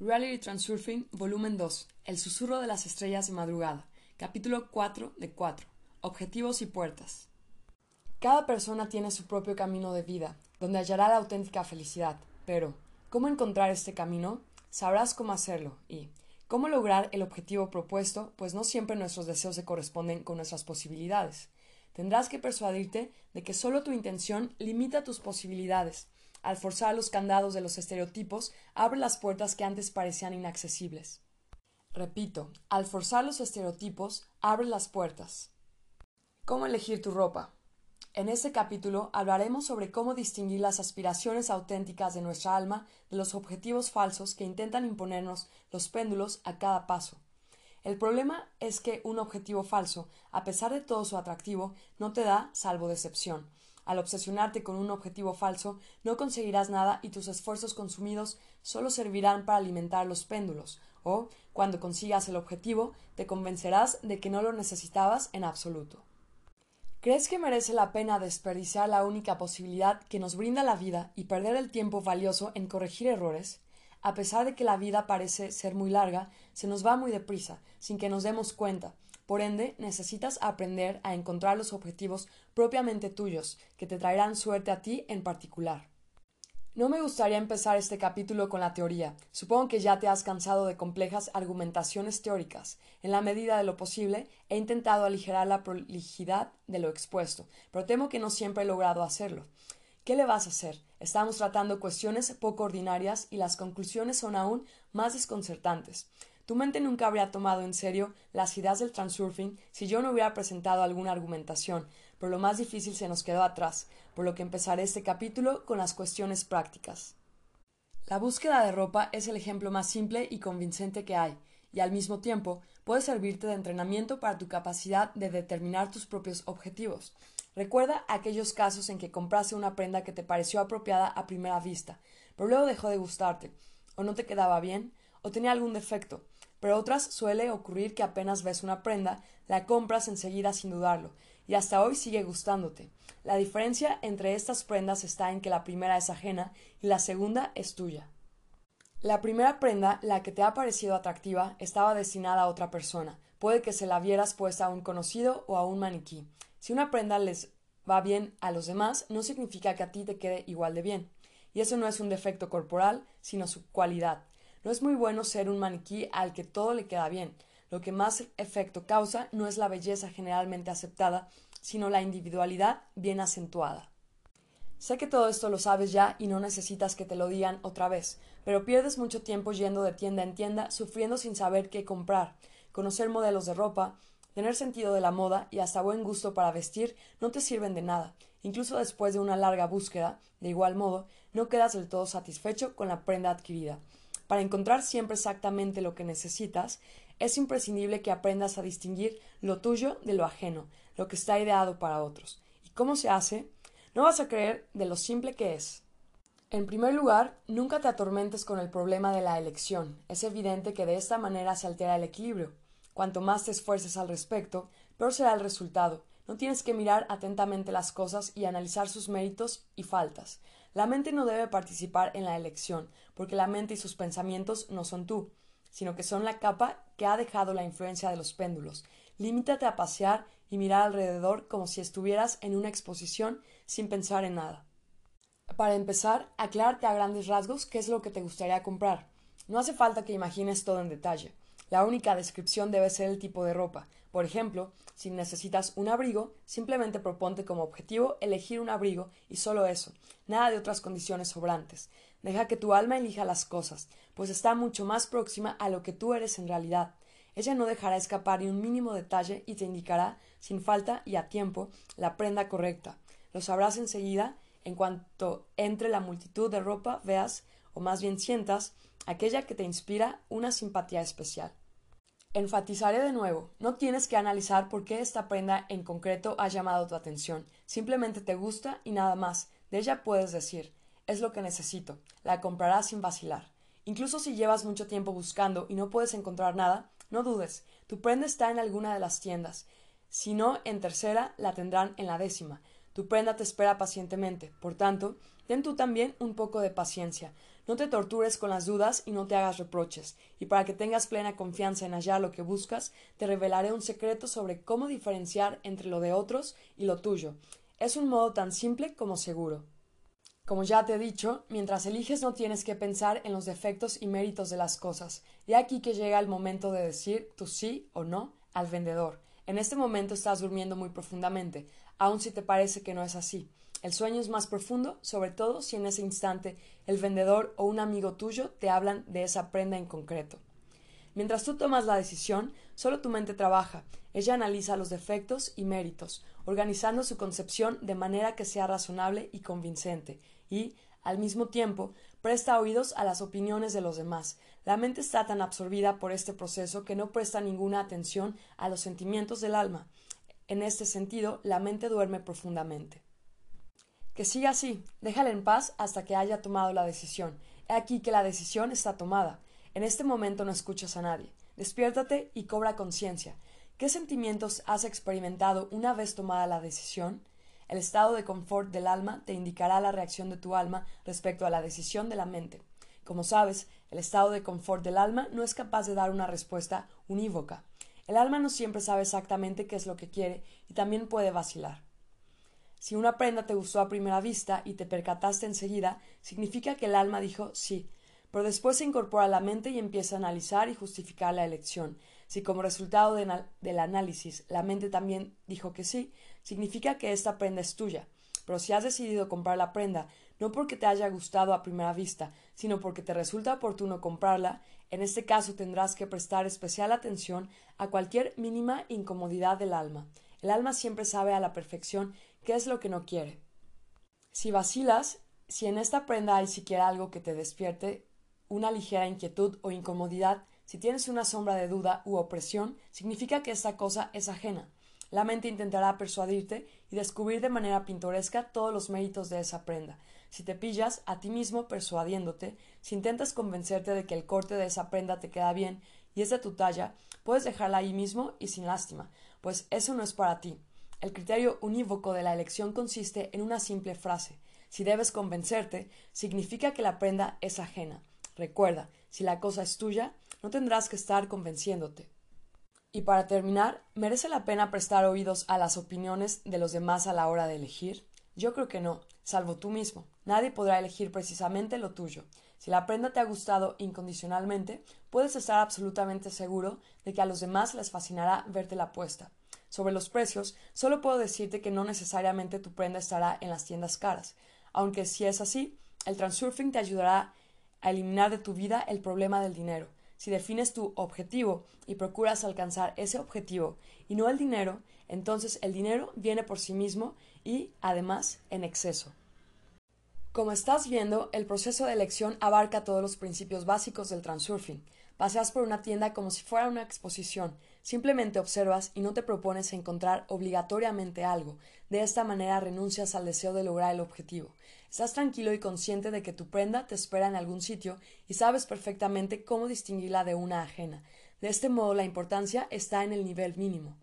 Reality Transurfing, volumen 2. El susurro de las estrellas de madrugada. Capítulo 4 de 4. Objetivos y puertas. Cada persona tiene su propio camino de vida, donde hallará la auténtica felicidad. Pero, ¿cómo encontrar este camino? Sabrás cómo hacerlo y cómo lograr el objetivo propuesto, pues no siempre nuestros deseos se corresponden con nuestras posibilidades. Tendrás que persuadirte de que solo tu intención limita tus posibilidades al forzar los candados de los estereotipos, abre las puertas que antes parecían inaccesibles. Repito, al forzar los estereotipos, abre las puertas. ¿Cómo elegir tu ropa? En este capítulo hablaremos sobre cómo distinguir las aspiraciones auténticas de nuestra alma de los objetivos falsos que intentan imponernos los péndulos a cada paso. El problema es que un objetivo falso, a pesar de todo su atractivo, no te da salvo decepción, al obsesionarte con un objetivo falso, no conseguirás nada y tus esfuerzos consumidos solo servirán para alimentar los péndulos, o, cuando consigas el objetivo, te convencerás de que no lo necesitabas en absoluto. ¿Crees que merece la pena desperdiciar la única posibilidad que nos brinda la vida y perder el tiempo valioso en corregir errores? A pesar de que la vida parece ser muy larga, se nos va muy deprisa, sin que nos demos cuenta, por ende, necesitas aprender a encontrar los objetivos propiamente tuyos, que te traerán suerte a ti en particular. No me gustaría empezar este capítulo con la teoría. Supongo que ya te has cansado de complejas argumentaciones teóricas. En la medida de lo posible, he intentado aligerar la prolijidad de lo expuesto, pero temo que no siempre he logrado hacerlo. ¿Qué le vas a hacer? Estamos tratando cuestiones poco ordinarias y las conclusiones son aún más desconcertantes. Tu mente nunca habría tomado en serio las ideas del transurfing si yo no hubiera presentado alguna argumentación, pero lo más difícil se nos quedó atrás, por lo que empezaré este capítulo con las cuestiones prácticas. La búsqueda de ropa es el ejemplo más simple y convincente que hay, y al mismo tiempo puede servirte de entrenamiento para tu capacidad de determinar tus propios objetivos. Recuerda aquellos casos en que compraste una prenda que te pareció apropiada a primera vista, pero luego dejó de gustarte, o no te quedaba bien, o tenía algún defecto, pero otras suele ocurrir que apenas ves una prenda, la compras enseguida sin dudarlo, y hasta hoy sigue gustándote. La diferencia entre estas prendas está en que la primera es ajena y la segunda es tuya. La primera prenda, la que te ha parecido atractiva, estaba destinada a otra persona. Puede que se la vieras puesta a un conocido o a un maniquí. Si una prenda les va bien a los demás, no significa que a ti te quede igual de bien. Y eso no es un defecto corporal, sino su cualidad. No es muy bueno ser un maniquí al que todo le queda bien. Lo que más efecto causa no es la belleza generalmente aceptada, sino la individualidad bien acentuada. Sé que todo esto lo sabes ya y no necesitas que te lo digan otra vez, pero pierdes mucho tiempo yendo de tienda en tienda, sufriendo sin saber qué comprar. Conocer modelos de ropa, tener sentido de la moda y hasta buen gusto para vestir no te sirven de nada. Incluso después de una larga búsqueda, de igual modo, no quedas del todo satisfecho con la prenda adquirida. Para encontrar siempre exactamente lo que necesitas, es imprescindible que aprendas a distinguir lo tuyo de lo ajeno, lo que está ideado para otros. ¿Y cómo se hace? No vas a creer de lo simple que es. En primer lugar, nunca te atormentes con el problema de la elección. Es evidente que de esta manera se altera el equilibrio. Cuanto más te esfuerces al respecto, peor será el resultado. No tienes que mirar atentamente las cosas y analizar sus méritos y faltas. La mente no debe participar en la elección, porque la mente y sus pensamientos no son tú, sino que son la capa que ha dejado la influencia de los péndulos. Limítate a pasear y mirar alrededor como si estuvieras en una exposición sin pensar en nada. Para empezar, aclárate a grandes rasgos qué es lo que te gustaría comprar. No hace falta que imagines todo en detalle. La única descripción debe ser el tipo de ropa. Por ejemplo, si necesitas un abrigo, simplemente proponte como objetivo elegir un abrigo y solo eso, nada de otras condiciones sobrantes. Deja que tu alma elija las cosas, pues está mucho más próxima a lo que tú eres en realidad. Ella no dejará escapar ni un mínimo detalle y te indicará, sin falta y a tiempo, la prenda correcta. Lo sabrás enseguida en cuanto entre la multitud de ropa veas, o más bien sientas, aquella que te inspira una simpatía especial. Enfatizaré de nuevo, no tienes que analizar por qué esta prenda en concreto ha llamado tu atención, simplemente te gusta y nada más. De ella puedes decir, es lo que necesito, la comprarás sin vacilar. Incluso si llevas mucho tiempo buscando y no puedes encontrar nada, no dudes, tu prenda está en alguna de las tiendas. Si no en tercera, la tendrán en la décima. Tu prenda te espera pacientemente. Por tanto, ten tú también un poco de paciencia. No te tortures con las dudas y no te hagas reproches, y para que tengas plena confianza en hallar lo que buscas, te revelaré un secreto sobre cómo diferenciar entre lo de otros y lo tuyo. Es un modo tan simple como seguro. Como ya te he dicho, mientras eliges no tienes que pensar en los defectos y méritos de las cosas. Y aquí que llega el momento de decir tu sí o no al vendedor. En este momento estás durmiendo muy profundamente, aun si te parece que no es así. El sueño es más profundo, sobre todo si en ese instante el vendedor o un amigo tuyo te hablan de esa prenda en concreto. Mientras tú tomas la decisión, solo tu mente trabaja. Ella analiza los defectos y méritos, organizando su concepción de manera que sea razonable y convincente, y, al mismo tiempo, presta oídos a las opiniones de los demás. La mente está tan absorbida por este proceso que no presta ninguna atención a los sentimientos del alma. En este sentido, la mente duerme profundamente. Que siga así, déjala en paz hasta que haya tomado la decisión. He aquí que la decisión está tomada. En este momento no escuchas a nadie. Despiértate y cobra conciencia. ¿Qué sentimientos has experimentado una vez tomada la decisión? El estado de confort del alma te indicará la reacción de tu alma respecto a la decisión de la mente. Como sabes, el estado de confort del alma no es capaz de dar una respuesta unívoca. El alma no siempre sabe exactamente qué es lo que quiere y también puede vacilar. Si una prenda te gustó a primera vista y te percataste enseguida, significa que el alma dijo sí, pero después se incorpora a la mente y empieza a analizar y justificar la elección. Si como resultado del análisis la mente también dijo que sí, significa que esta prenda es tuya. Pero si has decidido comprar la prenda no porque te haya gustado a primera vista, sino porque te resulta oportuno comprarla, en este caso tendrás que prestar especial atención a cualquier mínima incomodidad del alma. El alma siempre sabe a la perfección qué es lo que no quiere. Si vacilas, si en esta prenda hay siquiera algo que te despierte una ligera inquietud o incomodidad, si tienes una sombra de duda u opresión, significa que esta cosa es ajena. La mente intentará persuadirte y descubrir de manera pintoresca todos los méritos de esa prenda. Si te pillas a ti mismo persuadiéndote, si intentas convencerte de que el corte de esa prenda te queda bien y es de tu talla, puedes dejarla ahí mismo y sin lástima, pues eso no es para ti. El criterio unívoco de la elección consiste en una simple frase. Si debes convencerte, significa que la prenda es ajena. Recuerda, si la cosa es tuya, no tendrás que estar convenciéndote. Y para terminar, ¿merece la pena prestar oídos a las opiniones de los demás a la hora de elegir? Yo creo que no, salvo tú mismo. Nadie podrá elegir precisamente lo tuyo. Si la prenda te ha gustado incondicionalmente, puedes estar absolutamente seguro de que a los demás les fascinará verte la puesta. Sobre los precios, solo puedo decirte que no necesariamente tu prenda estará en las tiendas caras, aunque si es así, el transurfing te ayudará a eliminar de tu vida el problema del dinero. Si defines tu objetivo y procuras alcanzar ese objetivo y no el dinero, entonces el dinero viene por sí mismo y, además, en exceso. Como estás viendo, el proceso de elección abarca todos los principios básicos del transurfing. Paseas por una tienda como si fuera una exposición, simplemente observas y no te propones encontrar obligatoriamente algo. De esta manera renuncias al deseo de lograr el objetivo. Estás tranquilo y consciente de que tu prenda te espera en algún sitio y sabes perfectamente cómo distinguirla de una ajena. De este modo la importancia está en el nivel mínimo.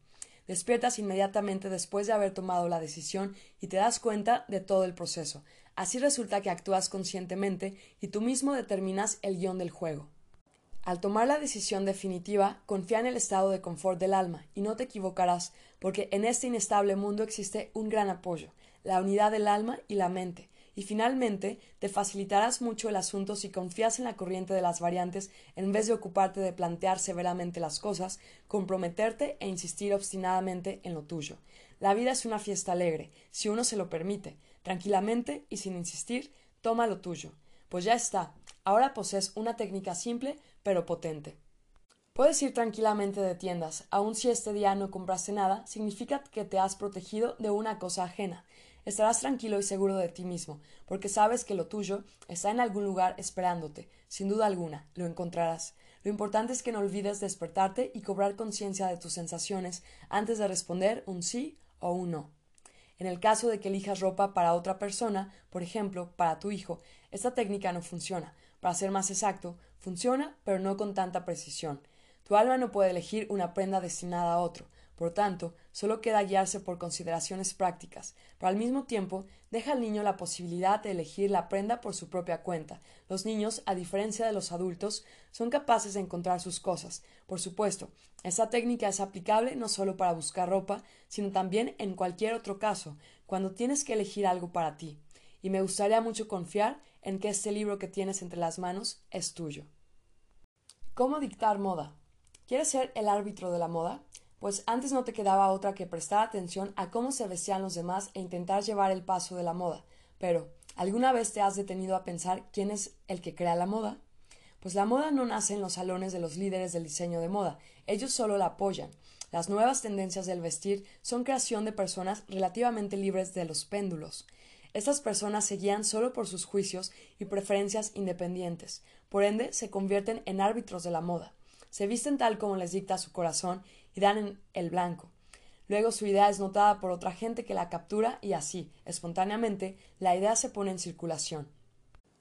Despiertas inmediatamente después de haber tomado la decisión y te das cuenta de todo el proceso. Así resulta que actúas conscientemente y tú mismo determinas el guion del juego. Al tomar la decisión definitiva, confía en el estado de confort del alma y no te equivocarás, porque en este inestable mundo existe un gran apoyo, la unidad del alma y la mente, y finalmente te facilitarás mucho el asunto si confías en la corriente de las variantes en vez de ocuparte de plantear severamente las cosas, comprometerte e insistir obstinadamente en lo tuyo. La vida es una fiesta alegre, si uno se lo permite, tranquilamente y sin insistir, toma lo tuyo. Pues ya está, ahora posees una técnica simple pero potente. Puedes ir tranquilamente de tiendas, aun si este día no compraste nada, significa que te has protegido de una cosa ajena. Estarás tranquilo y seguro de ti mismo, porque sabes que lo tuyo está en algún lugar esperándote. Sin duda alguna, lo encontrarás. Lo importante es que no olvides despertarte y cobrar conciencia de tus sensaciones antes de responder un sí o un no. En el caso de que elijas ropa para otra persona, por ejemplo, para tu hijo, esta técnica no funciona. Para ser más exacto, funciona, pero no con tanta precisión. Tu alma no puede elegir una prenda destinada a otro. Por tanto, solo queda guiarse por consideraciones prácticas, pero al mismo tiempo deja al niño la posibilidad de elegir la prenda por su propia cuenta. Los niños, a diferencia de los adultos, son capaces de encontrar sus cosas. Por supuesto, esta técnica es aplicable no solo para buscar ropa, sino también en cualquier otro caso, cuando tienes que elegir algo para ti. Y me gustaría mucho confiar en que este libro que tienes entre las manos es tuyo. ¿Cómo dictar moda? ¿Quieres ser el árbitro de la moda? Pues antes no te quedaba otra que prestar atención a cómo se vestían los demás e intentar llevar el paso de la moda. Pero, ¿alguna vez te has detenido a pensar quién es el que crea la moda? Pues la moda no nace en los salones de los líderes del diseño de moda, ellos solo la apoyan. Las nuevas tendencias del vestir son creación de personas relativamente libres de los péndulos. Estas personas se guían solo por sus juicios y preferencias independientes, por ende se convierten en árbitros de la moda se visten tal como les dicta su corazón y dan en el blanco. Luego su idea es notada por otra gente que la captura y así, espontáneamente, la idea se pone en circulación.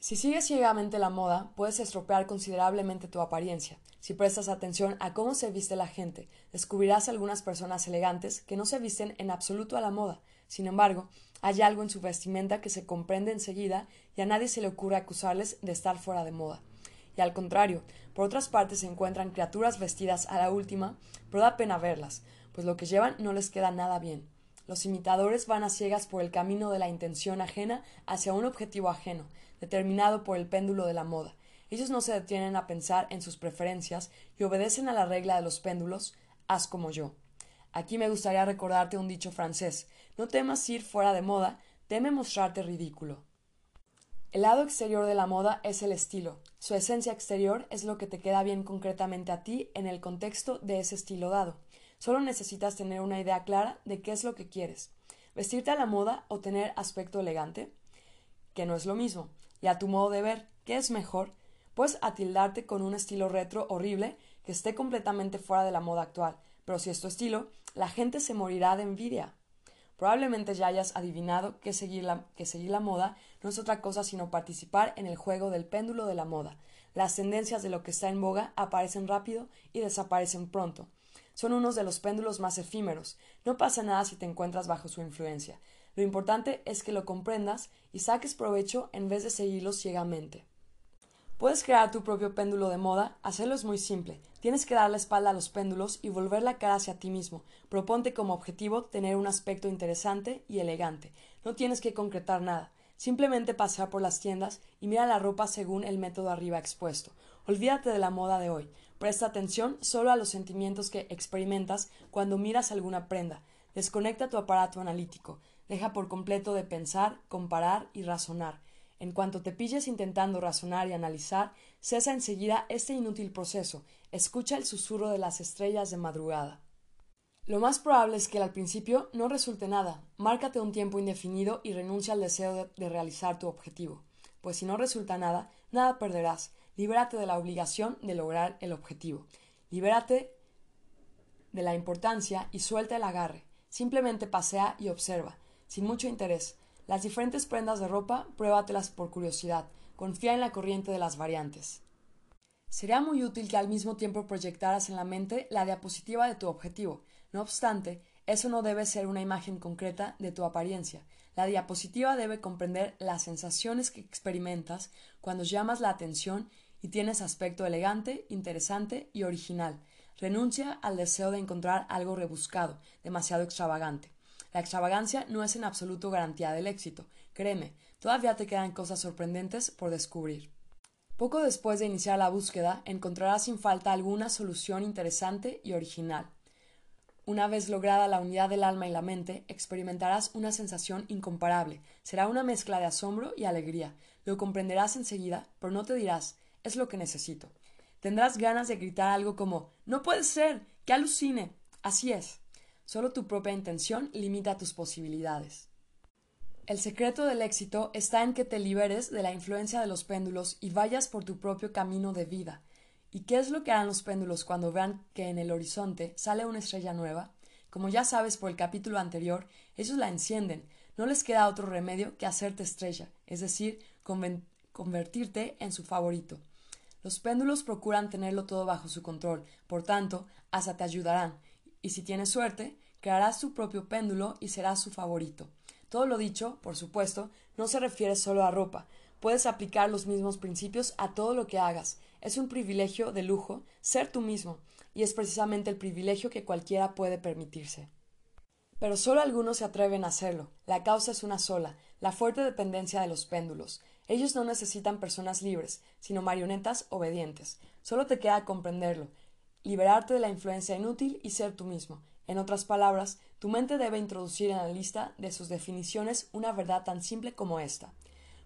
Si sigues ciegamente la moda, puedes estropear considerablemente tu apariencia. Si prestas atención a cómo se viste la gente, descubrirás algunas personas elegantes que no se visten en absoluto a la moda. Sin embargo, hay algo en su vestimenta que se comprende enseguida y a nadie se le ocurre acusarles de estar fuera de moda y al contrario, por otras partes se encuentran criaturas vestidas a la última, pero da pena verlas, pues lo que llevan no les queda nada bien. Los imitadores van a ciegas por el camino de la intención ajena hacia un objetivo ajeno, determinado por el péndulo de la moda. Ellos no se detienen a pensar en sus preferencias y obedecen a la regla de los péndulos, haz como yo. Aquí me gustaría recordarte un dicho francés no temas ir fuera de moda, teme mostrarte ridículo. El lado exterior de la moda es el estilo. Su esencia exterior es lo que te queda bien concretamente a ti en el contexto de ese estilo dado. Solo necesitas tener una idea clara de qué es lo que quieres. Vestirte a la moda o tener aspecto elegante, que no es lo mismo. Y a tu modo de ver, ¿qué es mejor? Puedes atildarte con un estilo retro horrible que esté completamente fuera de la moda actual, pero si es tu estilo, la gente se morirá de envidia. Probablemente ya hayas adivinado que seguir, la, que seguir la moda no es otra cosa sino participar en el juego del péndulo de la moda. Las tendencias de lo que está en boga aparecen rápido y desaparecen pronto. Son unos de los péndulos más efímeros. No pasa nada si te encuentras bajo su influencia. Lo importante es que lo comprendas y saques provecho en vez de seguirlos ciegamente. Puedes crear tu propio péndulo de moda, hacerlo es muy simple. Tienes que dar la espalda a los péndulos y volver la cara hacia ti mismo. Proponte como objetivo tener un aspecto interesante y elegante. No tienes que concretar nada. Simplemente pasear por las tiendas y mira la ropa según el método arriba expuesto. Olvídate de la moda de hoy. Presta atención solo a los sentimientos que experimentas cuando miras alguna prenda. Desconecta tu aparato analítico. Deja por completo de pensar, comparar y razonar. En cuanto te pilles intentando razonar y analizar, cesa enseguida este inútil proceso, escucha el susurro de las estrellas de madrugada. Lo más probable es que al principio no resulte nada. Márcate un tiempo indefinido y renuncia al deseo de, de, realizar tu objetivo. Pues si no resulta nada, nada perderás. Libérate de la obligación de lograr el objetivo. Libérate de la importancia y suelta el agarre. Simplemente pasea y observa, sin mucho interés. Las diferentes prendas de ropa, pruébatelas por curiosidad. Confía en la corriente de las variantes. Sería muy útil que al mismo tiempo proyectaras en la mente la diapositiva de tu objetivo. No obstante, eso no debe ser una imagen concreta de tu apariencia. La diapositiva debe comprender las sensaciones que experimentas cuando llamas la atención y tienes aspecto elegante, interesante y original. Renuncia al deseo de encontrar algo rebuscado, demasiado extravagante. La extravagancia no es en absoluto garantía del éxito. Créeme, todavía te quedan cosas sorprendentes por descubrir. Poco después de iniciar la búsqueda, encontrarás sin falta alguna solución interesante y original. Una vez lograda la unidad del alma y la mente, experimentarás una sensación incomparable. Será una mezcla de asombro y alegría. Lo comprenderás enseguida, pero no te dirás es lo que necesito. Tendrás ganas de gritar algo como No puede ser. que alucine. Así es. Solo tu propia intención limita tus posibilidades. El secreto del éxito está en que te liberes de la influencia de los péndulos y vayas por tu propio camino de vida. ¿Y qué es lo que harán los péndulos cuando vean que en el horizonte sale una estrella nueva? Como ya sabes por el capítulo anterior, ellos la encienden. No les queda otro remedio que hacerte estrella, es decir, convertirte en su favorito. Los péndulos procuran tenerlo todo bajo su control, por tanto, hasta te ayudarán, y si tiene suerte, creará su propio péndulo y será su favorito. Todo lo dicho, por supuesto, no se refiere solo a ropa. Puedes aplicar los mismos principios a todo lo que hagas. Es un privilegio de lujo ser tú mismo, y es precisamente el privilegio que cualquiera puede permitirse. Pero solo algunos se atreven a hacerlo. La causa es una sola, la fuerte dependencia de los péndulos. Ellos no necesitan personas libres, sino marionetas obedientes. Solo te queda comprenderlo, liberarte de la influencia inútil y ser tú mismo. En otras palabras, tu mente debe introducir en la lista de sus definiciones una verdad tan simple como esta.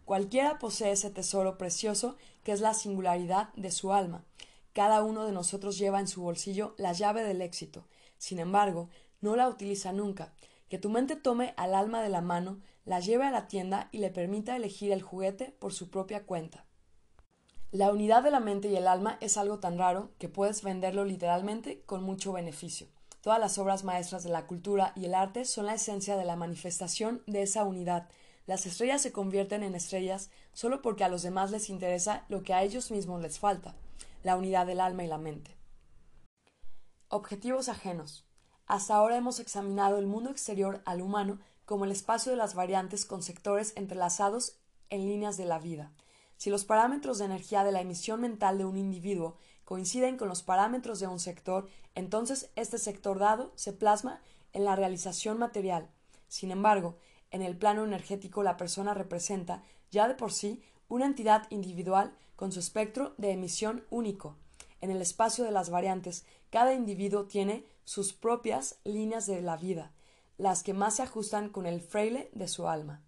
Cualquiera posee ese tesoro precioso que es la singularidad de su alma. Cada uno de nosotros lleva en su bolsillo la llave del éxito. Sin embargo, no la utiliza nunca. Que tu mente tome al alma de la mano, la lleve a la tienda y le permita elegir el juguete por su propia cuenta. La unidad de la mente y el alma es algo tan raro que puedes venderlo literalmente con mucho beneficio. Todas las obras maestras de la cultura y el arte son la esencia de la manifestación de esa unidad. Las estrellas se convierten en estrellas solo porque a los demás les interesa lo que a ellos mismos les falta, la unidad del alma y la mente. Objetivos ajenos. Hasta ahora hemos examinado el mundo exterior al humano como el espacio de las variantes con sectores entrelazados en líneas de la vida. Si los parámetros de energía de la emisión mental de un individuo coinciden con los parámetros de un sector, entonces este sector dado se plasma en la realización material. Sin embargo, en el plano energético la persona representa, ya de por sí, una entidad individual con su espectro de emisión único. En el espacio de las variantes, cada individuo tiene sus propias líneas de la vida, las que más se ajustan con el fraile de su alma.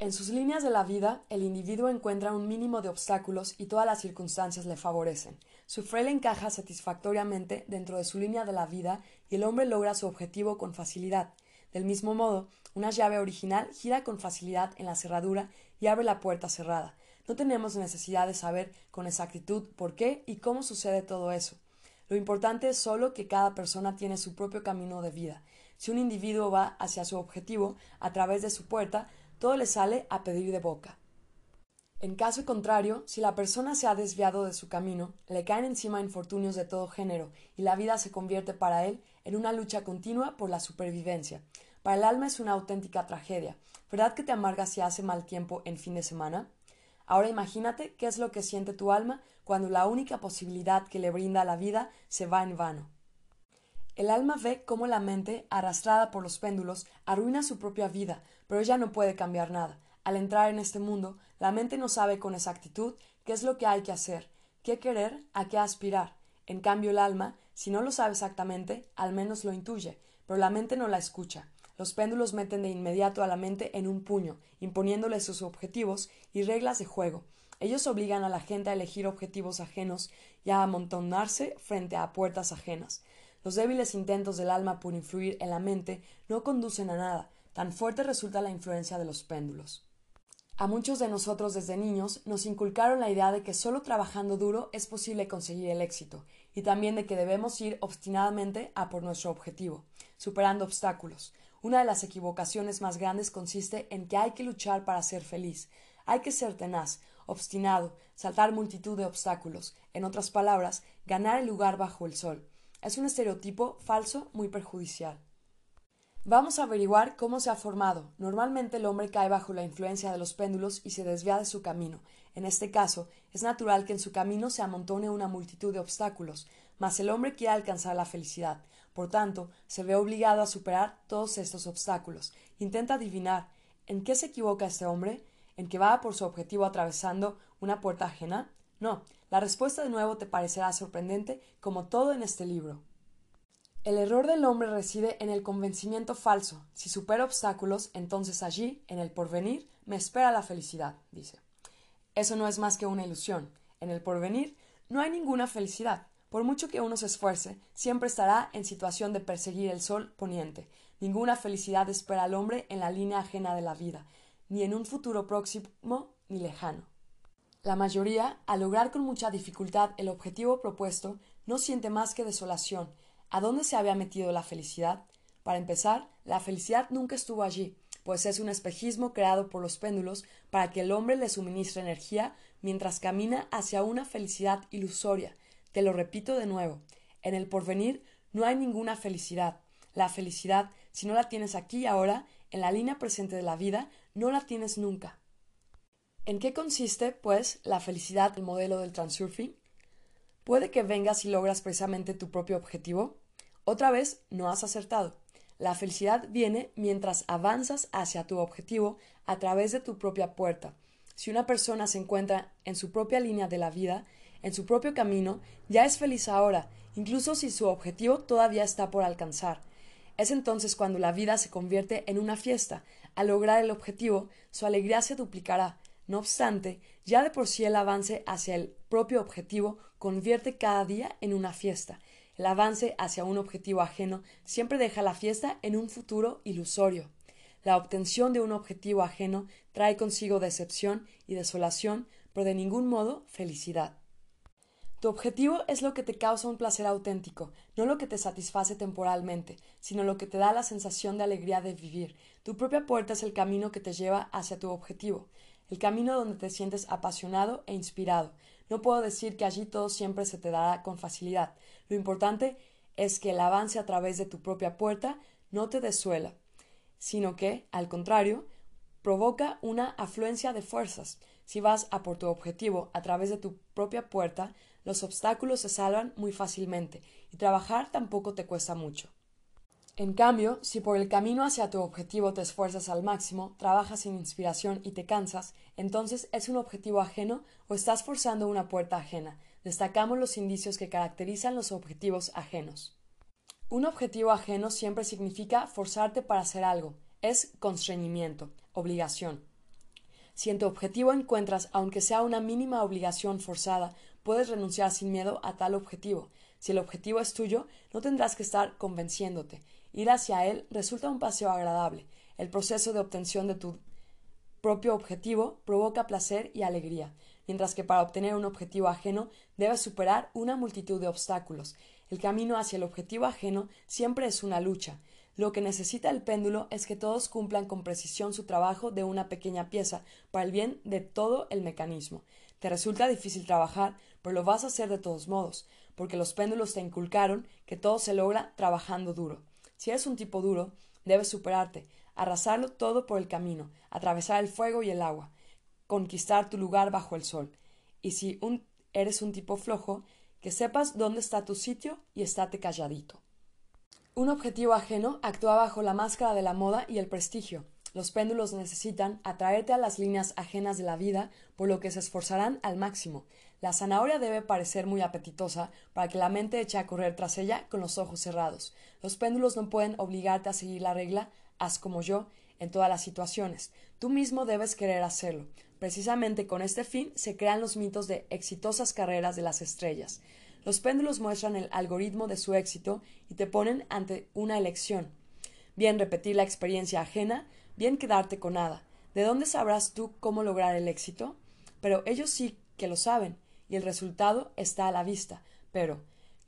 En sus líneas de la vida, el individuo encuentra un mínimo de obstáculos y todas las circunstancias le favorecen. Su fraile encaja satisfactoriamente dentro de su línea de la vida y el hombre logra su objetivo con facilidad. Del mismo modo, una llave original gira con facilidad en la cerradura y abre la puerta cerrada. No tenemos necesidad de saber con exactitud por qué y cómo sucede todo eso. Lo importante es solo que cada persona tiene su propio camino de vida. Si un individuo va hacia su objetivo a través de su puerta, todo le sale a pedir de boca. En caso contrario, si la persona se ha desviado de su camino, le caen encima infortunios de todo género y la vida se convierte para él en una lucha continua por la supervivencia. Para el alma es una auténtica tragedia. ¿Verdad que te amargas si hace mal tiempo en fin de semana? Ahora imagínate qué es lo que siente tu alma cuando la única posibilidad que le brinda la vida se va en vano. El alma ve cómo la mente, arrastrada por los péndulos, arruina su propia vida, pero ella no puede cambiar nada. Al entrar en este mundo, la mente no sabe con exactitud qué es lo que hay que hacer, qué querer, a qué aspirar. En cambio, el alma, si no lo sabe exactamente, al menos lo intuye, pero la mente no la escucha. Los péndulos meten de inmediato a la mente en un puño, imponiéndole sus objetivos y reglas de juego. Ellos obligan a la gente a elegir objetivos ajenos y a amontonarse frente a puertas ajenas. Los débiles intentos del alma por influir en la mente no conducen a nada, tan fuerte resulta la influencia de los péndulos. A muchos de nosotros desde niños nos inculcaron la idea de que solo trabajando duro es posible conseguir el éxito, y también de que debemos ir obstinadamente a por nuestro objetivo, superando obstáculos, una de las equivocaciones más grandes consiste en que hay que luchar para ser feliz. Hay que ser tenaz, obstinado, saltar multitud de obstáculos, en otras palabras, ganar el lugar bajo el sol. Es un estereotipo falso muy perjudicial. Vamos a averiguar cómo se ha formado. Normalmente el hombre cae bajo la influencia de los péndulos y se desvía de su camino. En este caso, es natural que en su camino se amontone una multitud de obstáculos, mas el hombre quiere alcanzar la felicidad. Por tanto, se ve obligado a superar todos estos obstáculos. Intenta adivinar ¿en qué se equivoca este hombre? ¿En que va por su objetivo atravesando una puerta ajena? No, la respuesta de nuevo te parecerá sorprendente como todo en este libro. El error del hombre reside en el convencimiento falso. Si supera obstáculos, entonces allí, en el porvenir, me espera la felicidad, dice. Eso no es más que una ilusión. En el porvenir no hay ninguna felicidad. Por mucho que uno se esfuerce, siempre estará en situación de perseguir el sol poniente. Ninguna felicidad espera al hombre en la línea ajena de la vida, ni en un futuro próximo ni lejano. La mayoría, al lograr con mucha dificultad el objetivo propuesto, no siente más que desolación. ¿A dónde se había metido la felicidad? Para empezar, la felicidad nunca estuvo allí, pues es un espejismo creado por los péndulos para que el hombre le suministre energía mientras camina hacia una felicidad ilusoria, te lo repito de nuevo. En el porvenir no hay ninguna felicidad. La felicidad, si no la tienes aquí y ahora, en la línea presente de la vida, no la tienes nunca. ¿En qué consiste, pues, la felicidad del modelo del transurfing? Puede que vengas y logras precisamente tu propio objetivo. Otra vez, no has acertado. La felicidad viene mientras avanzas hacia tu objetivo a través de tu propia puerta. Si una persona se encuentra en su propia línea de la vida, en su propio camino, ya es feliz ahora, incluso si su objetivo todavía está por alcanzar. Es entonces cuando la vida se convierte en una fiesta. Al lograr el objetivo, su alegría se duplicará. No obstante, ya de por sí el avance hacia el propio objetivo convierte cada día en una fiesta. El avance hacia un objetivo ajeno siempre deja la fiesta en un futuro ilusorio. La obtención de un objetivo ajeno trae consigo decepción y desolación, pero de ningún modo felicidad. Tu objetivo es lo que te causa un placer auténtico, no lo que te satisface temporalmente, sino lo que te da la sensación de alegría de vivir. Tu propia puerta es el camino que te lleva hacia tu objetivo, el camino donde te sientes apasionado e inspirado. No puedo decir que allí todo siempre se te dará con facilidad. Lo importante es que el avance a través de tu propia puerta no te desuela, sino que, al contrario, provoca una afluencia de fuerzas. Si vas a por tu objetivo a través de tu propia puerta, los obstáculos se salvan muy fácilmente y trabajar tampoco te cuesta mucho. En cambio, si por el camino hacia tu objetivo te esfuerzas al máximo, trabajas sin inspiración y te cansas, entonces es un objetivo ajeno o estás forzando una puerta ajena. Destacamos los indicios que caracterizan los objetivos ajenos. Un objetivo ajeno siempre significa forzarte para hacer algo, es constreñimiento, obligación. Si en tu objetivo encuentras, aunque sea una mínima obligación forzada, puedes renunciar sin miedo a tal objetivo. Si el objetivo es tuyo, no tendrás que estar convenciéndote. Ir hacia él resulta un paseo agradable. El proceso de obtención de tu propio objetivo provoca placer y alegría, mientras que para obtener un objetivo ajeno debes superar una multitud de obstáculos. El camino hacia el objetivo ajeno siempre es una lucha. Lo que necesita el péndulo es que todos cumplan con precisión su trabajo de una pequeña pieza para el bien de todo el mecanismo. Te resulta difícil trabajar, pero lo vas a hacer de todos modos, porque los péndulos te inculcaron que todo se logra trabajando duro. Si eres un tipo duro, debes superarte, arrasarlo todo por el camino, atravesar el fuego y el agua, conquistar tu lugar bajo el sol. Y si eres un tipo flojo, que sepas dónde está tu sitio y estate calladito. Un objetivo ajeno actúa bajo la máscara de la moda y el prestigio. Los péndulos necesitan atraerte a las líneas ajenas de la vida, por lo que se esforzarán al máximo. La zanahoria debe parecer muy apetitosa para que la mente eche a correr tras ella con los ojos cerrados. Los péndulos no pueden obligarte a seguir la regla haz como yo en todas las situaciones. Tú mismo debes querer hacerlo. Precisamente con este fin se crean los mitos de exitosas carreras de las estrellas. Los péndulos muestran el algoritmo de su éxito y te ponen ante una elección. Bien repetir la experiencia ajena, bien quedarte con nada. ¿De dónde sabrás tú cómo lograr el éxito? Pero ellos sí que lo saben, y el resultado está a la vista. Pero,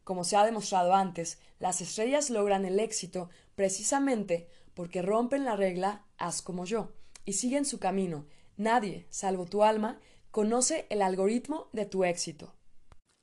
como se ha demostrado antes, las estrellas logran el éxito precisamente porque rompen la regla haz como yo, y siguen su camino. Nadie, salvo tu alma, conoce el algoritmo de tu éxito.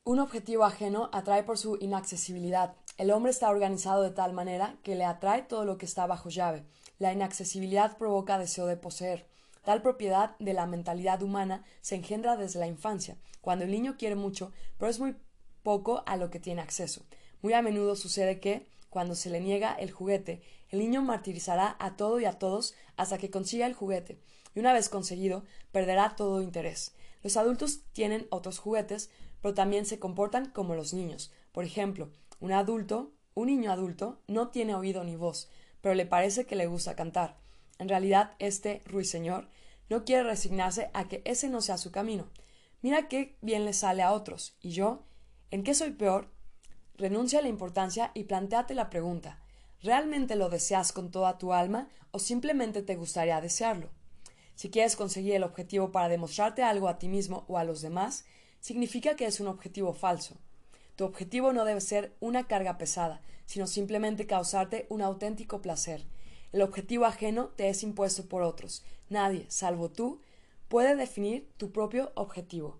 Un objetivo ajeno atrae por su inaccesibilidad. El hombre está organizado de tal manera que le atrae todo lo que está bajo llave. La inaccesibilidad provoca deseo de poseer. Tal propiedad de la mentalidad humana se engendra desde la infancia, cuando el niño quiere mucho, pero es muy poco a lo que tiene acceso. Muy a menudo sucede que, cuando se le niega el juguete, el niño martirizará a todo y a todos hasta que consiga el juguete, y una vez conseguido, perderá todo interés. Los adultos tienen otros juguetes, pero también se comportan como los niños. Por ejemplo, un adulto, un niño adulto, no tiene oído ni voz, pero le parece que le gusta cantar. En realidad, este ruiseñor no quiere resignarse a que ese no sea su camino. Mira qué bien le sale a otros. ¿Y yo? ¿En qué soy peor? Renuncia a la importancia y planteate la pregunta ¿Realmente lo deseas con toda tu alma o simplemente te gustaría desearlo? Si quieres conseguir el objetivo para demostrarte algo a ti mismo o a los demás, significa que es un objetivo falso. Tu objetivo no debe ser una carga pesada, sino simplemente causarte un auténtico placer. El objetivo ajeno te es impuesto por otros. Nadie, salvo tú, puede definir tu propio objetivo.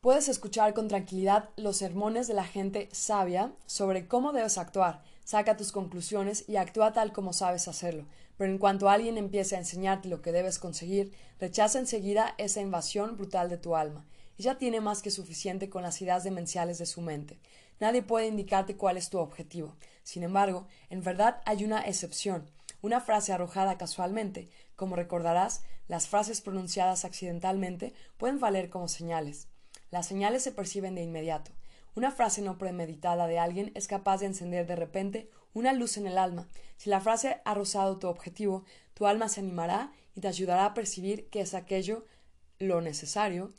Puedes escuchar con tranquilidad los sermones de la gente sabia sobre cómo debes actuar, saca tus conclusiones y actúa tal como sabes hacerlo. Pero en cuanto alguien empiece a enseñarte lo que debes conseguir, rechaza enseguida esa invasión brutal de tu alma. ya tiene más que suficiente con las ideas demenciales de su mente. Nadie puede indicarte cuál es tu objetivo. Sin embargo, en verdad hay una excepción, una frase arrojada casualmente. Como recordarás, las frases pronunciadas accidentalmente pueden valer como señales. Las señales se perciben de inmediato. Una frase no premeditada de alguien es capaz de encender de repente una luz en el alma. Si la frase ha rozado tu objetivo, tu alma se animará y te ayudará a percibir que es aquello lo necesario,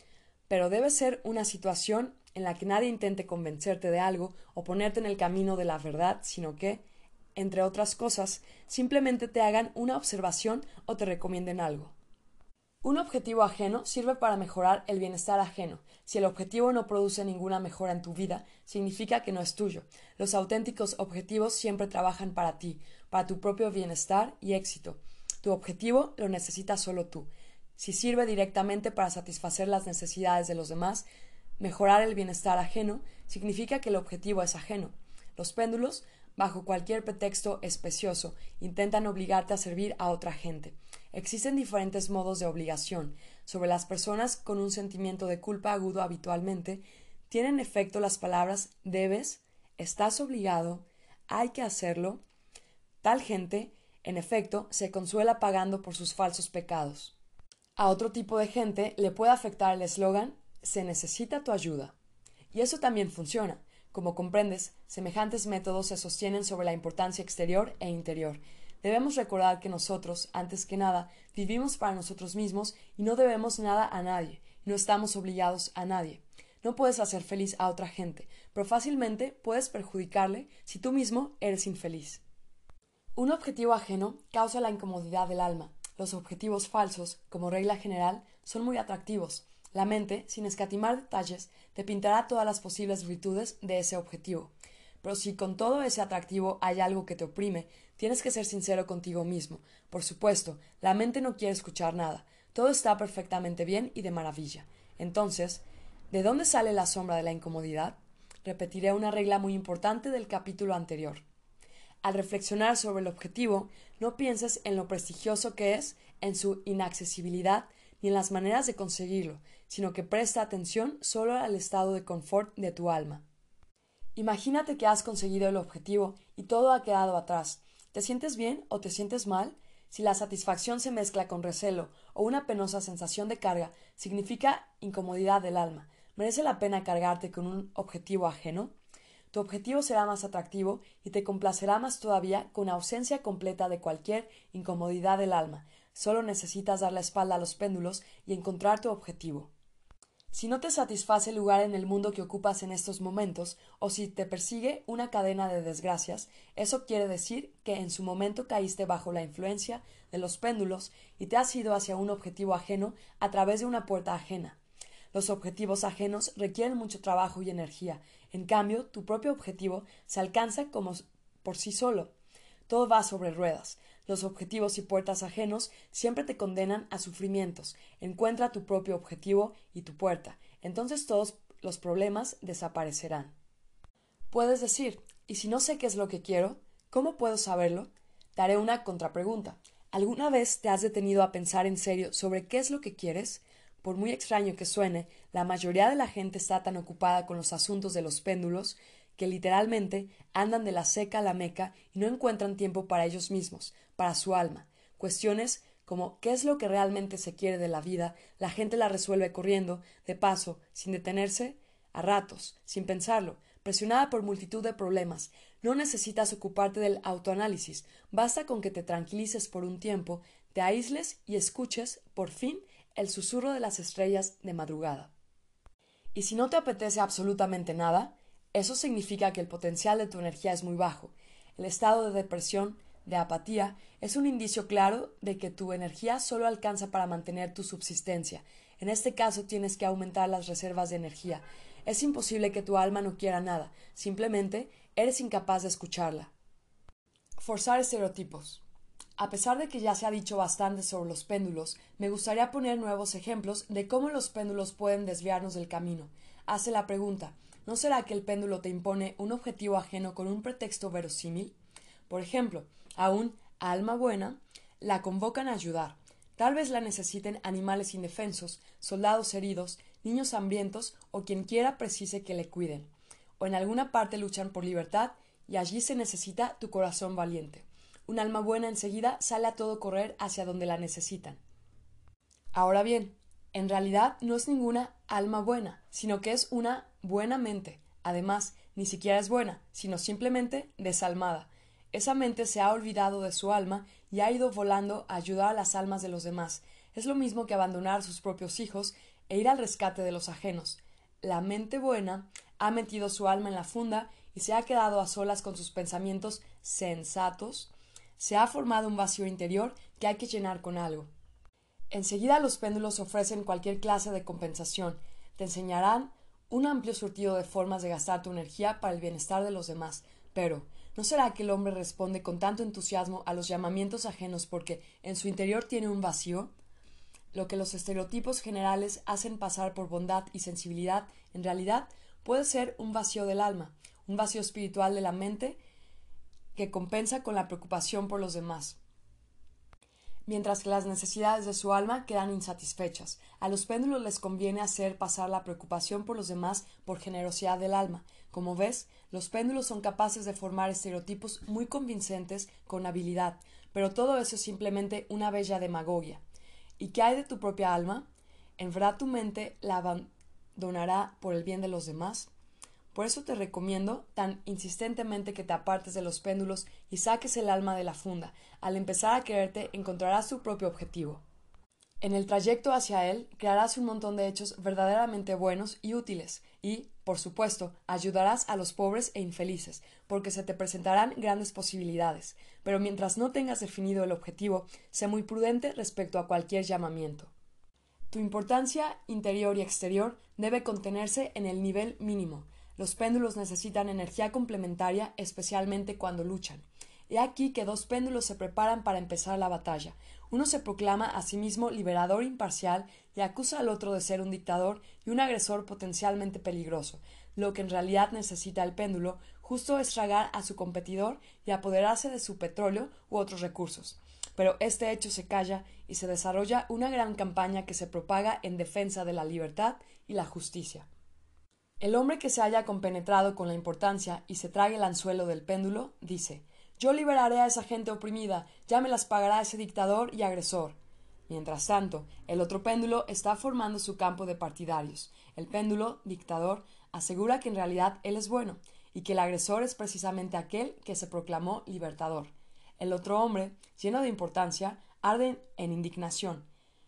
pero debe ser una situación en la que nadie intente convencerte de algo o ponerte en el camino de la verdad, sino que, entre otras cosas, simplemente te hagan una observación o te recomienden algo. Un objetivo ajeno sirve para mejorar el bienestar ajeno. Si el objetivo no produce ninguna mejora en tu vida, significa que no es tuyo. Los auténticos objetivos siempre trabajan para ti, para tu propio bienestar y éxito. Tu objetivo lo necesitas solo tú. Si sirve directamente para satisfacer las necesidades de los demás, mejorar el bienestar ajeno significa que el objetivo es ajeno. Los péndulos bajo cualquier pretexto especioso, intentan obligarte a servir a otra gente. Existen diferentes modos de obligación. Sobre las personas con un sentimiento de culpa agudo habitualmente, tienen efecto las palabras debes, estás obligado, hay que hacerlo. Tal gente, en efecto, se consuela pagando por sus falsos pecados. A otro tipo de gente le puede afectar el eslogan se necesita tu ayuda. Y eso también funciona. Como comprendes, semejantes métodos se sostienen sobre la importancia exterior e interior. Debemos recordar que nosotros, antes que nada, vivimos para nosotros mismos y no debemos nada a nadie, no estamos obligados a nadie. No puedes hacer feliz a otra gente, pero fácilmente puedes perjudicarle si tú mismo eres infeliz. Un objetivo ajeno causa la incomodidad del alma. Los objetivos falsos, como regla general, son muy atractivos. La mente, sin escatimar detalles, te pintará todas las posibles virtudes de ese objetivo. Pero si con todo ese atractivo hay algo que te oprime, tienes que ser sincero contigo mismo. Por supuesto, la mente no quiere escuchar nada. Todo está perfectamente bien y de maravilla. Entonces, ¿de dónde sale la sombra de la incomodidad? Repetiré una regla muy importante del capítulo anterior. Al reflexionar sobre el objetivo, no pienses en lo prestigioso que es, en su inaccesibilidad, ni en las maneras de conseguirlo, sino que presta atención solo al estado de confort de tu alma. Imagínate que has conseguido el objetivo y todo ha quedado atrás. ¿Te sientes bien o te sientes mal? Si la satisfacción se mezcla con recelo o una penosa sensación de carga, significa incomodidad del alma. ¿Merece la pena cargarte con un objetivo ajeno? Tu objetivo será más atractivo y te complacerá más todavía con ausencia completa de cualquier incomodidad del alma, Solo necesitas dar la espalda a los péndulos y encontrar tu objetivo. Si no te satisface el lugar en el mundo que ocupas en estos momentos, o si te persigue una cadena de desgracias, eso quiere decir que en su momento caíste bajo la influencia de los péndulos y te has ido hacia un objetivo ajeno a través de una puerta ajena. Los objetivos ajenos requieren mucho trabajo y energía. En cambio, tu propio objetivo se alcanza como por sí solo. Todo va sobre ruedas. Los objetivos y puertas ajenos siempre te condenan a sufrimientos. Encuentra tu propio objetivo y tu puerta. Entonces todos los problemas desaparecerán. Puedes decir, ¿y si no sé qué es lo que quiero? ¿Cómo puedo saberlo? Te haré una contrapregunta. ¿Alguna vez te has detenido a pensar en serio sobre qué es lo que quieres? Por muy extraño que suene, la mayoría de la gente está tan ocupada con los asuntos de los péndulos que literalmente andan de la seca a la meca y no encuentran tiempo para ellos mismos, para su alma. Cuestiones como qué es lo que realmente se quiere de la vida, la gente la resuelve corriendo, de paso, sin detenerse, a ratos, sin pensarlo, presionada por multitud de problemas. No necesitas ocuparte del autoanálisis, basta con que te tranquilices por un tiempo, te aísles y escuches, por fin, el susurro de las estrellas de madrugada. Y si no te apetece absolutamente nada, eso significa que el potencial de tu energía es muy bajo. El estado de depresión, de apatía, es un indicio claro de que tu energía solo alcanza para mantener tu subsistencia. En este caso tienes que aumentar las reservas de energía. Es imposible que tu alma no quiera nada, simplemente eres incapaz de escucharla. Forzar estereotipos. A pesar de que ya se ha dicho bastante sobre los péndulos, me gustaría poner nuevos ejemplos de cómo los péndulos pueden desviarnos del camino. hace la pregunta ¿No será que el péndulo te impone un objetivo ajeno con un pretexto verosímil? Por ejemplo, a un alma buena la convocan a ayudar. Tal vez la necesiten animales indefensos, soldados heridos, niños hambrientos o quien quiera precise que le cuiden. O en alguna parte luchan por libertad y allí se necesita tu corazón valiente. Un alma buena enseguida sale a todo correr hacia donde la necesitan. Ahora bien, en realidad no es ninguna alma buena, sino que es una buena mente. Además, ni siquiera es buena, sino simplemente desalmada. Esa mente se ha olvidado de su alma y ha ido volando a ayudar a las almas de los demás. Es lo mismo que abandonar a sus propios hijos e ir al rescate de los ajenos. La mente buena ha metido su alma en la funda y se ha quedado a solas con sus pensamientos sensatos se ha formado un vacío interior que hay que llenar con algo. Enseguida los péndulos ofrecen cualquier clase de compensación, te enseñarán un amplio surtido de formas de gastar tu energía para el bienestar de los demás, pero ¿no será que el hombre responde con tanto entusiasmo a los llamamientos ajenos porque en su interior tiene un vacío? Lo que los estereotipos generales hacen pasar por bondad y sensibilidad, en realidad puede ser un vacío del alma, un vacío espiritual de la mente que compensa con la preocupación por los demás mientras que las necesidades de su alma quedan insatisfechas. A los péndulos les conviene hacer pasar la preocupación por los demás por generosidad del alma. Como ves, los péndulos son capaces de formar estereotipos muy convincentes con habilidad, pero todo eso es simplemente una bella demagogia. ¿Y qué hay de tu propia alma? ¿En verdad tu mente la abandonará por el bien de los demás? Por eso te recomiendo tan insistentemente que te apartes de los péndulos y saques el alma de la funda. Al empezar a quererte encontrarás tu propio objetivo. En el trayecto hacia él crearás un montón de hechos verdaderamente buenos y útiles y, por supuesto, ayudarás a los pobres e infelices, porque se te presentarán grandes posibilidades. Pero mientras no tengas definido el objetivo, sé muy prudente respecto a cualquier llamamiento. Tu importancia interior y exterior debe contenerse en el nivel mínimo, los péndulos necesitan energía complementaria, especialmente cuando luchan. He aquí que dos péndulos se preparan para empezar la batalla. Uno se proclama a sí mismo liberador imparcial y acusa al otro de ser un dictador y un agresor potencialmente peligroso. Lo que en realidad necesita el péndulo justo es tragar a su competidor y apoderarse de su petróleo u otros recursos. Pero este hecho se calla y se desarrolla una gran campaña que se propaga en defensa de la libertad y la justicia. El hombre que se haya compenetrado con la importancia y se trague el anzuelo del péndulo, dice Yo liberaré a esa gente oprimida, ya me las pagará ese dictador y agresor. Mientras tanto, el otro péndulo está formando su campo de partidarios. El péndulo, dictador, asegura que en realidad él es bueno, y que el agresor es precisamente aquel que se proclamó libertador. El otro hombre, lleno de importancia, arde en indignación.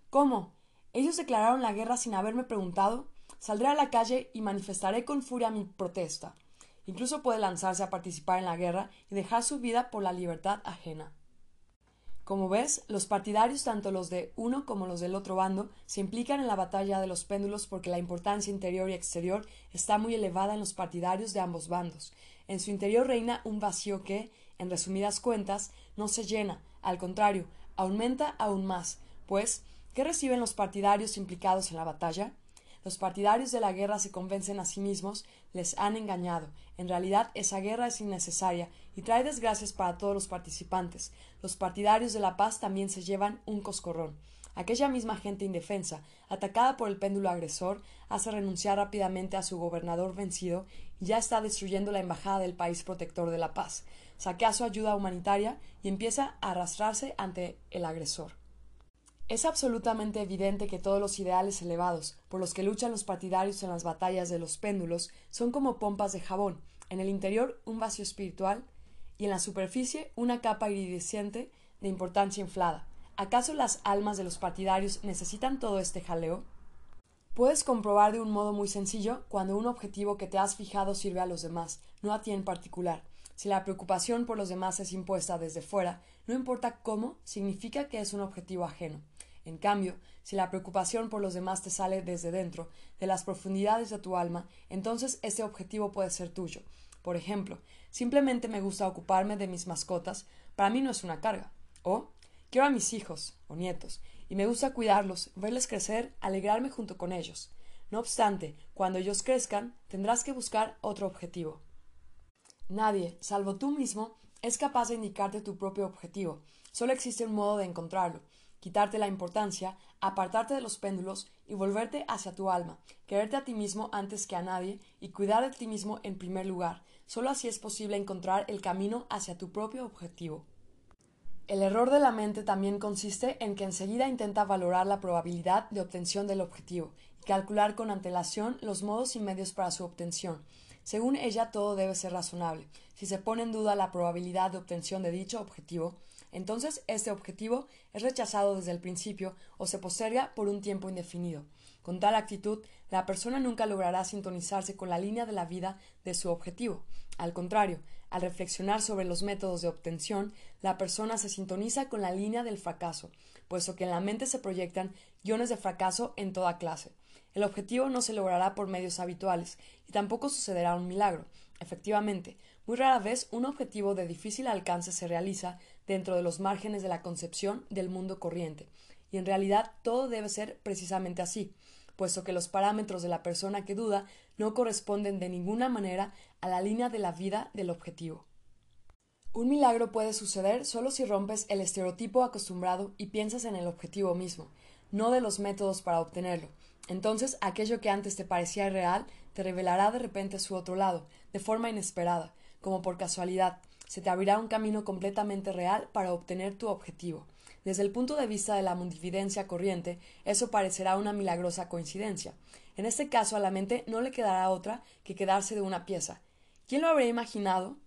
¿Cómo? ¿Ellos declararon la guerra sin haberme preguntado? Saldré a la calle y manifestaré con furia mi protesta. Incluso puede lanzarse a participar en la guerra y dejar su vida por la libertad ajena. Como ves, los partidarios, tanto los de uno como los del otro bando, se implican en la batalla de los péndulos porque la importancia interior y exterior está muy elevada en los partidarios de ambos bandos. En su interior reina un vacío que, en resumidas cuentas, no se llena, al contrario, aumenta aún más, pues, ¿qué reciben los partidarios implicados en la batalla? Los partidarios de la guerra se convencen a sí mismos, les han engañado. En realidad esa guerra es innecesaria y trae desgracias para todos los participantes. Los partidarios de la paz también se llevan un coscorrón. Aquella misma gente indefensa, atacada por el péndulo agresor, hace renunciar rápidamente a su gobernador vencido y ya está destruyendo la embajada del país protector de la paz. Saquea su ayuda humanitaria y empieza a arrastrarse ante el agresor. Es absolutamente evidente que todos los ideales elevados por los que luchan los partidarios en las batallas de los péndulos son como pompas de jabón, en el interior un vacío espiritual y en la superficie una capa iridescente de importancia inflada. ¿Acaso las almas de los partidarios necesitan todo este jaleo? Puedes comprobar de un modo muy sencillo cuando un objetivo que te has fijado sirve a los demás, no a ti en particular. Si la preocupación por los demás es impuesta desde fuera, no importa cómo, significa que es un objetivo ajeno. En cambio, si la preocupación por los demás te sale desde dentro, de las profundidades de tu alma, entonces ese objetivo puede ser tuyo. Por ejemplo, simplemente me gusta ocuparme de mis mascotas, para mí no es una carga. O quiero a mis hijos o nietos, y me gusta cuidarlos, verles crecer, alegrarme junto con ellos. No obstante, cuando ellos crezcan, tendrás que buscar otro objetivo. Nadie, salvo tú mismo, es capaz de indicarte tu propio objetivo. Solo existe un modo de encontrarlo, quitarte la importancia, apartarte de los péndulos y volverte hacia tu alma, quererte a ti mismo antes que a nadie y cuidar de ti mismo en primer lugar. Solo así es posible encontrar el camino hacia tu propio objetivo. El error de la mente también consiste en que enseguida intenta valorar la probabilidad de obtención del objetivo y calcular con antelación los modos y medios para su obtención. Según ella, todo debe ser razonable. Si se pone en duda la probabilidad de obtención de dicho objetivo, entonces este objetivo es rechazado desde el principio o se posterga por un tiempo indefinido. Con tal actitud, la persona nunca logrará sintonizarse con la línea de la vida de su objetivo. Al contrario, al reflexionar sobre los métodos de obtención, la persona se sintoniza con la línea del fracaso, puesto que en la mente se proyectan guiones de fracaso en toda clase. El objetivo no se logrará por medios habituales, y tampoco sucederá un milagro. Efectivamente, muy rara vez un objetivo de difícil alcance se realiza dentro de los márgenes de la concepción del mundo corriente, y en realidad todo debe ser precisamente así, puesto que los parámetros de la persona que duda no corresponden de ninguna manera a la línea de la vida del objetivo. Un milagro puede suceder solo si rompes el estereotipo acostumbrado y piensas en el objetivo mismo, no de los métodos para obtenerlo. Entonces aquello que antes te parecía irreal te revelará de repente su otro lado, de forma inesperada, como por casualidad, se te abrirá un camino completamente real para obtener tu objetivo. Desde el punto de vista de la mundividencia corriente, eso parecerá una milagrosa coincidencia. En este caso a la mente no le quedará otra que quedarse de una pieza. ¿Quién lo habría imaginado?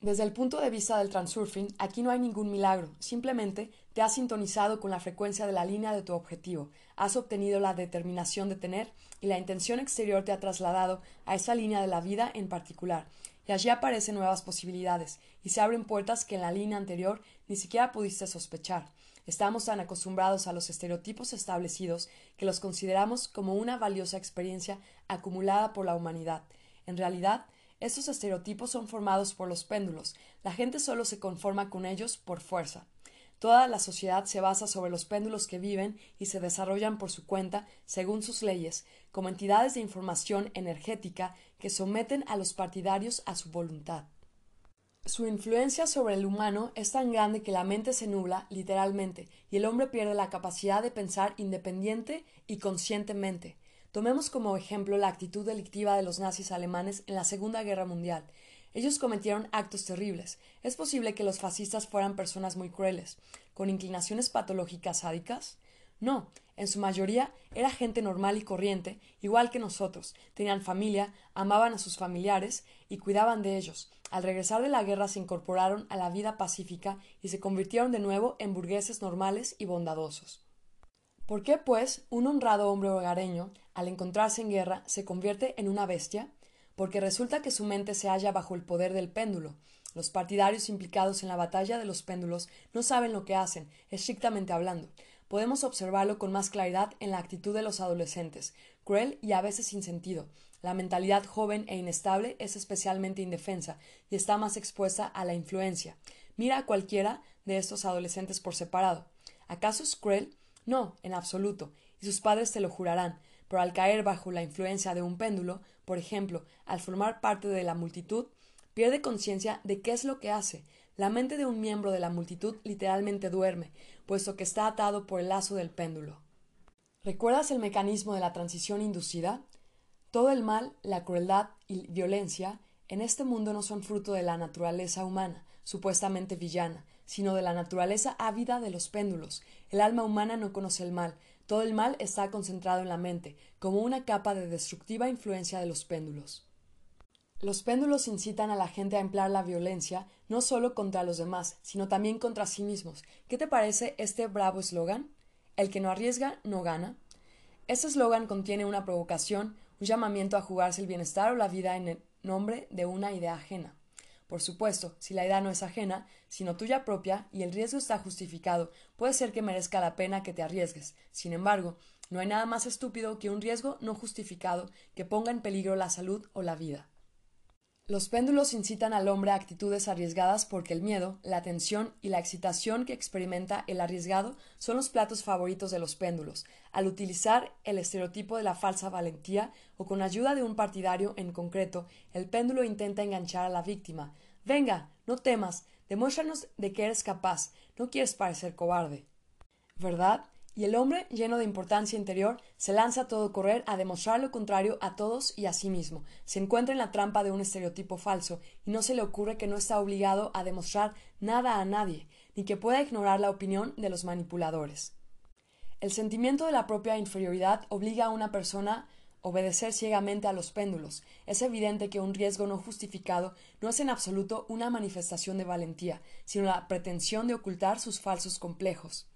Desde el punto de vista del transurfing, aquí no hay ningún milagro, simplemente te has sintonizado con la frecuencia de la línea de tu objetivo, has obtenido la determinación de tener y la intención exterior te ha trasladado a esa línea de la vida en particular, y allí aparecen nuevas posibilidades y se abren puertas que en la línea anterior ni siquiera pudiste sospechar. Estamos tan acostumbrados a los estereotipos establecidos que los consideramos como una valiosa experiencia acumulada por la humanidad. En realidad, estos estereotipos son formados por los péndulos. La gente solo se conforma con ellos por fuerza. Toda la sociedad se basa sobre los péndulos que viven y se desarrollan por su cuenta, según sus leyes, como entidades de información energética que someten a los partidarios a su voluntad. Su influencia sobre el humano es tan grande que la mente se nubla, literalmente, y el hombre pierde la capacidad de pensar independiente y conscientemente. Tomemos como ejemplo la actitud delictiva de los nazis alemanes en la Segunda Guerra Mundial. Ellos cometieron actos terribles. Es posible que los fascistas fueran personas muy crueles, con inclinaciones patológicas sádicas. No, en su mayoría era gente normal y corriente, igual que nosotros. Tenían familia, amaban a sus familiares y cuidaban de ellos. Al regresar de la guerra se incorporaron a la vida pacífica y se convirtieron de nuevo en burgueses normales y bondadosos. ¿Por qué, pues, un honrado hombre hogareño, al encontrarse en guerra, se convierte en una bestia? Porque resulta que su mente se halla bajo el poder del péndulo. Los partidarios implicados en la batalla de los péndulos no saben lo que hacen, estrictamente hablando. Podemos observarlo con más claridad en la actitud de los adolescentes, cruel y a veces sin sentido. La mentalidad joven e inestable es especialmente indefensa y está más expuesta a la influencia. Mira a cualquiera de estos adolescentes por separado. ¿Acaso es cruel? No, en absoluto, y sus padres te lo jurarán, pero al caer bajo la influencia de un péndulo, por ejemplo, al formar parte de la multitud, pierde conciencia de qué es lo que hace. La mente de un miembro de la multitud literalmente duerme, puesto que está atado por el lazo del péndulo. ¿Recuerdas el mecanismo de la transición inducida? Todo el mal, la crueldad y violencia en este mundo no son fruto de la naturaleza humana, supuestamente villana, sino de la naturaleza ávida de los péndulos. El alma humana no conoce el mal, todo el mal está concentrado en la mente, como una capa de destructiva influencia de los péndulos. Los péndulos incitan a la gente a emplear la violencia no solo contra los demás, sino también contra sí mismos. ¿Qué te parece este bravo eslogan? El que no arriesga, no gana. Este eslogan contiene una provocación, un llamamiento a jugarse el bienestar o la vida en el nombre de una idea ajena. Por supuesto, si la idea no es ajena, sino tuya propia, y el riesgo está justificado, puede ser que merezca la pena que te arriesgues. Sin embargo, no hay nada más estúpido que un riesgo no justificado que ponga en peligro la salud o la vida. Los péndulos incitan al hombre a actitudes arriesgadas porque el miedo, la tensión y la excitación que experimenta el arriesgado son los platos favoritos de los péndulos. Al utilizar el estereotipo de la falsa valentía o con ayuda de un partidario en concreto, el péndulo intenta enganchar a la víctima. Venga, no temas, demuéstranos de que eres capaz, no quieres parecer cobarde. ¿Verdad? Y el hombre, lleno de importancia interior, se lanza a todo correr a demostrar lo contrario a todos y a sí mismo. Se encuentra en la trampa de un estereotipo falso, y no se le ocurre que no está obligado a demostrar nada a nadie, ni que pueda ignorar la opinión de los manipuladores. El sentimiento de la propia inferioridad obliga a una persona obedecer ciegamente a los péndulos. Es evidente que un riesgo no justificado no es en absoluto una manifestación de valentía, sino la pretensión de ocultar sus falsos complejos.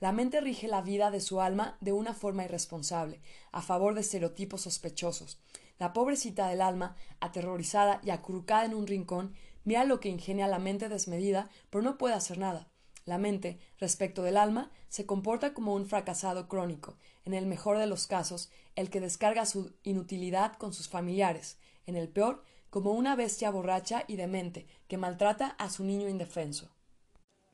La mente rige la vida de su alma de una forma irresponsable, a favor de estereotipos sospechosos. La pobrecita del alma, aterrorizada y acurrucada en un rincón, mira lo que ingenia la mente desmedida, pero no puede hacer nada. La mente, respecto del alma, se comporta como un fracasado crónico, en el mejor de los casos, el que descarga su inutilidad con sus familiares, en el peor, como una bestia borracha y demente que maltrata a su niño indefenso.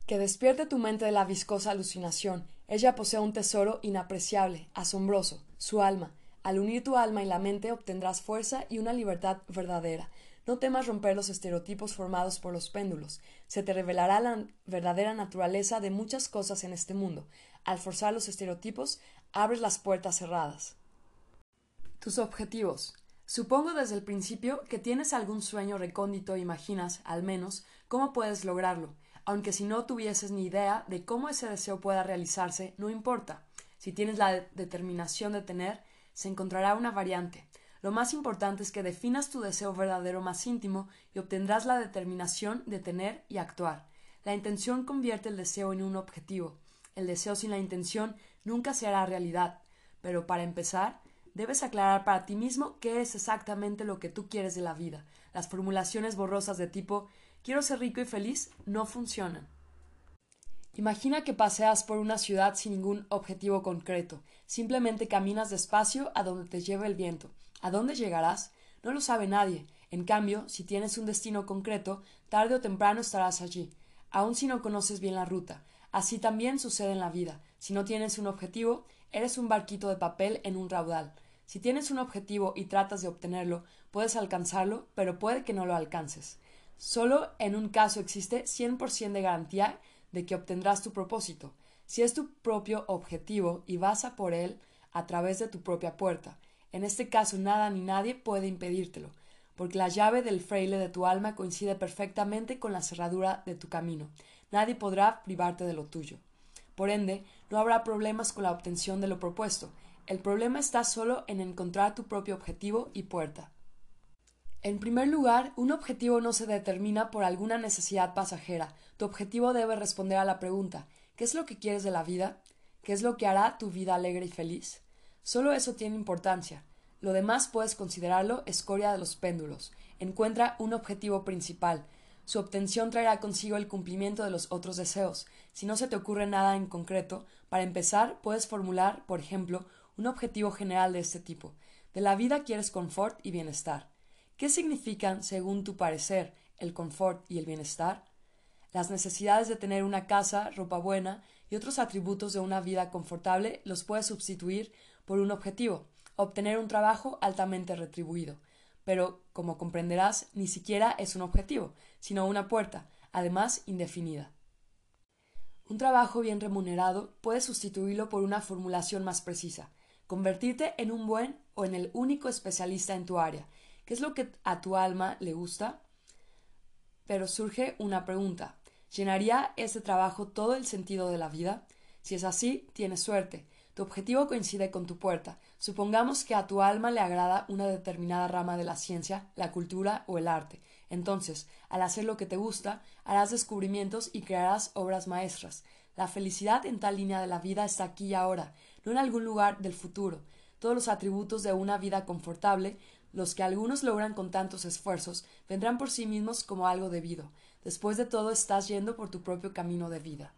Que despierte tu mente de la viscosa alucinación. Ella posee un tesoro inapreciable, asombroso, su alma. Al unir tu alma y la mente obtendrás fuerza y una libertad verdadera. No temas romper los estereotipos formados por los péndulos. Se te revelará la verdadera naturaleza de muchas cosas en este mundo. Al forzar los estereotipos, abres las puertas cerradas. Tus objetivos. Supongo desde el principio que tienes algún sueño recóndito e imaginas, al menos, cómo puedes lograrlo aunque si no tuvieses ni idea de cómo ese deseo pueda realizarse, no importa. Si tienes la determinación de tener, se encontrará una variante. Lo más importante es que definas tu deseo verdadero más íntimo y obtendrás la determinación de tener y actuar. La intención convierte el deseo en un objetivo. El deseo sin la intención nunca se hará realidad. Pero para empezar, debes aclarar para ti mismo qué es exactamente lo que tú quieres de la vida. Las formulaciones borrosas de tipo quiero ser rico y feliz no funcionan. Imagina que paseas por una ciudad sin ningún objetivo concreto, simplemente caminas despacio a donde te lleve el viento. ¿A dónde llegarás? No lo sabe nadie. En cambio, si tienes un destino concreto, tarde o temprano estarás allí, aun si no conoces bien la ruta. Así también sucede en la vida. Si no tienes un objetivo, eres un barquito de papel en un raudal. Si tienes un objetivo y tratas de obtenerlo, puedes alcanzarlo, pero puede que no lo alcances. Solo en un caso existe 100% de garantía de que obtendrás tu propósito, si es tu propio objetivo y vas por él a través de tu propia puerta. En este caso nada ni nadie puede impedírtelo, porque la llave del fraile de tu alma coincide perfectamente con la cerradura de tu camino. Nadie podrá privarte de lo tuyo. Por ende, no habrá problemas con la obtención de lo propuesto. El problema está solo en encontrar tu propio objetivo y puerta. En primer lugar, un objetivo no se determina por alguna necesidad pasajera. Tu objetivo debe responder a la pregunta ¿qué es lo que quieres de la vida? ¿Qué es lo que hará tu vida alegre y feliz? Solo eso tiene importancia. Lo demás puedes considerarlo escoria de los péndulos. Encuentra un objetivo principal. Su obtención traerá consigo el cumplimiento de los otros deseos. Si no se te ocurre nada en concreto, para empezar puedes formular, por ejemplo, un objetivo general de este tipo. De la vida quieres confort y bienestar. ¿Qué significan, según tu parecer, el confort y el bienestar? Las necesidades de tener una casa, ropa buena y otros atributos de una vida confortable los puedes sustituir por un objetivo, obtener un trabajo altamente retribuido. Pero, como comprenderás, ni siquiera es un objetivo, sino una puerta, además indefinida. Un trabajo bien remunerado puedes sustituirlo por una formulación más precisa, convertirte en un buen o en el único especialista en tu área, ¿Qué es lo que a tu alma le gusta? Pero surge una pregunta. ¿Llenaría ese trabajo todo el sentido de la vida? Si es así, tienes suerte. Tu objetivo coincide con tu puerta. Supongamos que a tu alma le agrada una determinada rama de la ciencia, la cultura o el arte. Entonces, al hacer lo que te gusta, harás descubrimientos y crearás obras maestras. La felicidad en tal línea de la vida está aquí y ahora, no en algún lugar del futuro. Todos los atributos de una vida confortable los que algunos logran con tantos esfuerzos vendrán por sí mismos como algo debido. Después de todo estás yendo por tu propio camino de vida.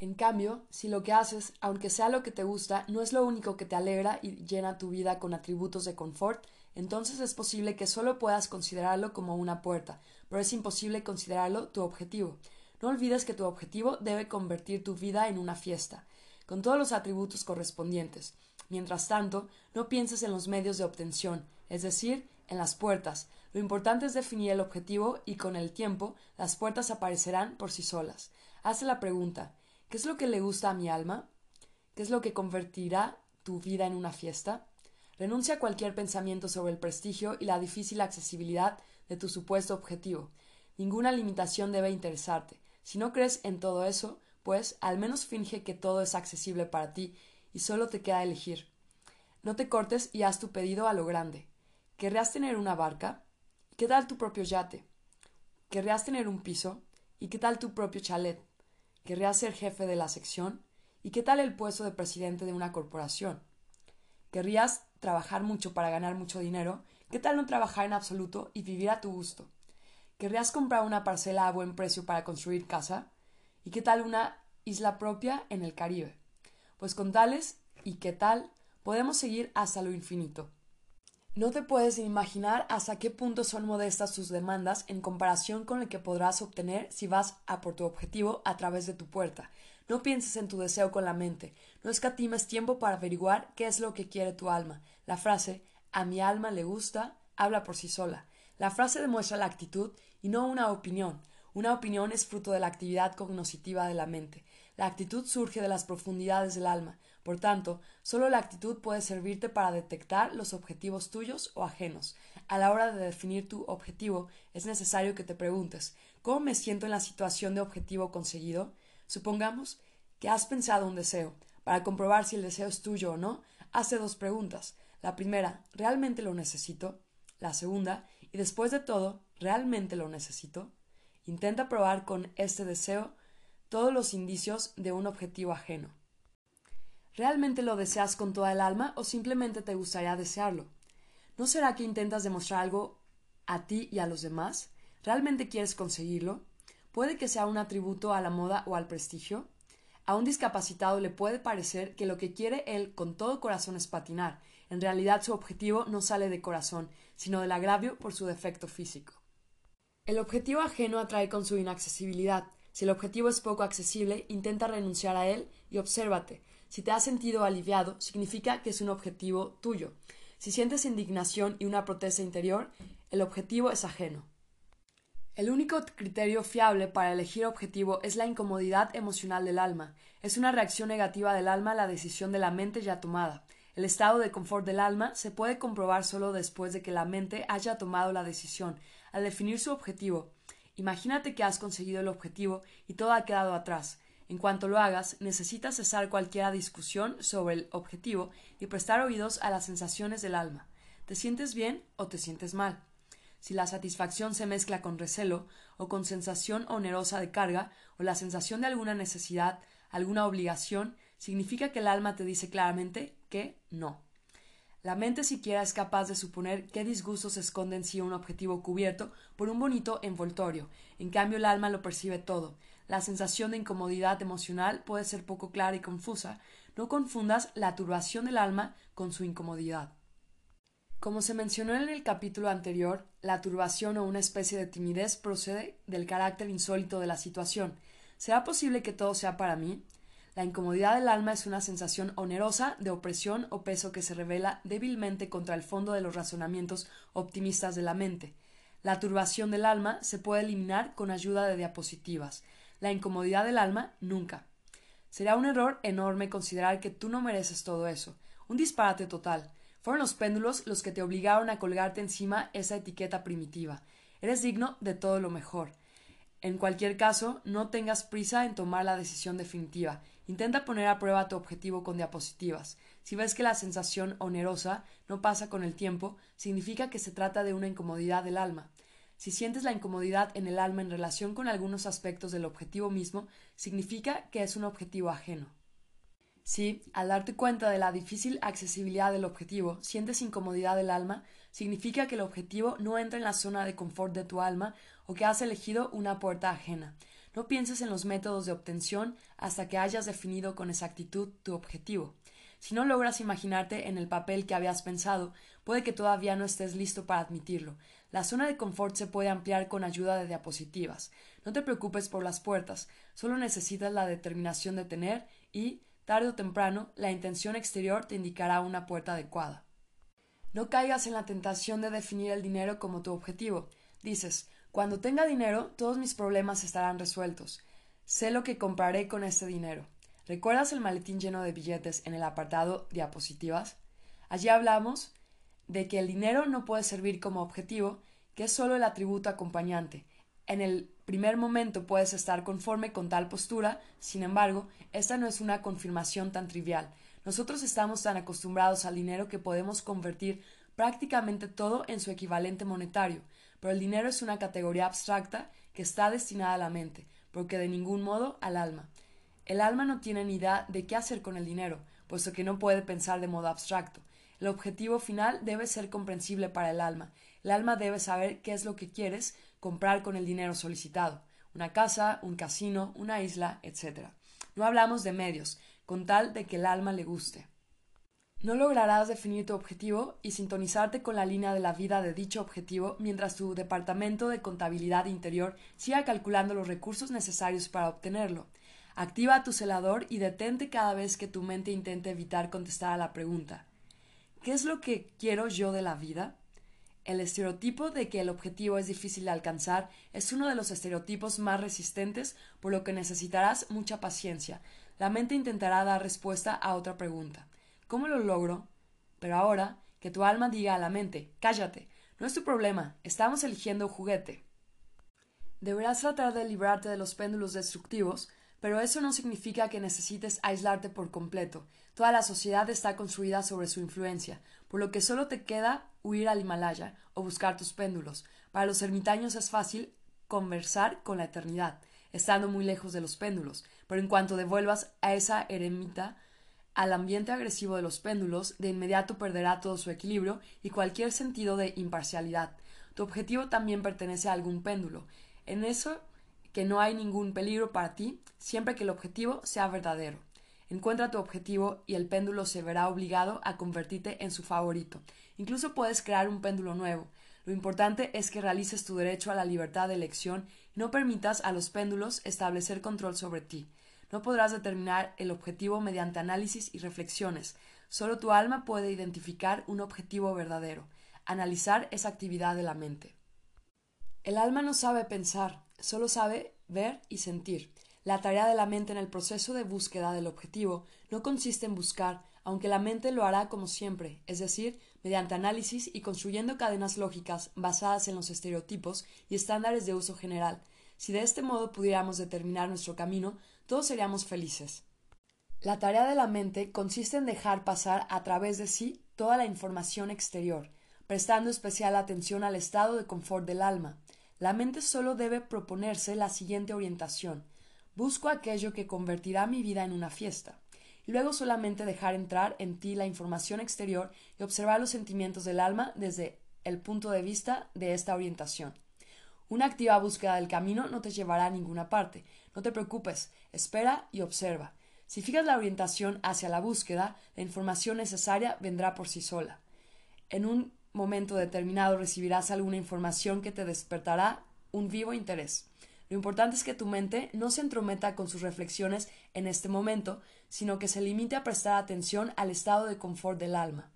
En cambio, si lo que haces, aunque sea lo que te gusta, no es lo único que te alegra y llena tu vida con atributos de confort, entonces es posible que solo puedas considerarlo como una puerta, pero es imposible considerarlo tu objetivo. No olvides que tu objetivo debe convertir tu vida en una fiesta, con todos los atributos correspondientes. Mientras tanto, no pienses en los medios de obtención, es decir, en las puertas. Lo importante es definir el objetivo y con el tiempo las puertas aparecerán por sí solas. Hazte la pregunta ¿qué es lo que le gusta a mi alma? ¿Qué es lo que convertirá tu vida en una fiesta? Renuncia a cualquier pensamiento sobre el prestigio y la difícil accesibilidad de tu supuesto objetivo. Ninguna limitación debe interesarte. Si no crees en todo eso, pues al menos finge que todo es accesible para ti y solo te queda elegir. No te cortes y haz tu pedido a lo grande. ¿Querrías tener una barca? ¿Qué tal tu propio yate? ¿Querrías tener un piso? ¿Y qué tal tu propio chalet? ¿Querrías ser jefe de la sección? ¿Y qué tal el puesto de presidente de una corporación? ¿Querrías trabajar mucho para ganar mucho dinero? ¿Qué tal no trabajar en absoluto y vivir a tu gusto? ¿Querrías comprar una parcela a buen precio para construir casa? ¿Y qué tal una isla propia en el Caribe? Pues con tales y qué tal podemos seguir hasta lo infinito. No te puedes imaginar hasta qué punto son modestas tus demandas en comparación con lo que podrás obtener si vas a por tu objetivo a través de tu puerta. No pienses en tu deseo con la mente, no escatimes tiempo para averiguar qué es lo que quiere tu alma. La frase a mi alma le gusta habla por sí sola. La frase demuestra la actitud y no una opinión. Una opinión es fruto de la actividad cognoscitiva de la mente. La actitud surge de las profundidades del alma. Por tanto, solo la actitud puede servirte para detectar los objetivos tuyos o ajenos. A la hora de definir tu objetivo, es necesario que te preguntes ¿Cómo me siento en la situación de objetivo conseguido? Supongamos que has pensado un deseo. Para comprobar si el deseo es tuyo o no, hace dos preguntas. La primera, ¿realmente lo necesito? La segunda, y después de todo, ¿realmente lo necesito? Intenta probar con este deseo todos los indicios de un objetivo ajeno. ¿Realmente lo deseas con toda el alma o simplemente te gustaría desearlo? ¿No será que intentas demostrar algo a ti y a los demás? ¿Realmente quieres conseguirlo? Puede que sea un atributo a la moda o al prestigio. A un discapacitado le puede parecer que lo que quiere él con todo corazón es patinar. En realidad su objetivo no sale de corazón, sino del agravio por su defecto físico. El objetivo ajeno atrae con su inaccesibilidad. Si el objetivo es poco accesible, intenta renunciar a él y obsérvate. Si te has sentido aliviado, significa que es un objetivo tuyo. Si sientes indignación y una protesta interior, el objetivo es ajeno. El único criterio fiable para elegir objetivo es la incomodidad emocional del alma. Es una reacción negativa del alma a la decisión de la mente ya tomada. El estado de confort del alma se puede comprobar solo después de que la mente haya tomado la decisión. Al definir su objetivo, imagínate que has conseguido el objetivo y todo ha quedado atrás. En cuanto lo hagas, necesitas cesar cualquier discusión sobre el objetivo y prestar oídos a las sensaciones del alma. ¿Te sientes bien o te sientes mal? Si la satisfacción se mezcla con recelo o con sensación onerosa de carga o la sensación de alguna necesidad, alguna obligación, significa que el alma te dice claramente que no. La mente siquiera es capaz de suponer qué disgustos esconde en sí un objetivo cubierto por un bonito envoltorio. En cambio, el alma lo percibe todo. La sensación de incomodidad emocional puede ser poco clara y confusa. No confundas la turbación del alma con su incomodidad. Como se mencionó en el capítulo anterior, la turbación o una especie de timidez procede del carácter insólito de la situación. ¿Será posible que todo sea para mí? La incomodidad del alma es una sensación onerosa de opresión o peso que se revela débilmente contra el fondo de los razonamientos optimistas de la mente. La turbación del alma se puede eliminar con ayuda de diapositivas la incomodidad del alma nunca. Será un error enorme considerar que tú no mereces todo eso. Un disparate total. Fueron los péndulos los que te obligaron a colgarte encima esa etiqueta primitiva. Eres digno de todo lo mejor. En cualquier caso, no tengas prisa en tomar la decisión definitiva. Intenta poner a prueba tu objetivo con diapositivas. Si ves que la sensación onerosa no pasa con el tiempo, significa que se trata de una incomodidad del alma. Si sientes la incomodidad en el alma en relación con algunos aspectos del objetivo mismo, significa que es un objetivo ajeno. Si, al darte cuenta de la difícil accesibilidad del objetivo, sientes incomodidad del alma, significa que el objetivo no entra en la zona de confort de tu alma o que has elegido una puerta ajena. No pienses en los métodos de obtención hasta que hayas definido con exactitud tu objetivo. Si no logras imaginarte en el papel que habías pensado, puede que todavía no estés listo para admitirlo. La zona de confort se puede ampliar con ayuda de diapositivas. No te preocupes por las puertas, solo necesitas la determinación de tener y, tarde o temprano, la intención exterior te indicará una puerta adecuada. No caigas en la tentación de definir el dinero como tu objetivo. Dices, cuando tenga dinero, todos mis problemas estarán resueltos. Sé lo que compraré con este dinero. ¿Recuerdas el maletín lleno de billetes en el apartado diapositivas? Allí hablamos de que el dinero no puede servir como objetivo, que es solo el atributo acompañante. En el primer momento puedes estar conforme con tal postura, sin embargo, esta no es una confirmación tan trivial. Nosotros estamos tan acostumbrados al dinero que podemos convertir prácticamente todo en su equivalente monetario, pero el dinero es una categoría abstracta que está destinada a la mente, porque de ningún modo al alma. El alma no tiene ni idea de qué hacer con el dinero, puesto que no puede pensar de modo abstracto. El objetivo final debe ser comprensible para el alma. El alma debe saber qué es lo que quieres comprar con el dinero solicitado. Una casa, un casino, una isla, etc. No hablamos de medios, con tal de que el alma le guste. No lograrás definir tu objetivo y sintonizarte con la línea de la vida de dicho objetivo mientras tu departamento de contabilidad interior siga calculando los recursos necesarios para obtenerlo. Activa tu celador y detente cada vez que tu mente intente evitar contestar a la pregunta ¿Qué es lo que quiero yo de la vida? El estereotipo de que el objetivo es difícil de alcanzar es uno de los estereotipos más resistentes, por lo que necesitarás mucha paciencia. La mente intentará dar respuesta a otra pregunta. ¿Cómo lo logro? Pero ahora, que tu alma diga a la mente, cállate, no es tu problema, estamos eligiendo juguete. Deberás tratar de librarte de los péndulos destructivos, pero eso no significa que necesites aislarte por completo. Toda la sociedad está construida sobre su influencia, por lo que solo te queda huir al Himalaya o buscar tus péndulos. Para los ermitaños es fácil conversar con la eternidad, estando muy lejos de los péndulos, pero en cuanto devuelvas a esa eremita al ambiente agresivo de los péndulos, de inmediato perderá todo su equilibrio y cualquier sentido de imparcialidad. Tu objetivo también pertenece a algún péndulo. En eso que no hay ningún peligro para ti siempre que el objetivo sea verdadero. Encuentra tu objetivo y el péndulo se verá obligado a convertirte en su favorito. Incluso puedes crear un péndulo nuevo. Lo importante es que realices tu derecho a la libertad de elección y no permitas a los péndulos establecer control sobre ti. No podrás determinar el objetivo mediante análisis y reflexiones. Solo tu alma puede identificar un objetivo verdadero. Analizar esa actividad de la mente. El alma no sabe pensar, solo sabe ver y sentir. La tarea de la mente en el proceso de búsqueda del objetivo no consiste en buscar, aunque la mente lo hará como siempre, es decir, mediante análisis y construyendo cadenas lógicas basadas en los estereotipos y estándares de uso general. Si de este modo pudiéramos determinar nuestro camino, todos seríamos felices. La tarea de la mente consiste en dejar pasar a través de sí toda la información exterior, prestando especial atención al estado de confort del alma, la mente solo debe proponerse la siguiente orientación. Busco aquello que convertirá mi vida en una fiesta. Luego solamente dejar entrar en ti la información exterior y observar los sentimientos del alma desde el punto de vista de esta orientación. Una activa búsqueda del camino no te llevará a ninguna parte. No te preocupes, espera y observa. Si fijas la orientación hacia la búsqueda, la información necesaria vendrá por sí sola. En un momento determinado recibirás alguna información que te despertará un vivo interés. Lo importante es que tu mente no se entrometa con sus reflexiones en este momento, sino que se limite a prestar atención al estado de confort del alma.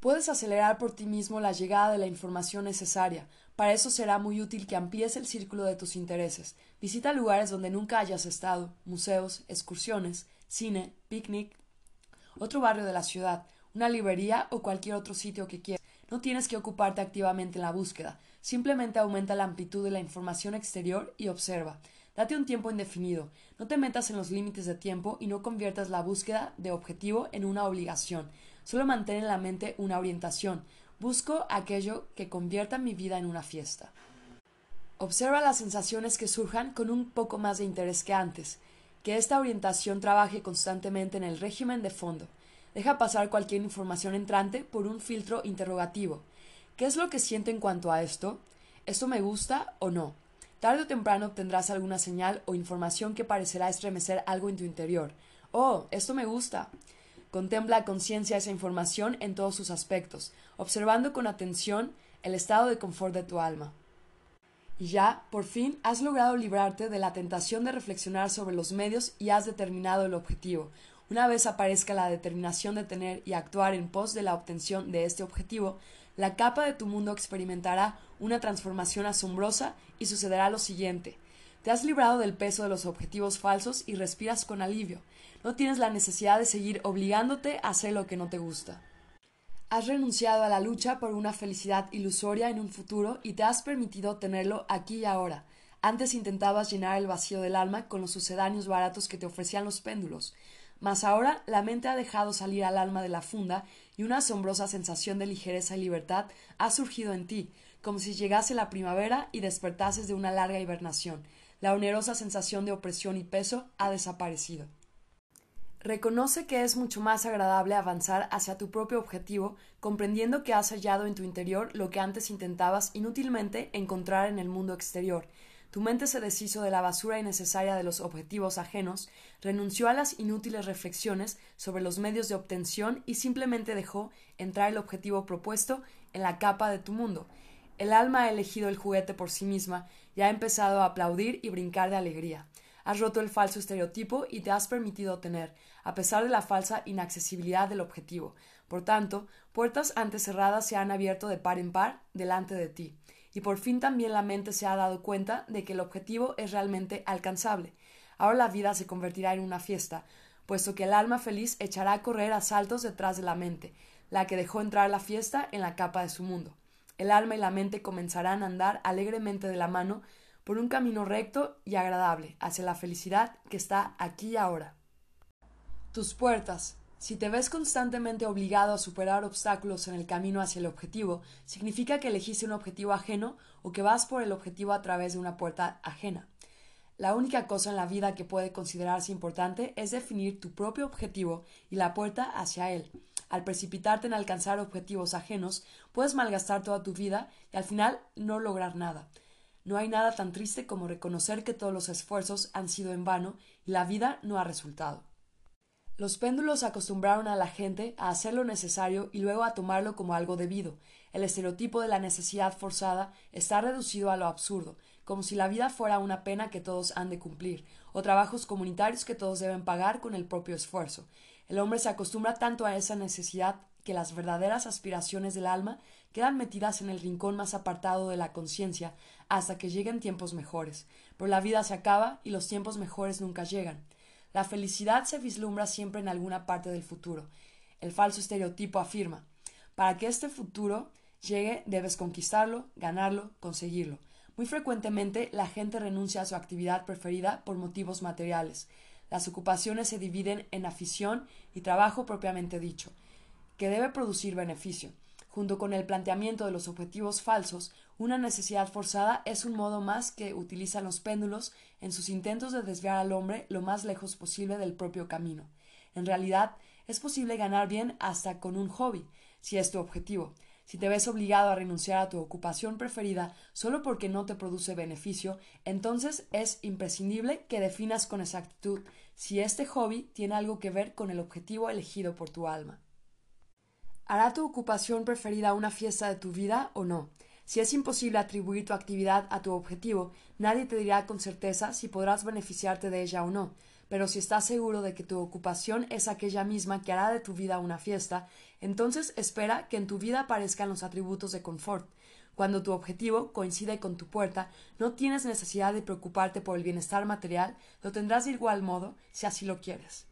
Puedes acelerar por ti mismo la llegada de la información necesaria. Para eso será muy útil que amplíes el círculo de tus intereses. Visita lugares donde nunca hayas estado, museos, excursiones, cine, picnic, otro barrio de la ciudad, una librería o cualquier otro sitio que quieras. No tienes que ocuparte activamente en la búsqueda, simplemente aumenta la amplitud de la información exterior y observa. Date un tiempo indefinido, no te metas en los límites de tiempo y no conviertas la búsqueda de objetivo en una obligación. Solo mantén en la mente una orientación. Busco aquello que convierta mi vida en una fiesta. Observa las sensaciones que surjan con un poco más de interés que antes. Que esta orientación trabaje constantemente en el régimen de fondo. Deja pasar cualquier información entrante por un filtro interrogativo. ¿Qué es lo que siento en cuanto a esto? ¿Esto me gusta o no? Tarde o temprano obtendrás alguna señal o información que parecerá estremecer algo en tu interior. Oh, esto me gusta. Contempla a conciencia esa información en todos sus aspectos, observando con atención el estado de confort de tu alma. Y ya, por fin, has logrado librarte de la tentación de reflexionar sobre los medios y has determinado el objetivo. Una vez aparezca la determinación de tener y actuar en pos de la obtención de este objetivo, la capa de tu mundo experimentará una transformación asombrosa y sucederá lo siguiente. Te has librado del peso de los objetivos falsos y respiras con alivio. No tienes la necesidad de seguir obligándote a hacer lo que no te gusta. Has renunciado a la lucha por una felicidad ilusoria en un futuro y te has permitido tenerlo aquí y ahora. Antes intentabas llenar el vacío del alma con los sucedáneos baratos que te ofrecían los péndulos, mas ahora la mente ha dejado salir al alma de la funda y una asombrosa sensación de ligereza y libertad ha surgido en ti, como si llegase la primavera y despertases de una larga hibernación. La onerosa sensación de opresión y peso ha desaparecido. Reconoce que es mucho más agradable avanzar hacia tu propio objetivo, comprendiendo que has hallado en tu interior lo que antes intentabas inútilmente encontrar en el mundo exterior. Tu mente se deshizo de la basura innecesaria de los objetivos ajenos, renunció a las inútiles reflexiones sobre los medios de obtención y simplemente dejó entrar el objetivo propuesto en la capa de tu mundo. El alma ha elegido el juguete por sí misma y ha empezado a aplaudir y brincar de alegría. Has roto el falso estereotipo y te has permitido tener, a pesar de la falsa inaccesibilidad del objetivo. Por tanto, puertas antes cerradas se han abierto de par en par delante de ti. Y por fin también la mente se ha dado cuenta de que el objetivo es realmente alcanzable. Ahora la vida se convertirá en una fiesta, puesto que el alma feliz echará a correr a saltos detrás de la mente, la que dejó entrar la fiesta en la capa de su mundo. El alma y la mente comenzarán a andar alegremente de la mano por un camino recto y agradable hacia la felicidad que está aquí y ahora. Tus puertas. Si te ves constantemente obligado a superar obstáculos en el camino hacia el objetivo, significa que elegiste un objetivo ajeno o que vas por el objetivo a través de una puerta ajena. La única cosa en la vida que puede considerarse importante es definir tu propio objetivo y la puerta hacia él. Al precipitarte en alcanzar objetivos ajenos, puedes malgastar toda tu vida y al final no lograr nada. No hay nada tan triste como reconocer que todos los esfuerzos han sido en vano y la vida no ha resultado. Los péndulos acostumbraron a la gente a hacer lo necesario y luego a tomarlo como algo debido. El estereotipo de la necesidad forzada está reducido a lo absurdo, como si la vida fuera una pena que todos han de cumplir, o trabajos comunitarios que todos deben pagar con el propio esfuerzo. El hombre se acostumbra tanto a esa necesidad que las verdaderas aspiraciones del alma quedan metidas en el rincón más apartado de la conciencia hasta que lleguen tiempos mejores. Pero la vida se acaba y los tiempos mejores nunca llegan. La felicidad se vislumbra siempre en alguna parte del futuro. El falso estereotipo afirma para que este futuro llegue debes conquistarlo, ganarlo, conseguirlo. Muy frecuentemente la gente renuncia a su actividad preferida por motivos materiales. Las ocupaciones se dividen en afición y trabajo propiamente dicho, que debe producir beneficio. Junto con el planteamiento de los objetivos falsos, una necesidad forzada es un modo más que utilizan los péndulos en sus intentos de desviar al hombre lo más lejos posible del propio camino. En realidad, es posible ganar bien hasta con un hobby, si es tu objetivo. Si te ves obligado a renunciar a tu ocupación preferida solo porque no te produce beneficio, entonces es imprescindible que definas con exactitud si este hobby tiene algo que ver con el objetivo elegido por tu alma. ¿Hará tu ocupación preferida una fiesta de tu vida o no? Si es imposible atribuir tu actividad a tu objetivo, nadie te dirá con certeza si podrás beneficiarte de ella o no. Pero si estás seguro de que tu ocupación es aquella misma que hará de tu vida una fiesta, entonces espera que en tu vida aparezcan los atributos de confort. Cuando tu objetivo coincide con tu puerta, no tienes necesidad de preocuparte por el bienestar material, lo tendrás de igual modo si así lo quieres.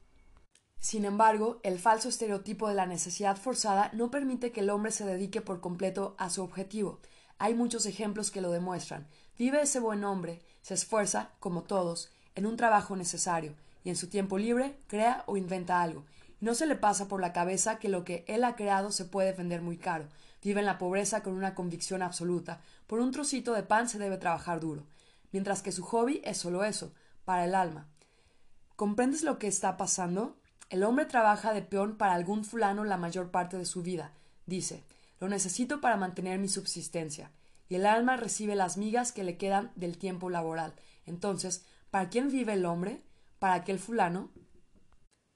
Sin embargo, el falso estereotipo de la necesidad forzada no permite que el hombre se dedique por completo a su objetivo. Hay muchos ejemplos que lo demuestran. Vive ese buen hombre, se esfuerza, como todos, en un trabajo necesario, y en su tiempo libre crea o inventa algo. Y no se le pasa por la cabeza que lo que él ha creado se puede vender muy caro. Vive en la pobreza con una convicción absoluta. Por un trocito de pan se debe trabajar duro. Mientras que su hobby es solo eso, para el alma. ¿Comprendes lo que está pasando? El hombre trabaja de peón para algún fulano la mayor parte de su vida. Dice, lo necesito para mantener mi subsistencia. Y el alma recibe las migas que le quedan del tiempo laboral. Entonces, ¿para quién vive el hombre? ¿Para aquel fulano?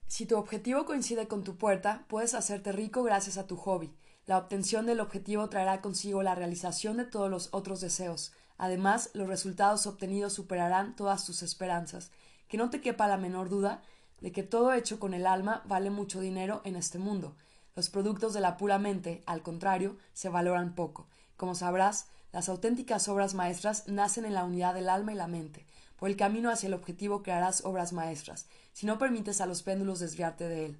Si tu objetivo coincide con tu puerta, puedes hacerte rico gracias a tu hobby. La obtención del objetivo traerá consigo la realización de todos los otros deseos. Además, los resultados obtenidos superarán todas tus esperanzas. Que no te quepa la menor duda de que todo hecho con el alma vale mucho dinero en este mundo. Los productos de la pura mente, al contrario, se valoran poco. Como sabrás, las auténticas obras maestras nacen en la unidad del alma y la mente. Por el camino hacia el objetivo crearás obras maestras, si no permites a los péndulos desviarte de él.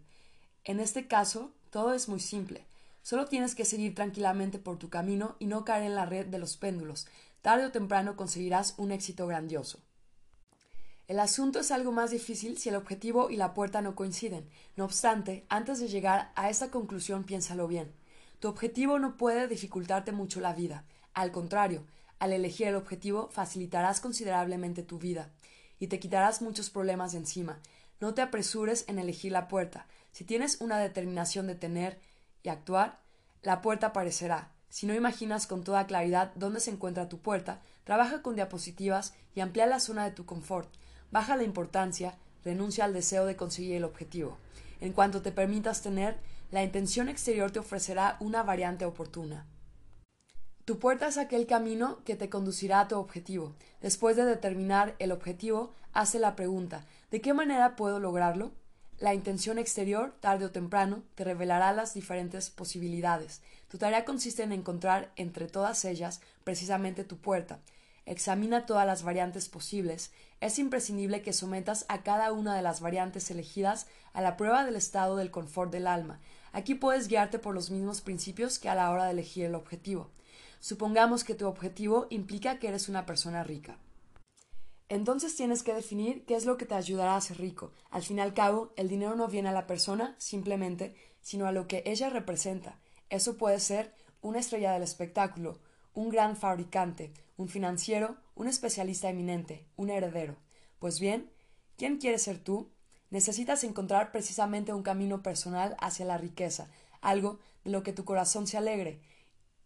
En este caso, todo es muy simple. Solo tienes que seguir tranquilamente por tu camino y no caer en la red de los péndulos. Tarde o temprano conseguirás un éxito grandioso. El asunto es algo más difícil si el objetivo y la puerta no coinciden. No obstante, antes de llegar a esta conclusión piénsalo bien. Tu objetivo no puede dificultarte mucho la vida. Al contrario, al elegir el objetivo facilitarás considerablemente tu vida y te quitarás muchos problemas de encima. No te apresures en elegir la puerta. Si tienes una determinación de tener y actuar, la puerta aparecerá. Si no imaginas con toda claridad dónde se encuentra tu puerta, trabaja con diapositivas y amplía la zona de tu confort. Baja la importancia, renuncia al deseo de conseguir el objetivo. En cuanto te permitas tener, la intención exterior te ofrecerá una variante oportuna. Tu puerta es aquel camino que te conducirá a tu objetivo. Después de determinar el objetivo, hace la pregunta ¿de qué manera puedo lograrlo? La intención exterior, tarde o temprano, te revelará las diferentes posibilidades. Tu tarea consiste en encontrar entre todas ellas precisamente tu puerta. Examina todas las variantes posibles. Es imprescindible que sometas a cada una de las variantes elegidas a la prueba del estado del confort del alma. Aquí puedes guiarte por los mismos principios que a la hora de elegir el objetivo. Supongamos que tu objetivo implica que eres una persona rica. Entonces tienes que definir qué es lo que te ayudará a ser rico. Al fin y al cabo, el dinero no viene a la persona simplemente, sino a lo que ella representa. Eso puede ser una estrella del espectáculo, un gran fabricante, un financiero, un especialista eminente, un heredero. Pues bien, ¿quién quieres ser tú? Necesitas encontrar precisamente un camino personal hacia la riqueza, algo de lo que tu corazón se alegre,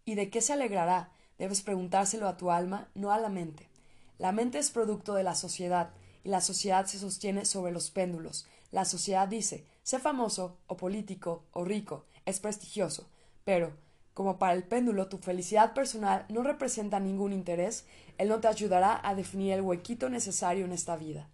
¿Y de qué se alegrará? Debes preguntárselo a tu alma, no a la mente. La mente es producto de la sociedad, y la sociedad se sostiene sobre los péndulos. La sociedad dice sé famoso, o político, o rico, es prestigioso, pero, como para el péndulo tu felicidad personal no representa ningún interés, él no te ayudará a definir el huequito necesario en esta vida.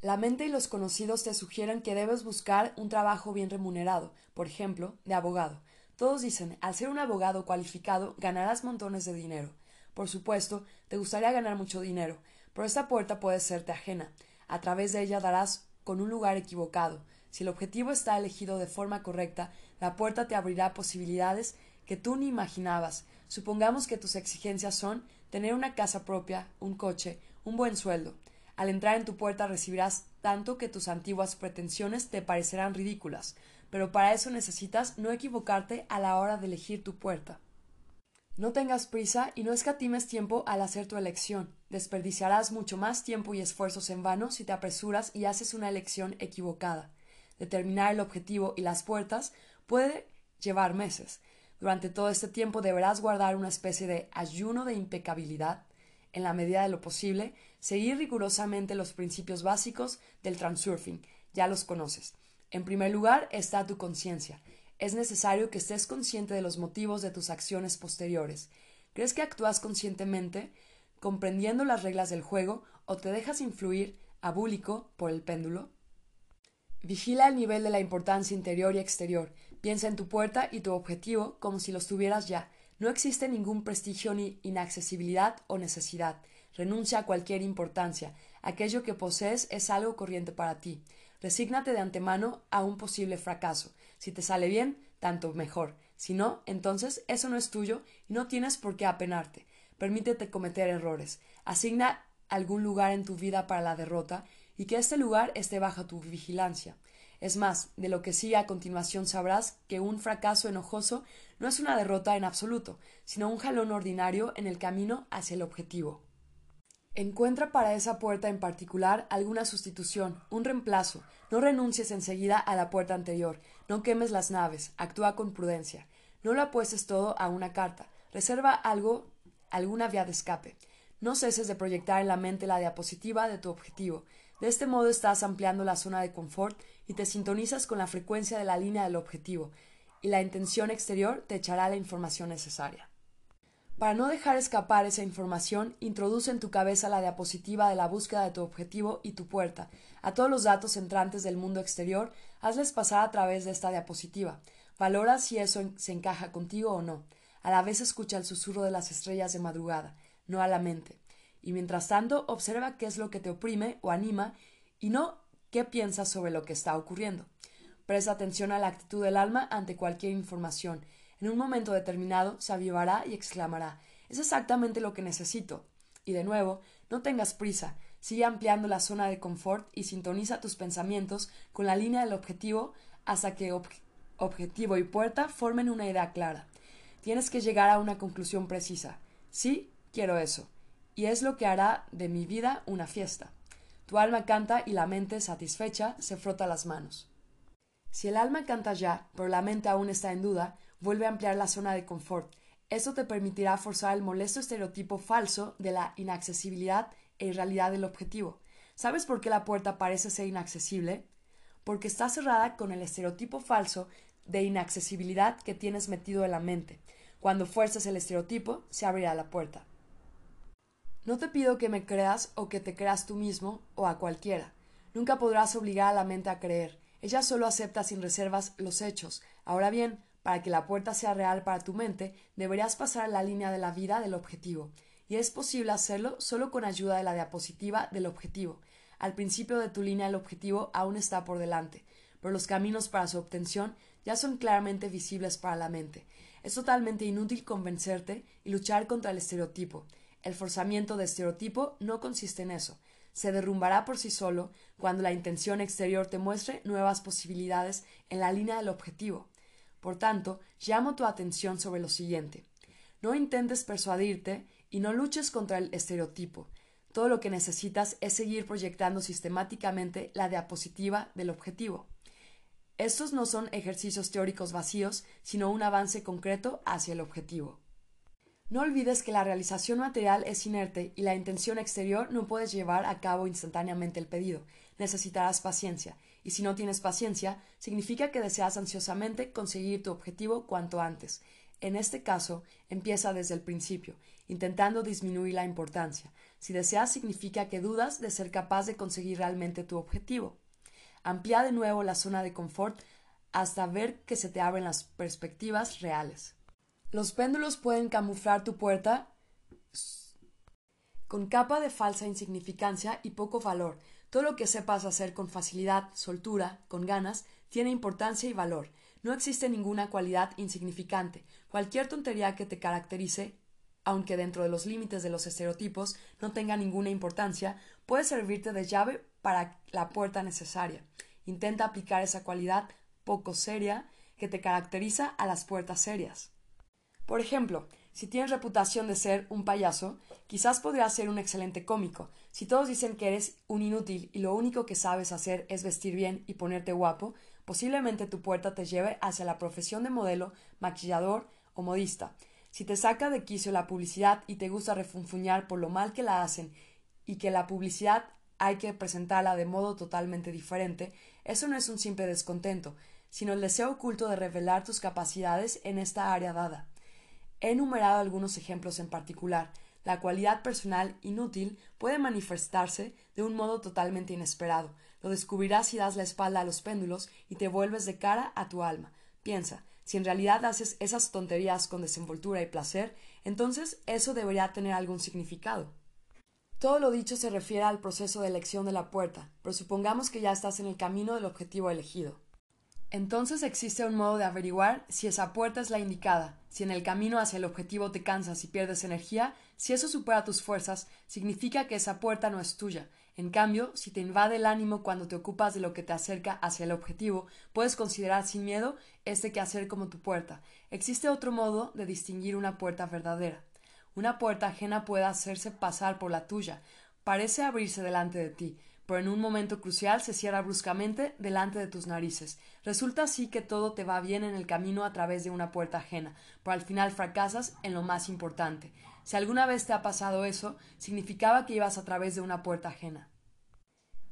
La mente y los conocidos te sugieren que debes buscar un trabajo bien remunerado, por ejemplo, de abogado, todos dicen, al ser un abogado cualificado, ganarás montones de dinero. Por supuesto, te gustaría ganar mucho dinero, pero esta puerta puede serte ajena. A través de ella darás con un lugar equivocado. Si el objetivo está elegido de forma correcta, la puerta te abrirá posibilidades que tú ni imaginabas. Supongamos que tus exigencias son tener una casa propia, un coche, un buen sueldo. Al entrar en tu puerta recibirás tanto que tus antiguas pretensiones te parecerán ridículas pero para eso necesitas no equivocarte a la hora de elegir tu puerta. No tengas prisa y no escatimes tiempo al hacer tu elección. Desperdiciarás mucho más tiempo y esfuerzos en vano si te apresuras y haces una elección equivocada. Determinar el objetivo y las puertas puede llevar meses. Durante todo este tiempo deberás guardar una especie de ayuno de impecabilidad. En la medida de lo posible, seguir rigurosamente los principios básicos del transurfing. Ya los conoces. En primer lugar está tu conciencia. Es necesario que estés consciente de los motivos de tus acciones posteriores. ¿Crees que actúas conscientemente, comprendiendo las reglas del juego, o te dejas influir, abúlico, por el péndulo? Vigila el nivel de la importancia interior y exterior. Piensa en tu puerta y tu objetivo como si los tuvieras ya. No existe ningún prestigio ni inaccesibilidad o necesidad. Renuncia a cualquier importancia. Aquello que posees es algo corriente para ti. Resígnate de antemano a un posible fracaso. Si te sale bien, tanto mejor. Si no, entonces eso no es tuyo y no tienes por qué apenarte. Permítete cometer errores. Asigna algún lugar en tu vida para la derrota y que este lugar esté bajo tu vigilancia. Es más, de lo que sigue a continuación sabrás que un fracaso enojoso no es una derrota en absoluto, sino un jalón ordinario en el camino hacia el objetivo. Encuentra para esa puerta en particular alguna sustitución, un reemplazo. No renuncies enseguida a la puerta anterior. No quemes las naves. Actúa con prudencia. No lo apuestes todo a una carta. Reserva algo, alguna vía de escape. No ceses de proyectar en la mente la diapositiva de tu objetivo. De este modo estás ampliando la zona de confort y te sintonizas con la frecuencia de la línea del objetivo, y la intención exterior te echará la información necesaria. Para no dejar escapar esa información, introduce en tu cabeza la diapositiva de la búsqueda de tu objetivo y tu puerta. A todos los datos entrantes del mundo exterior, hazles pasar a través de esta diapositiva. Valora si eso se encaja contigo o no. A la vez escucha el susurro de las estrellas de madrugada, no a la mente. Y mientras tanto, observa qué es lo que te oprime o anima y no qué piensas sobre lo que está ocurriendo. Presta atención a la actitud del alma ante cualquier información. En un momento determinado se avivará y exclamará Es exactamente lo que necesito. Y de nuevo, no tengas prisa, sigue ampliando la zona de confort y sintoniza tus pensamientos con la línea del objetivo hasta que objetivo y puerta formen una idea clara. Tienes que llegar a una conclusión precisa. Sí, quiero eso. Y es lo que hará de mi vida una fiesta. Tu alma canta y la mente, satisfecha, se frota las manos. Si el alma canta ya, pero la mente aún está en duda, vuelve a ampliar la zona de confort. Eso te permitirá forzar el molesto estereotipo falso de la inaccesibilidad e irrealidad del objetivo. ¿Sabes por qué la puerta parece ser inaccesible? Porque está cerrada con el estereotipo falso de inaccesibilidad que tienes metido en la mente. Cuando fuerces el estereotipo, se abrirá la puerta. No te pido que me creas o que te creas tú mismo o a cualquiera. Nunca podrás obligar a la mente a creer. Ella solo acepta sin reservas los hechos. Ahora bien, para que la puerta sea real para tu mente, deberías pasar la línea de la vida del objetivo. Y es posible hacerlo solo con ayuda de la diapositiva del objetivo. Al principio de tu línea el objetivo aún está por delante, pero los caminos para su obtención ya son claramente visibles para la mente. Es totalmente inútil convencerte y luchar contra el estereotipo. El forzamiento de estereotipo no consiste en eso. Se derrumbará por sí solo cuando la intención exterior te muestre nuevas posibilidades en la línea del objetivo. Por tanto, llamo tu atención sobre lo siguiente. No intentes persuadirte y no luches contra el estereotipo. Todo lo que necesitas es seguir proyectando sistemáticamente la diapositiva del objetivo. Estos no son ejercicios teóricos vacíos, sino un avance concreto hacia el objetivo. No olvides que la realización material es inerte y la intención exterior no puedes llevar a cabo instantáneamente el pedido. Necesitarás paciencia, y si no tienes paciencia, significa que deseas ansiosamente conseguir tu objetivo cuanto antes. En este caso, empieza desde el principio, intentando disminuir la importancia. Si deseas, significa que dudas de ser capaz de conseguir realmente tu objetivo. Amplía de nuevo la zona de confort hasta ver que se te abren las perspectivas reales. Los péndulos pueden camuflar tu puerta con capa de falsa insignificancia y poco valor. Todo lo que sepas hacer con facilidad, soltura, con ganas, tiene importancia y valor. No existe ninguna cualidad insignificante. Cualquier tontería que te caracterice, aunque dentro de los límites de los estereotipos no tenga ninguna importancia, puede servirte de llave para la puerta necesaria. Intenta aplicar esa cualidad poco seria que te caracteriza a las puertas serias. Por ejemplo, si tienes reputación de ser un payaso, quizás podrías ser un excelente cómico. Si todos dicen que eres un inútil y lo único que sabes hacer es vestir bien y ponerte guapo, posiblemente tu puerta te lleve hacia la profesión de modelo, maquillador o modista. Si te saca de quicio la publicidad y te gusta refunfuñar por lo mal que la hacen y que la publicidad hay que presentarla de modo totalmente diferente, eso no es un simple descontento, sino el deseo oculto de revelar tus capacidades en esta área dada. He enumerado algunos ejemplos en particular. La cualidad personal inútil puede manifestarse de un modo totalmente inesperado. Lo descubrirás si das la espalda a los péndulos y te vuelves de cara a tu alma. Piensa, si en realidad haces esas tonterías con desenvoltura y placer, entonces eso debería tener algún significado. Todo lo dicho se refiere al proceso de elección de la puerta, pero supongamos que ya estás en el camino del objetivo elegido. Entonces existe un modo de averiguar si esa puerta es la indicada, si en el camino hacia el objetivo te cansas y pierdes energía, si eso supera tus fuerzas, significa que esa puerta no es tuya. En cambio, si te invade el ánimo cuando te ocupas de lo que te acerca hacia el objetivo, puedes considerar sin miedo este quehacer como tu puerta. Existe otro modo de distinguir una puerta verdadera. Una puerta ajena puede hacerse pasar por la tuya, parece abrirse delante de ti, pero en un momento crucial se cierra bruscamente delante de tus narices. Resulta así que todo te va bien en el camino a través de una puerta ajena, pero al final fracasas en lo más importante. Si alguna vez te ha pasado eso, significaba que ibas a través de una puerta ajena.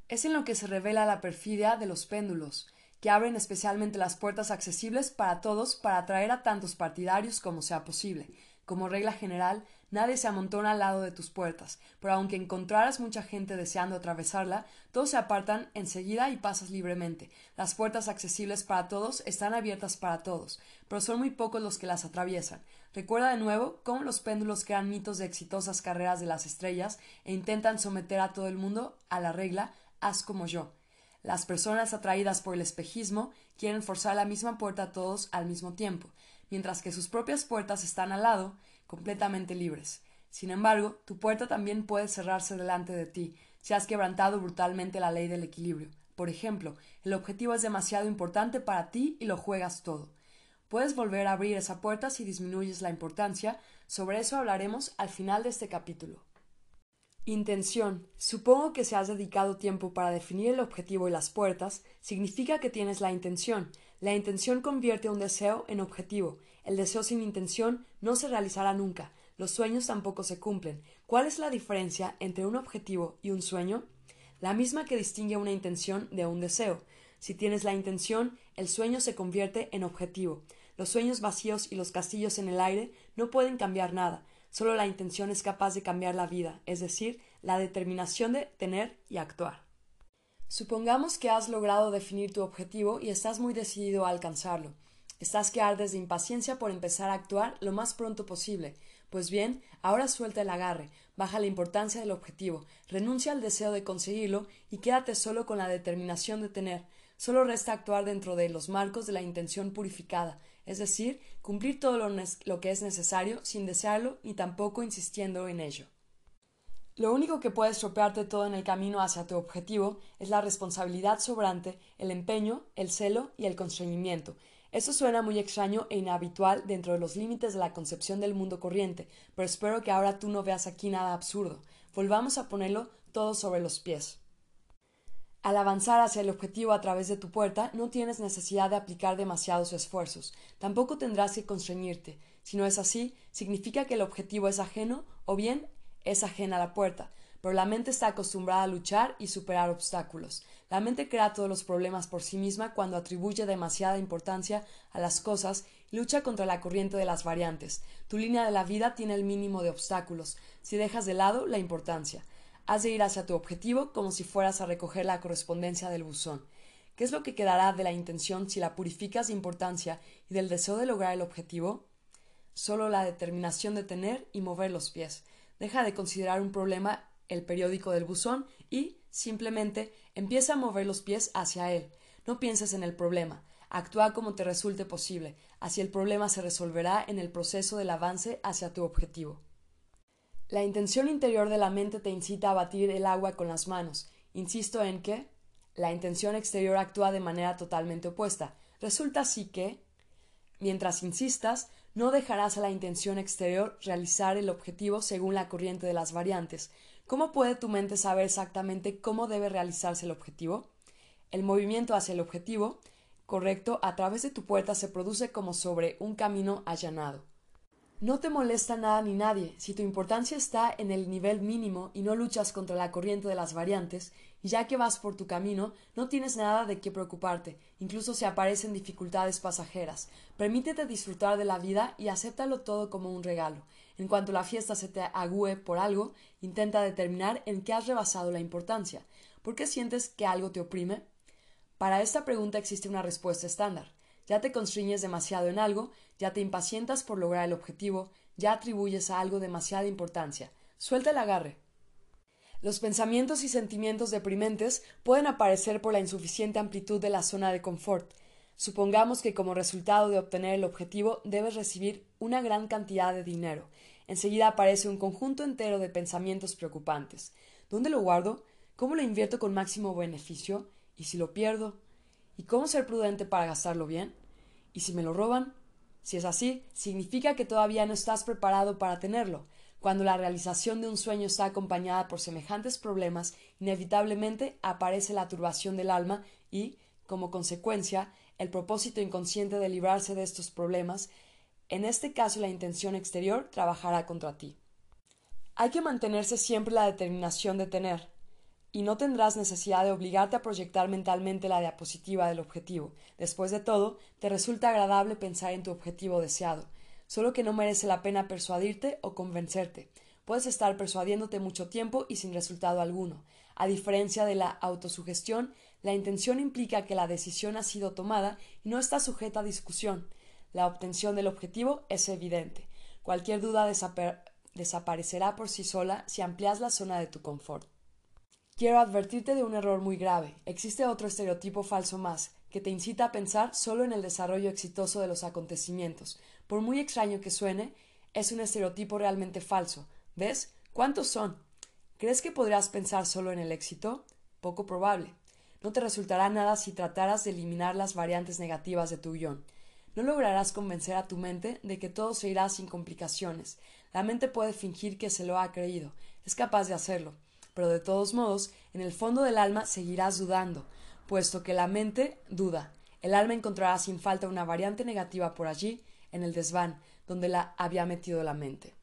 Es en lo que se revela la perfidia de los péndulos, que abren especialmente las puertas accesibles para todos para atraer a tantos partidarios como sea posible. Como regla general, Nadie se amontona al lado de tus puertas, pero aunque encontraras mucha gente deseando atravesarla, todos se apartan enseguida y pasas libremente. Las puertas accesibles para todos están abiertas para todos, pero son muy pocos los que las atraviesan. Recuerda de nuevo cómo los péndulos crean mitos de exitosas carreras de las estrellas e intentan someter a todo el mundo a la regla haz como yo. Las personas atraídas por el espejismo quieren forzar la misma puerta a todos al mismo tiempo, mientras que sus propias puertas están al lado, completamente libres. Sin embargo, tu puerta también puede cerrarse delante de ti si has quebrantado brutalmente la ley del equilibrio. Por ejemplo, el objetivo es demasiado importante para ti y lo juegas todo. Puedes volver a abrir esa puerta si disminuyes la importancia. Sobre eso hablaremos al final de este capítulo. Intención. Supongo que si has dedicado tiempo para definir el objetivo y las puertas, significa que tienes la intención. La intención convierte un deseo en objetivo el deseo sin intención no se realizará nunca. Los sueños tampoco se cumplen. ¿Cuál es la diferencia entre un objetivo y un sueño? La misma que distingue una intención de un deseo. Si tienes la intención, el sueño se convierte en objetivo. Los sueños vacíos y los castillos en el aire no pueden cambiar nada. Solo la intención es capaz de cambiar la vida, es decir, la determinación de tener y actuar. Supongamos que has logrado definir tu objetivo y estás muy decidido a alcanzarlo. Estás que ardes de impaciencia por empezar a actuar lo más pronto posible. Pues bien, ahora suelta el agarre, baja la importancia del objetivo, renuncia al deseo de conseguirlo y quédate solo con la determinación de tener. Solo resta actuar dentro de los marcos de la intención purificada, es decir, cumplir todo lo, lo que es necesario sin desearlo ni tampoco insistiendo en ello. Lo único que puede estropearte todo en el camino hacia tu objetivo es la responsabilidad sobrante, el empeño, el celo y el constreñimiento, eso suena muy extraño e inhabitual dentro de los límites de la concepción del mundo corriente, pero espero que ahora tú no veas aquí nada absurdo. Volvamos a ponerlo todo sobre los pies. Al avanzar hacia el objetivo a través de tu puerta, no tienes necesidad de aplicar demasiados esfuerzos. Tampoco tendrás que constreñirte. Si no es así, significa que el objetivo es ajeno o bien es ajena a la puerta pero la mente está acostumbrada a luchar y superar obstáculos. La mente crea todos los problemas por sí misma cuando atribuye demasiada importancia a las cosas y lucha contra la corriente de las variantes. Tu línea de la vida tiene el mínimo de obstáculos, si dejas de lado la importancia. Has de ir hacia tu objetivo como si fueras a recoger la correspondencia del buzón. ¿Qué es lo que quedará de la intención si la purificas de importancia y del deseo de lograr el objetivo? Solo la determinación de tener y mover los pies. Deja de considerar un problema el periódico del buzón y, simplemente, empieza a mover los pies hacia él. No pienses en el problema. Actúa como te resulte posible. Así el problema se resolverá en el proceso del avance hacia tu objetivo. La intención interior de la mente te incita a batir el agua con las manos. Insisto en que la intención exterior actúa de manera totalmente opuesta. Resulta así que, mientras insistas, no dejarás a la intención exterior realizar el objetivo según la corriente de las variantes, ¿Cómo puede tu mente saber exactamente cómo debe realizarse el objetivo? El movimiento hacia el objetivo correcto a través de tu puerta se produce como sobre un camino allanado. No te molesta nada ni nadie si tu importancia está en el nivel mínimo y no luchas contra la corriente de las variantes, ya que vas por tu camino, no tienes nada de qué preocuparte, incluso si aparecen dificultades pasajeras. Permítete disfrutar de la vida y acéptalo todo como un regalo. En cuanto la fiesta se te agüe por algo, intenta determinar en qué has rebasado la importancia. ¿Por qué sientes que algo te oprime? Para esta pregunta existe una respuesta estándar. Ya te constriñes demasiado en algo, ya te impacientas por lograr el objetivo, ya atribuyes a algo demasiada importancia. Suelta el agarre. Los pensamientos y sentimientos deprimentes pueden aparecer por la insuficiente amplitud de la zona de confort, Supongamos que como resultado de obtener el objetivo debes recibir una gran cantidad de dinero. Enseguida aparece un conjunto entero de pensamientos preocupantes. ¿Dónde lo guardo? ¿Cómo lo invierto con máximo beneficio? ¿Y si lo pierdo? ¿Y cómo ser prudente para gastarlo bien? ¿Y si me lo roban? Si es así, significa que todavía no estás preparado para tenerlo. Cuando la realización de un sueño está acompañada por semejantes problemas, inevitablemente aparece la turbación del alma y, como consecuencia, el propósito inconsciente de librarse de estos problemas, en este caso la intención exterior trabajará contra ti. Hay que mantenerse siempre la determinación de tener. y no tendrás necesidad de obligarte a proyectar mentalmente la diapositiva del objetivo. Después de todo, te resulta agradable pensar en tu objetivo deseado, solo que no merece la pena persuadirte o convencerte. Puedes estar persuadiéndote mucho tiempo y sin resultado alguno. A diferencia de la autosugestión, la intención implica que la decisión ha sido tomada y no está sujeta a discusión. La obtención del objetivo es evidente. Cualquier duda desaparecerá por sí sola si amplias la zona de tu confort. Quiero advertirte de un error muy grave. Existe otro estereotipo falso más, que te incita a pensar solo en el desarrollo exitoso de los acontecimientos. Por muy extraño que suene, es un estereotipo realmente falso. ¿Ves? ¿Cuántos son? ¿Crees que podrás pensar solo en el éxito? Poco probable. No te resultará nada si trataras de eliminar las variantes negativas de tu guion. No lograrás convencer a tu mente de que todo se irá sin complicaciones. La mente puede fingir que se lo ha creído. Es capaz de hacerlo pero de todos modos, en el fondo del alma seguirás dudando, puesto que la mente duda. El alma encontrará sin falta una variante negativa por allí, en el desván, donde la había metido la mente.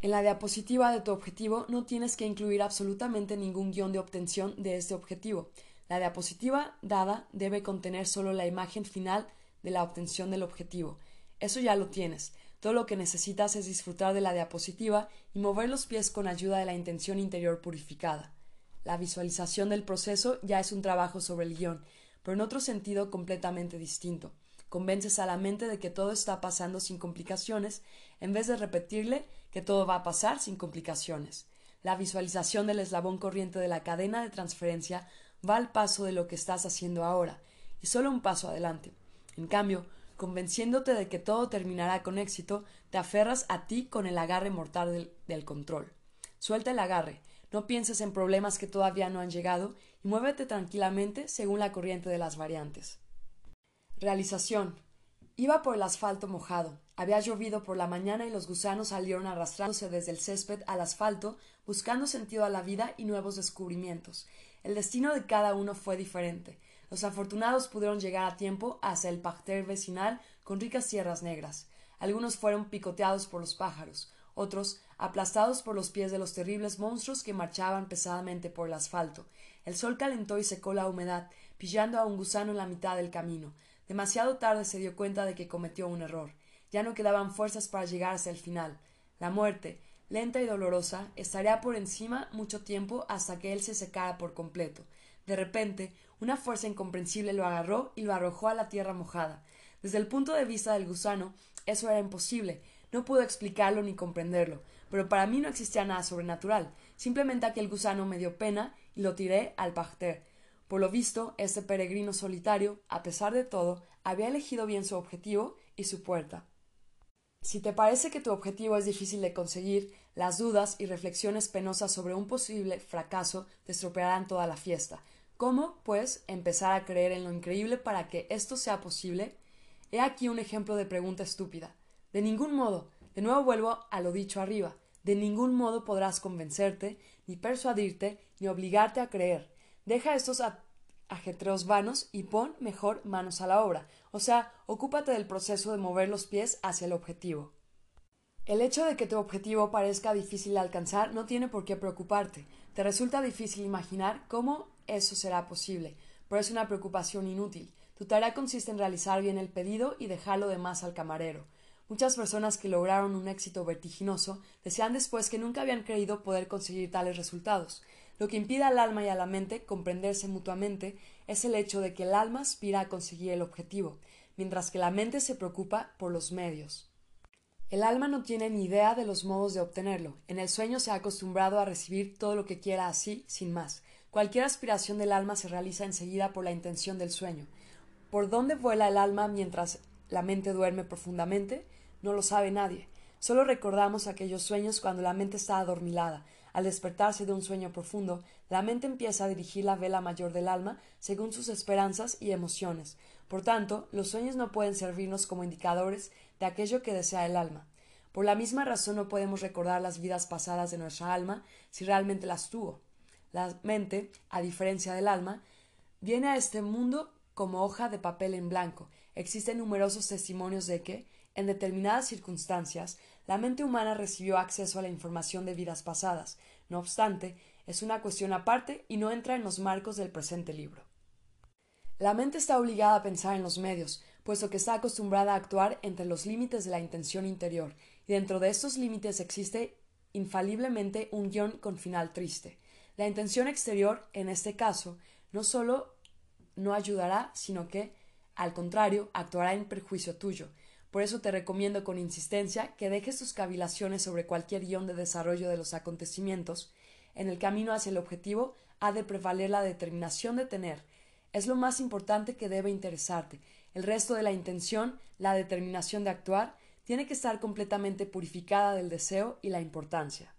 En la diapositiva de tu objetivo no tienes que incluir absolutamente ningún guion de obtención de este objetivo. La diapositiva dada debe contener solo la imagen final de la obtención del objetivo. Eso ya lo tienes. Todo lo que necesitas es disfrutar de la diapositiva y mover los pies con ayuda de la intención interior purificada. La visualización del proceso ya es un trabajo sobre el guion, pero en otro sentido completamente distinto. Convences a la mente de que todo está pasando sin complicaciones, en vez de repetirle que todo va a pasar sin complicaciones. La visualización del eslabón corriente de la cadena de transferencia va al paso de lo que estás haciendo ahora, y solo un paso adelante. En cambio, convenciéndote de que todo terminará con éxito, te aferras a ti con el agarre mortal del, control. Suelta el agarre, no pienses en problemas que todavía no han llegado y muévete tranquilamente según la corriente de las variantes. Realización. Iba por el asfalto mojado. Había llovido por la mañana y los gusanos salieron arrastrándose desde el césped al asfalto, buscando sentido a la vida y nuevos descubrimientos. El destino de cada uno fue diferente. Los afortunados pudieron llegar a tiempo hacia el parterre vecinal con ricas sierras negras. Algunos fueron picoteados por los pájaros, otros aplastados por los pies de los terribles monstruos que marchaban pesadamente por el asfalto. El sol calentó y secó la humedad, pillando a un gusano en la mitad del camino. Demasiado tarde se dio cuenta de que cometió un error. Ya no quedaban fuerzas para llegar hasta el final. La muerte, lenta y dolorosa, estaría por encima mucho tiempo hasta que él se secara por completo. De repente, una fuerza incomprensible lo agarró y lo arrojó a la tierra mojada. Desde el punto de vista del gusano, eso era imposible. No pudo explicarlo ni comprenderlo, pero para mí no existía nada sobrenatural. Simplemente aquel gusano me dio pena y lo tiré al parterre. Por lo visto, este peregrino solitario, a pesar de todo, había elegido bien su objetivo y su puerta. Si te parece que tu objetivo es difícil de conseguir, las dudas y reflexiones penosas sobre un posible fracaso te estropearán toda la fiesta. ¿Cómo, pues, empezar a creer en lo increíble para que esto sea posible? He aquí un ejemplo de pregunta estúpida. De ningún modo, de nuevo vuelvo a lo dicho arriba, de ningún modo podrás convencerte, ni persuadirte, ni obligarte a creer. Deja estos ajetreos vanos y pon mejor manos a la obra, o sea, ocúpate del proceso de mover los pies hacia el objetivo. El hecho de que tu objetivo parezca difícil de alcanzar no tiene por qué preocuparte. Te resulta difícil imaginar cómo eso será posible, pero es una preocupación inútil. Tu tarea consiste en realizar bien el pedido y dejarlo de más al camarero. Muchas personas que lograron un éxito vertiginoso desean después que nunca habían creído poder conseguir tales resultados. Lo que impide al alma y a la mente comprenderse mutuamente es el hecho de que el alma aspira a conseguir el objetivo, mientras que la mente se preocupa por los medios. El alma no tiene ni idea de los modos de obtenerlo. En el sueño se ha acostumbrado a recibir todo lo que quiera así, sin más. Cualquier aspiración del alma se realiza enseguida por la intención del sueño. ¿Por dónde vuela el alma mientras la mente duerme profundamente? No lo sabe nadie. Solo recordamos aquellos sueños cuando la mente está adormilada. Al despertarse de un sueño profundo, la mente empieza a dirigir la vela mayor del alma según sus esperanzas y emociones. Por tanto, los sueños no pueden servirnos como indicadores de aquello que desea el alma. Por la misma razón no podemos recordar las vidas pasadas de nuestra alma si realmente las tuvo. La mente, a diferencia del alma, viene a este mundo como hoja de papel en blanco. Existen numerosos testimonios de que, en determinadas circunstancias, la mente humana recibió acceso a la información de vidas pasadas. No obstante, es una cuestión aparte y no entra en los marcos del presente libro. La mente está obligada a pensar en los medios, puesto que está acostumbrada a actuar entre los límites de la intención interior, y dentro de estos límites existe infaliblemente un guion con final triste. La intención exterior, en este caso, no solo no ayudará, sino que, al contrario, actuará en perjuicio tuyo. Por eso te recomiendo con insistencia que dejes tus cavilaciones sobre cualquier guion de desarrollo de los acontecimientos. En el camino hacia el objetivo ha de prevaler la determinación de tener. Es lo más importante que debe interesarte. El resto de la intención, la determinación de actuar, tiene que estar completamente purificada del deseo y la importancia.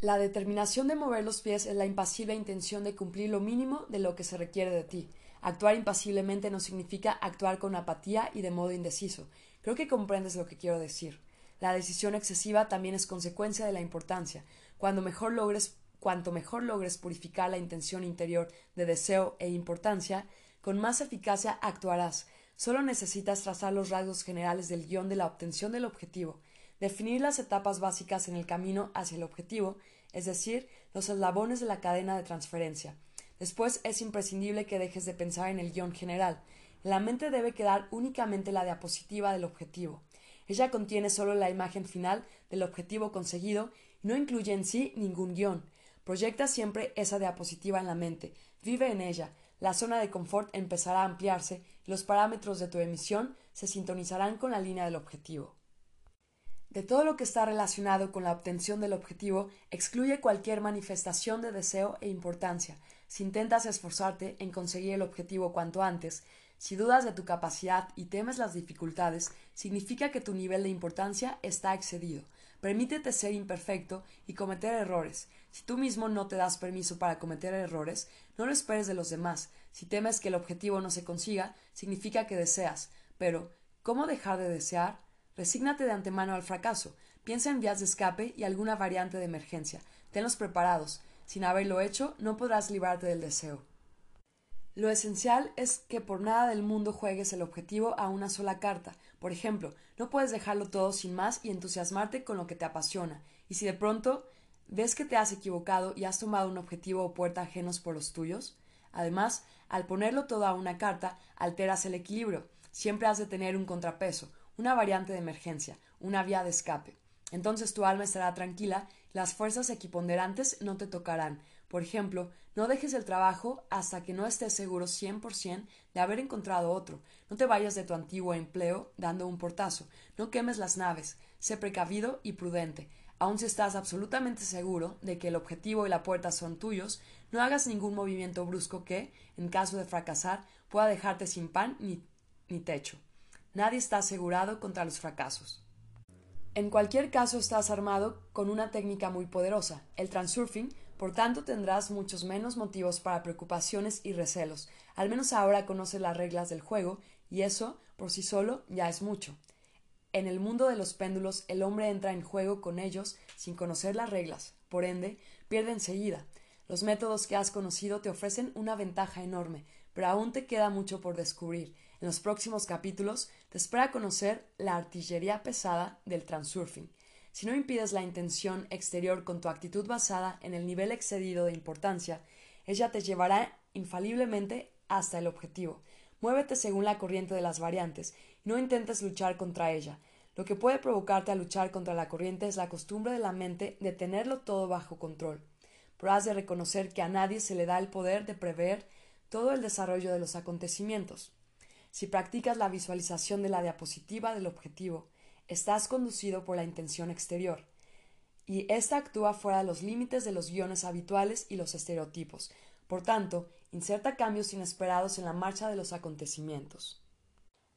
La determinación de mover los pies es la impasible intención de cumplir lo mínimo de lo que se requiere de ti. Actuar impasiblemente no significa actuar con apatía y de modo indeciso. Creo que comprendes lo que quiero decir. La decisión excesiva también es consecuencia de la importancia. Cuando mejor logres, cuanto mejor logres purificar la intención interior de deseo e importancia, con más eficacia actuarás. Solo necesitas trazar los rasgos generales del guion de la obtención del objetivo, definir las etapas básicas en el camino hacia el objetivo, es decir, los eslabones de la cadena de transferencia. Después es imprescindible que dejes de pensar en el guion general. En la mente debe quedar únicamente la diapositiva del objetivo. Ella contiene solo la imagen final del objetivo conseguido y no incluye en sí ningún guion. Proyecta siempre esa diapositiva en la mente, vive en ella, la zona de confort empezará a ampliarse y los parámetros de tu emisión se sintonizarán con la línea del objetivo. De todo lo que está relacionado con la obtención del objetivo, excluye cualquier manifestación de deseo e importancia. Si intentas esforzarte en conseguir el objetivo cuanto antes, si dudas de tu capacidad y temes las dificultades, significa que tu nivel de importancia está excedido. Permítete ser imperfecto y cometer errores. Si tú mismo no te das permiso para cometer errores, no lo esperes de los demás. Si temes que el objetivo no se consiga, significa que deseas. Pero, ¿cómo dejar de desear? Resígnate de antemano al fracaso. Piensa en vías de escape y alguna variante de emergencia. Tenlos preparados. Sin haberlo hecho, no podrás librarte del deseo. Lo esencial es que por nada del mundo juegues el objetivo a una sola carta. Por ejemplo, no puedes dejarlo todo sin más y entusiasmarte con lo que te apasiona. Y si de pronto ves que te has equivocado y has tomado un objetivo o puerta ajenos por los tuyos, además, al ponerlo todo a una carta, alteras el equilibrio. Siempre has de tener un contrapeso, una variante de emergencia, una vía de escape. Entonces tu alma estará tranquila, las fuerzas equiponderantes no te tocarán, por ejemplo, no dejes el trabajo hasta que no estés seguro 100% de haber encontrado otro. No te vayas de tu antiguo empleo dando un portazo. No quemes las naves. Sé precavido y prudente. Aun si estás absolutamente seguro de que el objetivo y la puerta son tuyos, no hagas ningún movimiento brusco que, en caso de fracasar, pueda dejarte sin pan ni, ni techo. Nadie está asegurado contra los fracasos. En cualquier caso estás armado con una técnica muy poderosa, el transurfing, por tanto tendrás muchos menos motivos para preocupaciones y recelos. Al menos ahora conoces las reglas del juego, y eso, por sí solo, ya es mucho. En el mundo de los péndulos el hombre entra en juego con ellos sin conocer las reglas, por ende, pierde enseguida. Los métodos que has conocido te ofrecen una ventaja enorme, pero aún te queda mucho por descubrir. En los próximos capítulos te espera conocer la artillería pesada del transurfing. Si no impides la intención exterior con tu actitud basada en el nivel excedido de importancia, ella te llevará infaliblemente hasta el objetivo. Muévete según la corriente de las variantes no intentes luchar contra ella. Lo que puede provocarte a luchar contra la corriente es la costumbre de la mente de tenerlo todo bajo control. Pero has de reconocer que a nadie se le da el poder de prever todo el desarrollo de los acontecimientos. Si practicas la visualización de la diapositiva del objetivo, estás conducido por la intención exterior, y ésta actúa fuera de los límites de los guiones habituales y los estereotipos. Por tanto, inserta cambios inesperados en la marcha de los acontecimientos.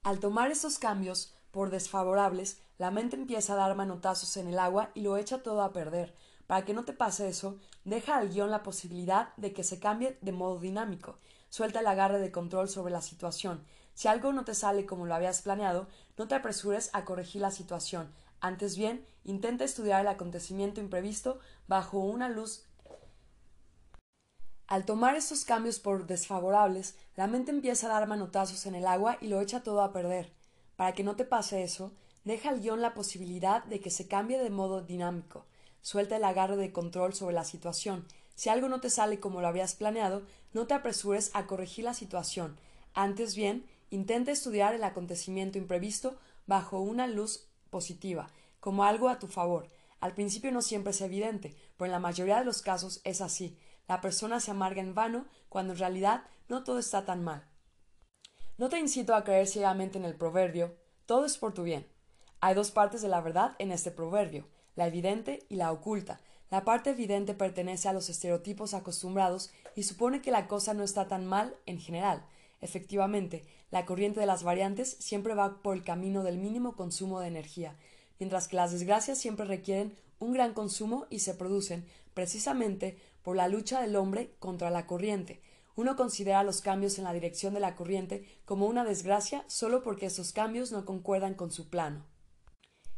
Al tomar estos cambios por desfavorables, la mente empieza a dar manotazos en el agua y lo echa todo a perder. Para que no te pase eso, deja al guion la posibilidad de que se cambie de modo dinámico. Suelta el agarre de control sobre la situación. Si algo no te sale como lo habías planeado, no te apresures a corregir la situación. Antes bien, intenta estudiar el acontecimiento imprevisto bajo una luz. Al tomar estos cambios por desfavorables, la mente empieza a dar manotazos en el agua y lo echa todo a perder. Para que no te pase eso, deja al guion la posibilidad de que se cambie de modo dinámico. suelta el agarre de control sobre la situación. Si algo no te sale como lo habías planeado, no te apresures a corregir la situación. Antes bien, intenta estudiar el acontecimiento imprevisto bajo una luz positiva, como algo a tu favor. Al principio no siempre es evidente, pero en la mayoría de los casos es así. La persona se amarga en vano cuando en realidad no todo está tan mal. No te incito a creer ciegamente en el proverbio todo es por tu bien. Hay dos partes de la verdad en este proverbio, la evidente y la oculta. La parte evidente pertenece a los estereotipos acostumbrados y supone que la cosa no está tan mal en general. Efectivamente, la corriente de las variantes siempre va por el camino del mínimo consumo de energía, mientras que las desgracias siempre requieren un gran consumo y se producen precisamente por la lucha del hombre contra la corriente. Uno considera los cambios en la dirección de la corriente como una desgracia solo porque esos cambios no concuerdan con su plano.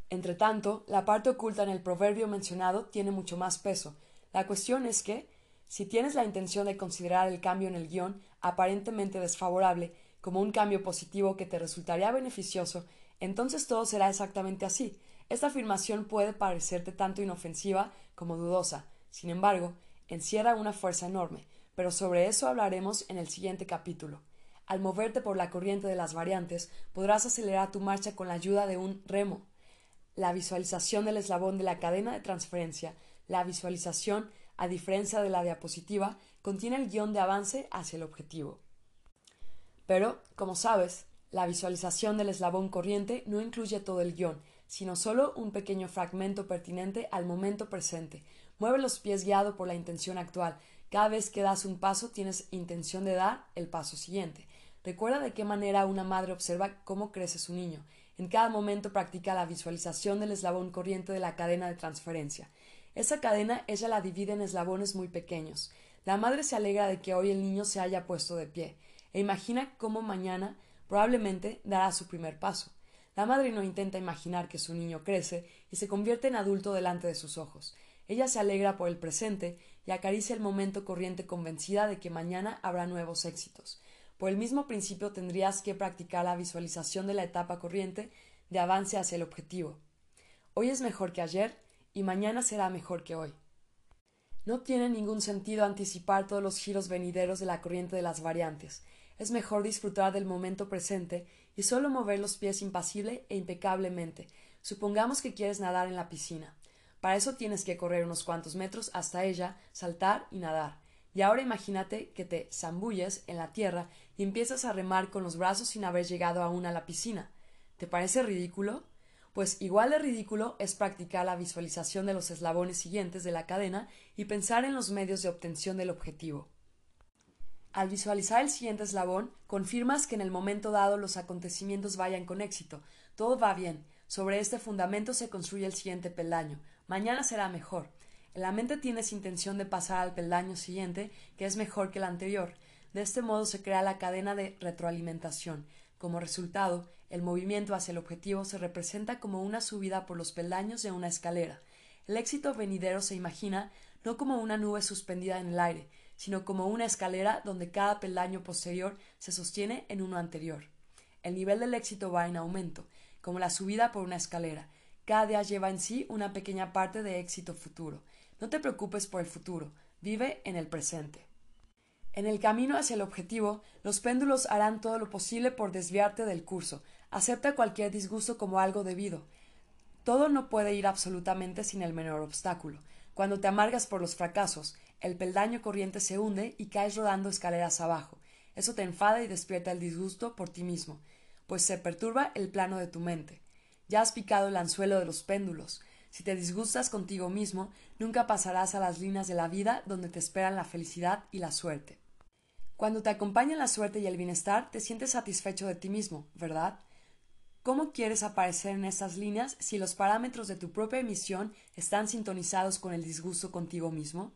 Entretanto, la parte oculta en el proverbio mencionado tiene mucho más peso. La cuestión es que, si tienes la intención de considerar el cambio en el guion aparentemente desfavorable como un cambio positivo que te resultaría beneficioso, entonces todo será exactamente así. Esta afirmación puede parecerte tanto inofensiva como dudosa. Sin embargo, encierra una fuerza enorme pero sobre eso hablaremos en el siguiente capítulo. Al moverte por la corriente de las variantes, podrás acelerar tu marcha con la ayuda de un remo. La visualización del eslabón de la cadena de transferencia, la visualización, a diferencia de la diapositiva, contiene el guion de avance hacia el objetivo. Pero, como sabes, la visualización del eslabón corriente no incluye todo el guion, sino solo un pequeño fragmento pertinente al momento presente. Mueve los pies guiado por la intención actual, cada vez que das un paso tienes intención de dar el paso siguiente. Recuerda de qué manera una madre observa cómo crece su niño. En cada momento practica la visualización del eslabón corriente de la cadena de transferencia. Esa cadena ella la divide en eslabones muy pequeños. La madre se alegra de que hoy el niño se haya puesto de pie e imagina cómo mañana probablemente dará su primer paso. La madre no intenta imaginar que su niño crece y se convierte en adulto delante de sus ojos. Ella se alegra por el presente y acaricia el momento corriente convencida de que mañana habrá nuevos éxitos. Por el mismo principio tendrías que practicar la visualización de la etapa corriente de avance hacia el objetivo. Hoy es mejor que ayer y mañana será mejor que hoy. No tiene ningún sentido anticipar todos los giros venideros de la corriente de las variantes. Es mejor disfrutar del momento presente y solo mover los pies impasible e impecablemente. Supongamos que quieres nadar en la piscina. Para eso tienes que correr unos cuantos metros hasta ella, saltar y nadar. Y ahora imagínate que te zambulles en la tierra y empiezas a remar con los brazos sin haber llegado aún a la piscina. ¿Te parece ridículo? Pues igual de ridículo es practicar la visualización de los eslabones siguientes de la cadena y pensar en los medios de obtención del objetivo. Al visualizar el siguiente eslabón, confirmas que en el momento dado los acontecimientos vayan con éxito, todo va bien. Sobre este fundamento se construye el siguiente peldaño, Mañana será mejor. En la mente tienes intención de pasar al peldaño siguiente, que es mejor que el anterior. De este modo se crea la cadena de retroalimentación. Como resultado, el movimiento hacia el objetivo se representa como una subida por los peldaños de una escalera. El éxito venidero se imagina no como una nube suspendida en el aire, sino como una escalera donde cada peldaño posterior se sostiene en uno anterior. El nivel del éxito va en aumento, como la subida por una escalera, cada día lleva en sí una pequeña parte de éxito futuro. No te preocupes por el futuro, vive en el presente. En el camino hacia el objetivo, los péndulos harán todo lo posible por desviarte del curso. Acepta cualquier disgusto como algo debido. Todo no puede ir absolutamente sin el menor obstáculo. Cuando te amargas por los fracasos, el peldaño corriente se hunde y caes rodando escaleras abajo. Eso te enfada y despierta el disgusto por ti mismo, pues se perturba el plano de tu mente. Ya has picado el anzuelo de los péndulos. Si te disgustas contigo mismo, nunca pasarás a las líneas de la vida donde te esperan la felicidad y la suerte. Cuando te acompañan la suerte y el bienestar, te sientes satisfecho de ti mismo, ¿verdad? ¿Cómo quieres aparecer en estas líneas si los parámetros de tu propia emisión están sintonizados con el disgusto contigo mismo?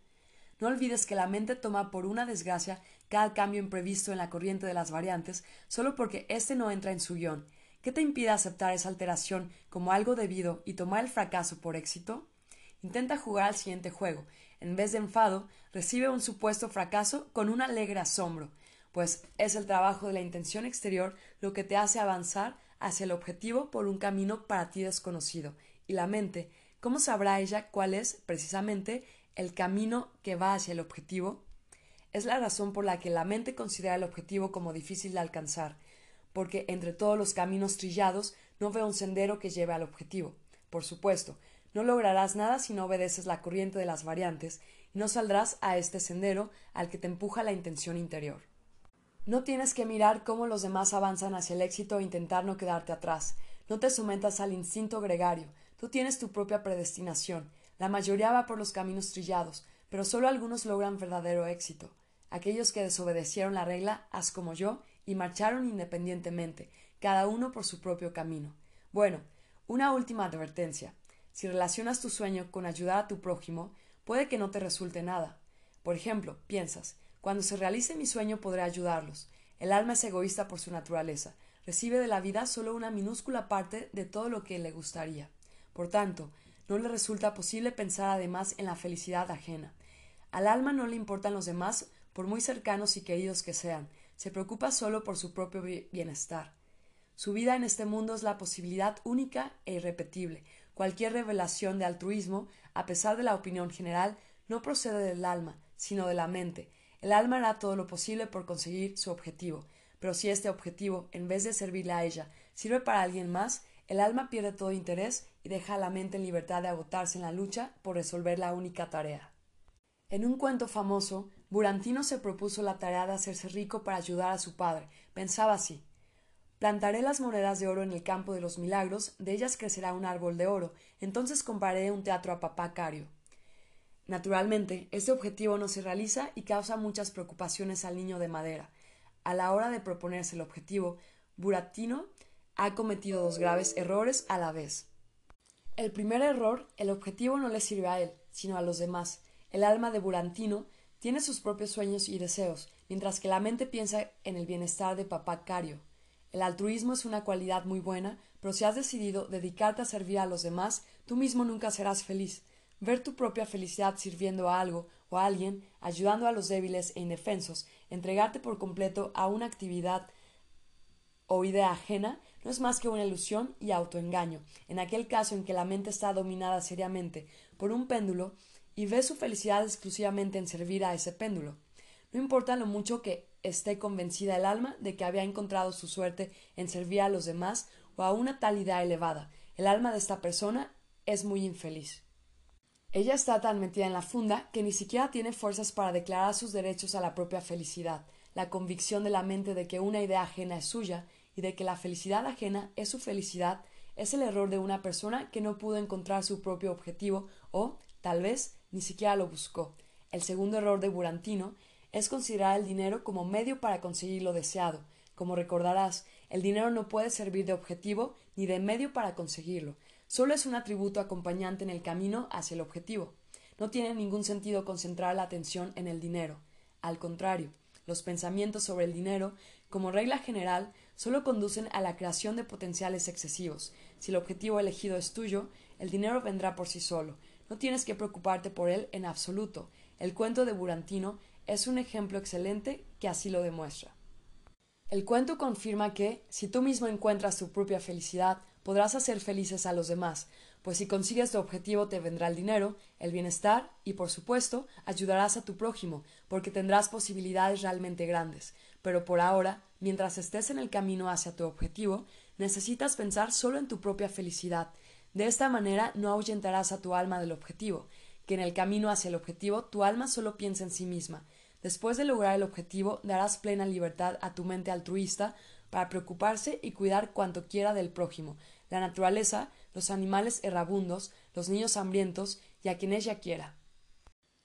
No olvides que la mente toma por una desgracia cada cambio imprevisto en la corriente de las variantes solo porque éste no entra en su guion, ¿Qué te impide aceptar esa alteración como algo debido y tomar el fracaso por éxito? Intenta jugar al siguiente juego. En vez de enfado, recibe un supuesto fracaso con un alegre asombro, pues es el trabajo de la intención exterior lo que te hace avanzar hacia el objetivo por un camino para ti desconocido, y la mente, ¿cómo sabrá ella cuál es, precisamente, el camino que va hacia el objetivo? Es la razón por la que la mente considera el objetivo como difícil de alcanzar, porque entre todos los caminos trillados no ve un sendero que lleve al objetivo. Por supuesto, no lograrás nada si no obedeces la corriente de las variantes y no saldrás a este sendero al que te empuja la intención interior. No tienes que mirar cómo los demás avanzan hacia el éxito e intentar no quedarte atrás. No te sometas al instinto gregario. Tú tienes tu propia predestinación. La mayoría va por los caminos trillados, pero solo algunos logran verdadero éxito. Aquellos que desobedecieron la regla, haz como yo, y marcharon independientemente, cada uno por su propio camino. Bueno, una última advertencia. Si relacionas tu sueño con ayudar a tu prójimo, puede que no te resulte nada. Por ejemplo, piensas, cuando se realice mi sueño podré ayudarlos. El alma es egoísta por su naturaleza. Recibe de la vida solo una minúscula parte de todo lo que le gustaría. Por tanto, no le resulta posible pensar además en la felicidad ajena. Al alma no le importan los demás, por muy cercanos y queridos que sean, se preocupa solo por su propio bienestar. Su vida en este mundo es la posibilidad única e irrepetible, Cualquier revelación de altruismo, a pesar de la opinión general, no procede del alma, sino de la mente. El alma hará todo lo posible por conseguir su objetivo, pero si este objetivo, en vez de servirle a ella, sirve para alguien más, el alma pierde todo interés y deja a la mente en libertad de agotarse en la lucha por resolver la única tarea. En un cuento famoso, Burantino se propuso la tarea de hacerse rico para ayudar a su padre. Pensaba así Plantaré las monedas de oro en el campo de los milagros, de ellas crecerá un árbol de oro, entonces compraré un teatro a papá Cario. Naturalmente, este objetivo no se realiza y causa muchas preocupaciones al niño de madera. A la hora de proponerse el objetivo, Buratino ha cometido dos graves errores a la vez. El primer error, el objetivo no le sirve a él, sino a los demás. El alma de Burantino tiene sus propios sueños y deseos, mientras que la mente piensa en el bienestar de papá Cario. El altruismo es una cualidad muy buena, pero si has decidido dedicarte a servir a los demás, tú mismo nunca serás feliz. Ver tu propia felicidad sirviendo a algo o a alguien, ayudando a los débiles e indefensos, entregarte por completo a una actividad o idea ajena, no es más que una ilusión y autoengaño, en aquel caso en que la mente está dominada seriamente por un péndulo y ve su felicidad exclusivamente en servir a ese péndulo. No importa lo mucho que esté convencida el alma de que había encontrado su suerte en servir a los demás o a una tal idea elevada. El alma de esta persona es muy infeliz. Ella está tan metida en la funda que ni siquiera tiene fuerzas para declarar sus derechos a la propia felicidad, la convicción de la mente de que una idea ajena es suya y de que la felicidad ajena es su felicidad es el error de una persona que no pudo encontrar su propio objetivo o, tal vez, ni siquiera lo buscó. El segundo error de Burantino es considerar el dinero como medio para conseguir lo deseado. Como recordarás, el dinero no puede servir de objetivo ni de medio para conseguirlo. Solo es un atributo acompañante en el camino hacia el objetivo. No tiene ningún sentido concentrar la atención en el dinero. Al contrario, los pensamientos sobre el dinero, como regla general, solo conducen a la creación de potenciales excesivos. Si el objetivo elegido es tuyo, el dinero vendrá por sí solo. No tienes que preocuparte por él en absoluto. El cuento de Burantino es un ejemplo excelente que así lo demuestra. El cuento confirma que, si tú mismo encuentras tu propia felicidad, podrás hacer felices a los demás, pues si consigues tu objetivo te vendrá el dinero, el bienestar y, por supuesto, ayudarás a tu prójimo, porque tendrás posibilidades realmente grandes. Pero por ahora, mientras estés en el camino hacia tu objetivo, necesitas pensar solo en tu propia felicidad. De esta manera no ahuyentarás a tu alma del objetivo, que en el camino hacia el objetivo tu alma solo piensa en sí misma, Después de lograr el objetivo, darás plena libertad a tu mente altruista para preocuparse y cuidar cuanto quiera del prójimo, la naturaleza, los animales errabundos, los niños hambrientos y a quien ella quiera.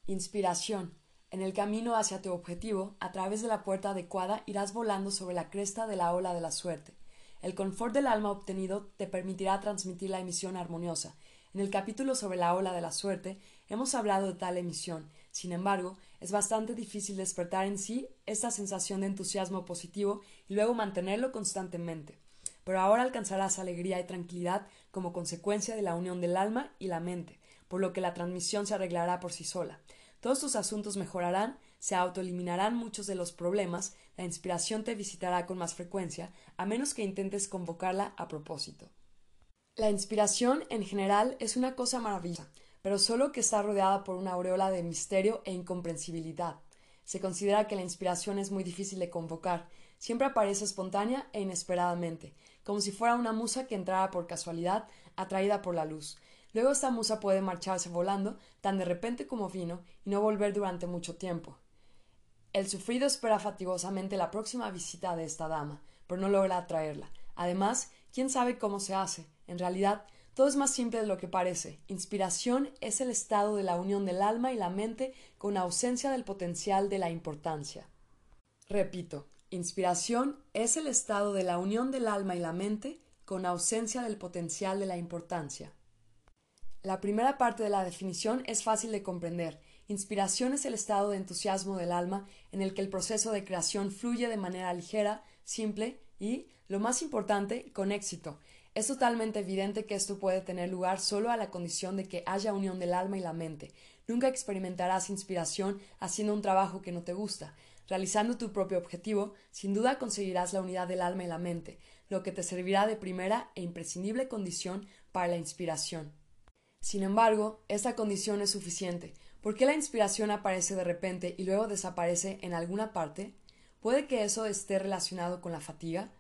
Inspiración. En el camino hacia tu objetivo, a través de la puerta adecuada, irás volando sobre la cresta de la ola de la suerte. El confort del alma obtenido te permitirá transmitir la emisión armoniosa. En el capítulo sobre la ola de la suerte hemos hablado de tal emisión. Sin embargo, es bastante difícil despertar en sí esta sensación de entusiasmo positivo y luego mantenerlo constantemente. Pero ahora alcanzarás alegría y tranquilidad como consecuencia de la unión del alma y la mente, por lo que la transmisión se arreglará por sí sola. Todos tus asuntos mejorarán, se autoeliminarán muchos de los problemas, la inspiración te visitará con más frecuencia, a menos que intentes convocarla a propósito. La inspiración, en general, es una cosa maravillosa, pero solo que está rodeada por una aureola de misterio e incomprensibilidad. Se considera que la inspiración es muy difícil de convocar, siempre aparece espontánea e inesperadamente, como si fuera una musa que entrara por casualidad, atraída por la luz. Luego esta musa puede marcharse volando, tan de repente como vino, y no volver durante mucho tiempo. El sufrido espera fatigosamente la próxima visita de esta dama, pero no logra atraerla. Además, quién sabe cómo se hace. En realidad, todo es más simple de lo que parece. Inspiración es el estado de la unión del alma y la mente con ausencia del potencial de la importancia. Repito, inspiración es el estado de la unión del alma y la mente con ausencia del potencial de la importancia. La primera parte de la definición es fácil de comprender. Inspiración es el estado de entusiasmo del alma en el que el proceso de creación fluye de manera ligera, simple y, lo más importante, con éxito, es totalmente evidente que esto puede tener lugar solo a la condición de que haya unión del alma y la mente. Nunca experimentarás inspiración haciendo un trabajo que no te gusta. Realizando tu propio objetivo, sin duda conseguirás la unidad del alma y la mente, lo que te servirá de primera e imprescindible condición para la inspiración. Sin embargo, esta condición es suficiente. ¿Por qué la inspiración aparece de repente y luego desaparece en alguna parte? ¿Puede que eso esté relacionado con la fatiga?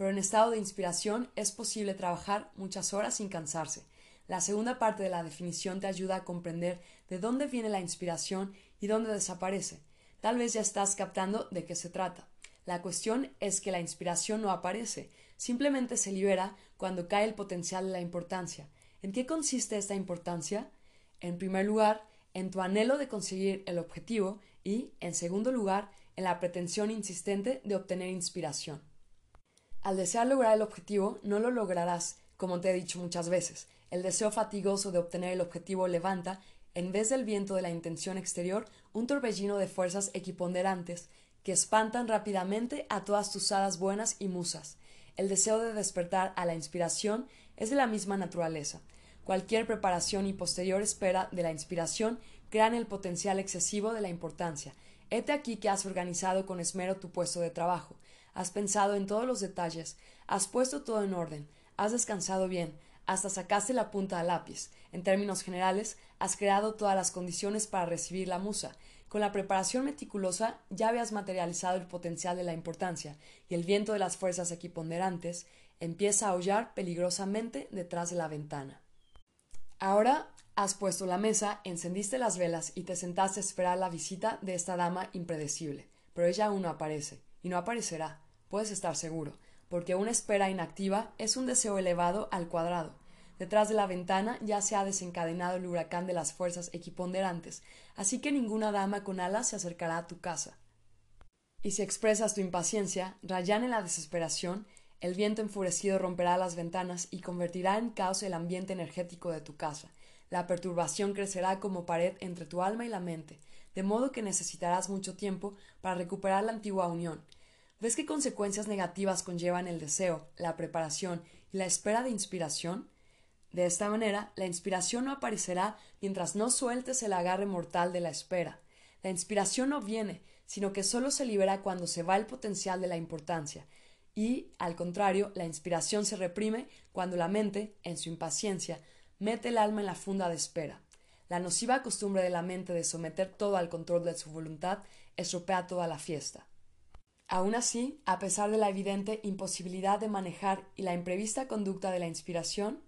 pero en estado de inspiración es posible trabajar muchas horas sin cansarse. La segunda parte de la definición te ayuda a comprender de dónde viene la inspiración y dónde desaparece. Tal vez ya estás captando de qué se trata. La cuestión es que la inspiración no aparece, simplemente se libera cuando cae el potencial de la importancia. ¿En qué consiste esta importancia? En primer lugar, en tu anhelo de conseguir el objetivo y, en segundo lugar, en la pretensión insistente de obtener inspiración. Al desear lograr el objetivo, no lo lograrás, como te he dicho muchas veces. El deseo fatigoso de obtener el objetivo levanta, en vez del viento de la intención exterior, un torbellino de fuerzas equiponderantes que espantan rápidamente a todas tus hadas buenas y musas. El deseo de despertar a la inspiración es de la misma naturaleza. Cualquier preparación y posterior espera de la inspiración crean el potencial excesivo de la importancia. Hete aquí que has organizado con esmero tu puesto de trabajo has pensado en todos los detalles, has puesto todo en orden, has descansado bien, hasta sacaste la punta al lápiz. En términos generales, has creado todas las condiciones para recibir la musa. Con la preparación meticulosa ya habías materializado el potencial de la importancia, y el viento de las fuerzas equiponderantes empieza a aullar peligrosamente detrás de la ventana. Ahora has puesto la mesa, encendiste las velas y te sentaste a esperar la visita de esta dama impredecible, pero ella aún no aparece y no aparecerá, puedes estar seguro, porque una espera inactiva es un deseo elevado al cuadrado. Detrás de la ventana ya se ha desencadenado el huracán de las fuerzas equiponderantes, así que ninguna dama con alas se acercará a tu casa. Y si expresas tu impaciencia, rayán en la desesperación, el viento enfurecido romperá las ventanas y convertirá en caos el ambiente energético de tu casa. La perturbación crecerá como pared entre tu alma y la mente, de modo que necesitarás mucho tiempo para recuperar la antigua unión. ¿Ves qué consecuencias negativas conllevan el deseo, la preparación y la espera de inspiración? De esta manera, la inspiración no aparecerá mientras no sueltes el agarre mortal de la espera. La inspiración no viene, sino que solo se libera cuando se va el potencial de la importancia, y, al contrario, la inspiración se reprime cuando la mente, en su impaciencia, mete el alma en la funda de espera. La nociva costumbre de la mente de someter todo al control de su voluntad estropea toda la fiesta. Aun así, a pesar de la evidente imposibilidad de manejar y la imprevista conducta de la inspiración,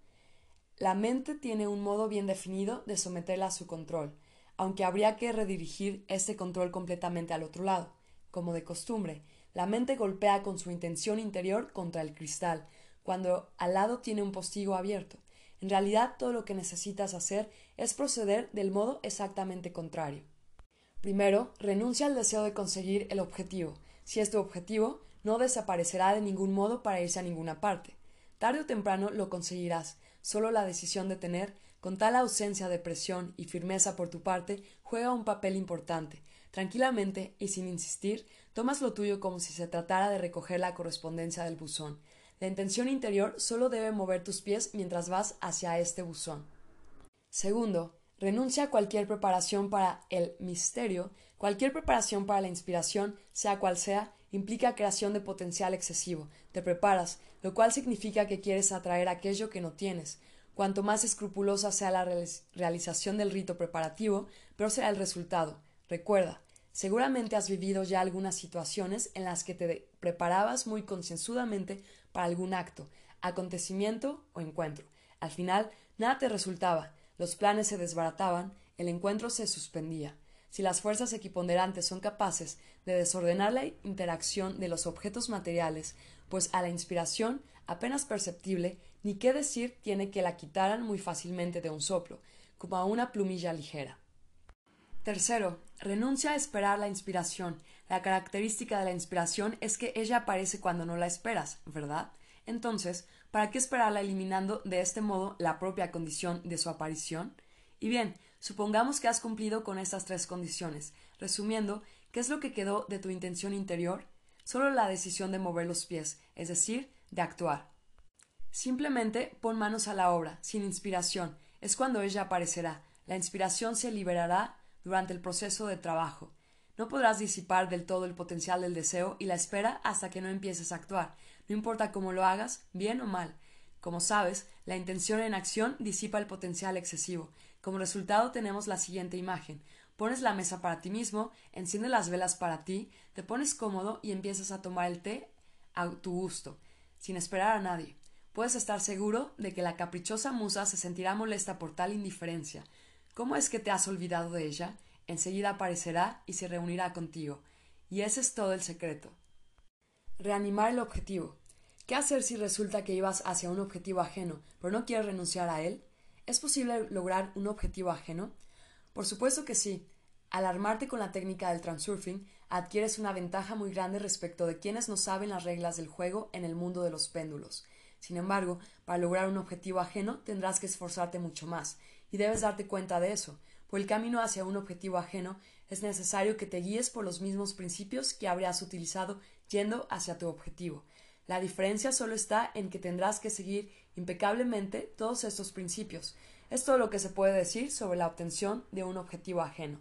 la mente tiene un modo bien definido de someterla a su control, aunque habría que redirigir este control completamente al otro lado. Como de costumbre, la mente golpea con su intención interior contra el cristal, cuando al lado tiene un postigo abierto. En realidad todo lo que necesitas hacer es proceder del modo exactamente contrario. Primero, renuncia al deseo de conseguir el objetivo. Si es tu objetivo, no desaparecerá de ningún modo para irse a ninguna parte. Tarde o temprano lo conseguirás. Solo la decisión de tener, con tal ausencia de presión y firmeza por tu parte, juega un papel importante. Tranquilamente y sin insistir, tomas lo tuyo como si se tratara de recoger la correspondencia del buzón. La intención interior solo debe mover tus pies mientras vas hacia este buzón. Segundo, renuncia a cualquier preparación para el misterio, cualquier preparación para la inspiración, sea cual sea, implica creación de potencial excesivo. Te preparas, lo cual significa que quieres atraer aquello que no tienes. Cuanto más escrupulosa sea la realización del rito preparativo, peor será el resultado. Recuerda, seguramente has vivido ya algunas situaciones en las que te preparabas muy concienzudamente para algún acto, acontecimiento o encuentro. Al final, nada te resultaba, los planes se desbarataban, el encuentro se suspendía. Si las fuerzas equiponderantes son capaces de desordenar la interacción de los objetos materiales, pues a la inspiración, apenas perceptible, ni qué decir tiene que la quitaran muy fácilmente de un soplo, como a una plumilla ligera. Tercero, renuncia a esperar la inspiración. La característica de la inspiración es que ella aparece cuando no la esperas, ¿verdad? Entonces, ¿para qué esperarla eliminando de este modo la propia condición de su aparición? Y bien, supongamos que has cumplido con estas tres condiciones. Resumiendo, ¿qué es lo que quedó de tu intención interior? Solo la decisión de mover los pies, es decir, de actuar. Simplemente pon manos a la obra, sin inspiración. Es cuando ella aparecerá. La inspiración se liberará durante el proceso de trabajo. No podrás disipar del todo el potencial del deseo y la espera hasta que no empieces a actuar. No importa cómo lo hagas, bien o mal. Como sabes, la intención en acción disipa el potencial excesivo. Como resultado tenemos la siguiente imagen. Pones la mesa para ti mismo, enciendes las velas para ti, te pones cómodo y empiezas a tomar el té a tu gusto, sin esperar a nadie. Puedes estar seguro de que la caprichosa musa se sentirá molesta por tal indiferencia. ¿Cómo es que te has olvidado de ella? Enseguida aparecerá y se reunirá contigo. Y ese es todo el secreto. Reanimar el objetivo. ¿Qué hacer si resulta que ibas hacia un objetivo ajeno, pero no quieres renunciar a él? ¿Es posible lograr un objetivo ajeno? Por supuesto que sí. Al armarte con la técnica del transurfing, adquieres una ventaja muy grande respecto de quienes no saben las reglas del juego en el mundo de los péndulos. Sin embargo, para lograr un objetivo ajeno tendrás que esforzarte mucho más, y debes darte cuenta de eso. Por el camino hacia un objetivo ajeno es necesario que te guíes por los mismos principios que habrías utilizado yendo hacia tu objetivo. La diferencia solo está en que tendrás que seguir impecablemente todos estos principios. Es todo lo que se puede decir sobre la obtención de un objetivo ajeno.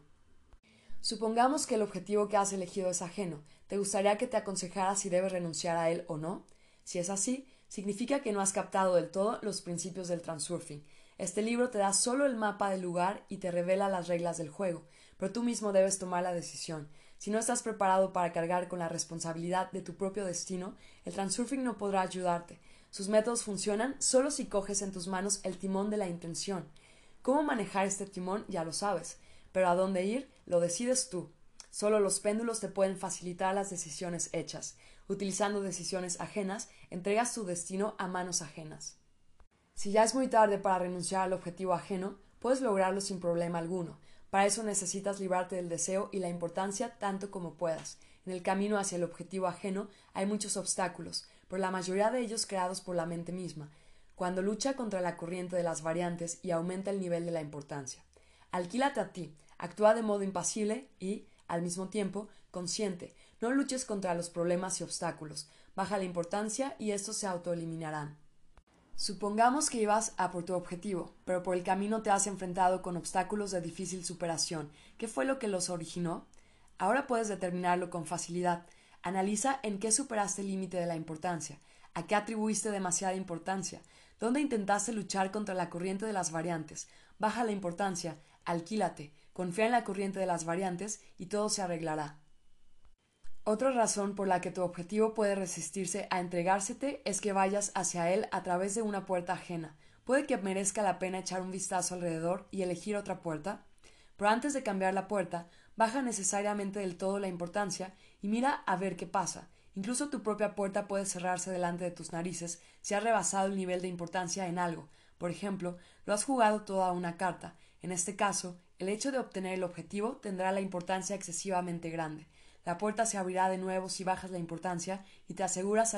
Supongamos que el objetivo que has elegido es ajeno. ¿Te gustaría que te aconsejara si debes renunciar a él o no? Si es así, significa que no has captado del todo los principios del transurfing. Este libro te da solo el mapa del lugar y te revela las reglas del juego, pero tú mismo debes tomar la decisión. Si no estás preparado para cargar con la responsabilidad de tu propio destino, el transurfing no podrá ayudarte. Sus métodos funcionan solo si coges en tus manos el timón de la intención. Cómo manejar este timón ya lo sabes, pero a dónde ir lo decides tú. Solo los péndulos te pueden facilitar las decisiones hechas. Utilizando decisiones ajenas, entregas tu destino a manos ajenas. Si ya es muy tarde para renunciar al objetivo ajeno, puedes lograrlo sin problema alguno, para eso necesitas librarte del deseo y la importancia tanto como puedas. En el camino hacia el objetivo ajeno hay muchos obstáculos, pero la mayoría de ellos creados por la mente misma, cuando lucha contra la corriente de las variantes y aumenta el nivel de la importancia. Alquílate a ti, actúa de modo impasible y, al mismo tiempo, consciente. No luches contra los problemas y obstáculos. Baja la importancia y estos se autoeliminarán. Supongamos que ibas a por tu objetivo, pero por el camino te has enfrentado con obstáculos de difícil superación. ¿Qué fue lo que los originó? Ahora puedes determinarlo con facilidad. Analiza en qué superaste el límite de la importancia, a qué atribuiste demasiada importancia, dónde intentaste luchar contra la corriente de las variantes. Baja la importancia, alquílate, confía en la corriente de las variantes y todo se arreglará. Otra razón por la que tu objetivo puede resistirse a entregársete es que vayas hacia él a través de una puerta ajena. Puede que merezca la pena echar un vistazo alrededor y elegir otra puerta, pero antes de cambiar la puerta, baja necesariamente del todo la importancia y mira a ver qué pasa. Incluso tu propia puerta puede cerrarse delante de tus narices si has rebasado el nivel de importancia en algo. Por ejemplo, lo has jugado toda una carta. En este caso, el hecho de obtener el objetivo tendrá la importancia excesivamente grande. La puerta se abrirá de nuevo si bajas la importancia y te aseguras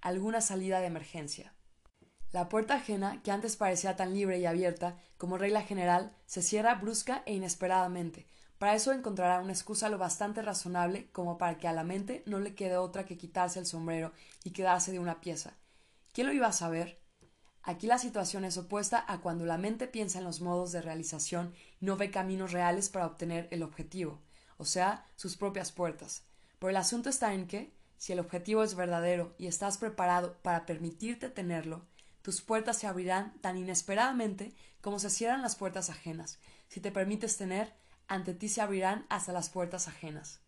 alguna salida de emergencia. La puerta ajena, que antes parecía tan libre y abierta, como regla general, se cierra brusca e inesperadamente. Para eso encontrará una excusa lo bastante razonable como para que a la mente no le quede otra que quitarse el sombrero y quedarse de una pieza. ¿Quién lo iba a saber? Aquí la situación es opuesta a cuando la mente piensa en los modos de realización y no ve caminos reales para obtener el objetivo o sea, sus propias puertas. Pero el asunto está en que, si el objetivo es verdadero y estás preparado para permitirte tenerlo, tus puertas se abrirán tan inesperadamente como se cierran las puertas ajenas. Si te permites tener, ante ti se abrirán hasta las puertas ajenas.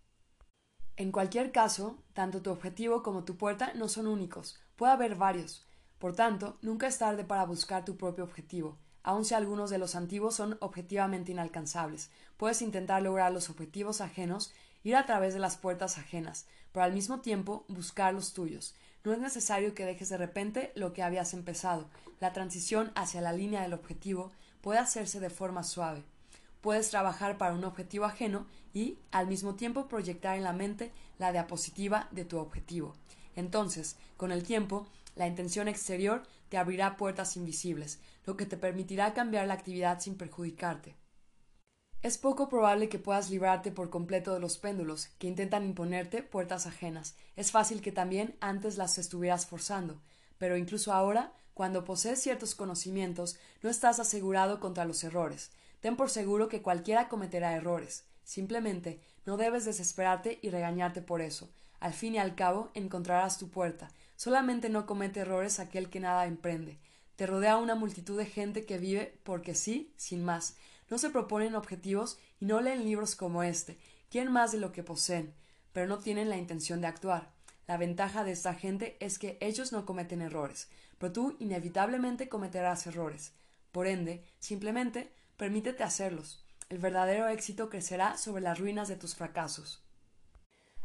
En cualquier caso, tanto tu objetivo como tu puerta no son únicos, puede haber varios. Por tanto, nunca es tarde para buscar tu propio objetivo, aun si algunos de los antiguos son objetivamente inalcanzables. Puedes intentar lograr los objetivos ajenos, ir a través de las puertas ajenas, pero al mismo tiempo buscar los tuyos. No es necesario que dejes de repente lo que habías empezado. La transición hacia la línea del objetivo puede hacerse de forma suave. Puedes trabajar para un objetivo ajeno y, al mismo tiempo, proyectar en la mente la diapositiva de tu objetivo. Entonces, con el tiempo, la intención exterior te abrirá puertas invisibles, lo que te permitirá cambiar la actividad sin perjudicarte. Es poco probable que puedas librarte por completo de los péndulos que intentan imponerte puertas ajenas. Es fácil que también antes las estuvieras forzando, pero incluso ahora, cuando posees ciertos conocimientos, no estás asegurado contra los errores. Ten por seguro que cualquiera cometerá errores. Simplemente no debes desesperarte y regañarte por eso. Al fin y al cabo encontrarás tu puerta. Solamente no comete errores aquel que nada emprende. Te rodea una multitud de gente que vive porque sí, sin más. No se proponen objetivos y no leen libros como este. Quieren más de lo que poseen, pero no tienen la intención de actuar. La ventaja de esta gente es que ellos no cometen errores, pero tú inevitablemente cometerás errores. Por ende, simplemente Permítete hacerlos. El verdadero éxito crecerá sobre las ruinas de tus fracasos.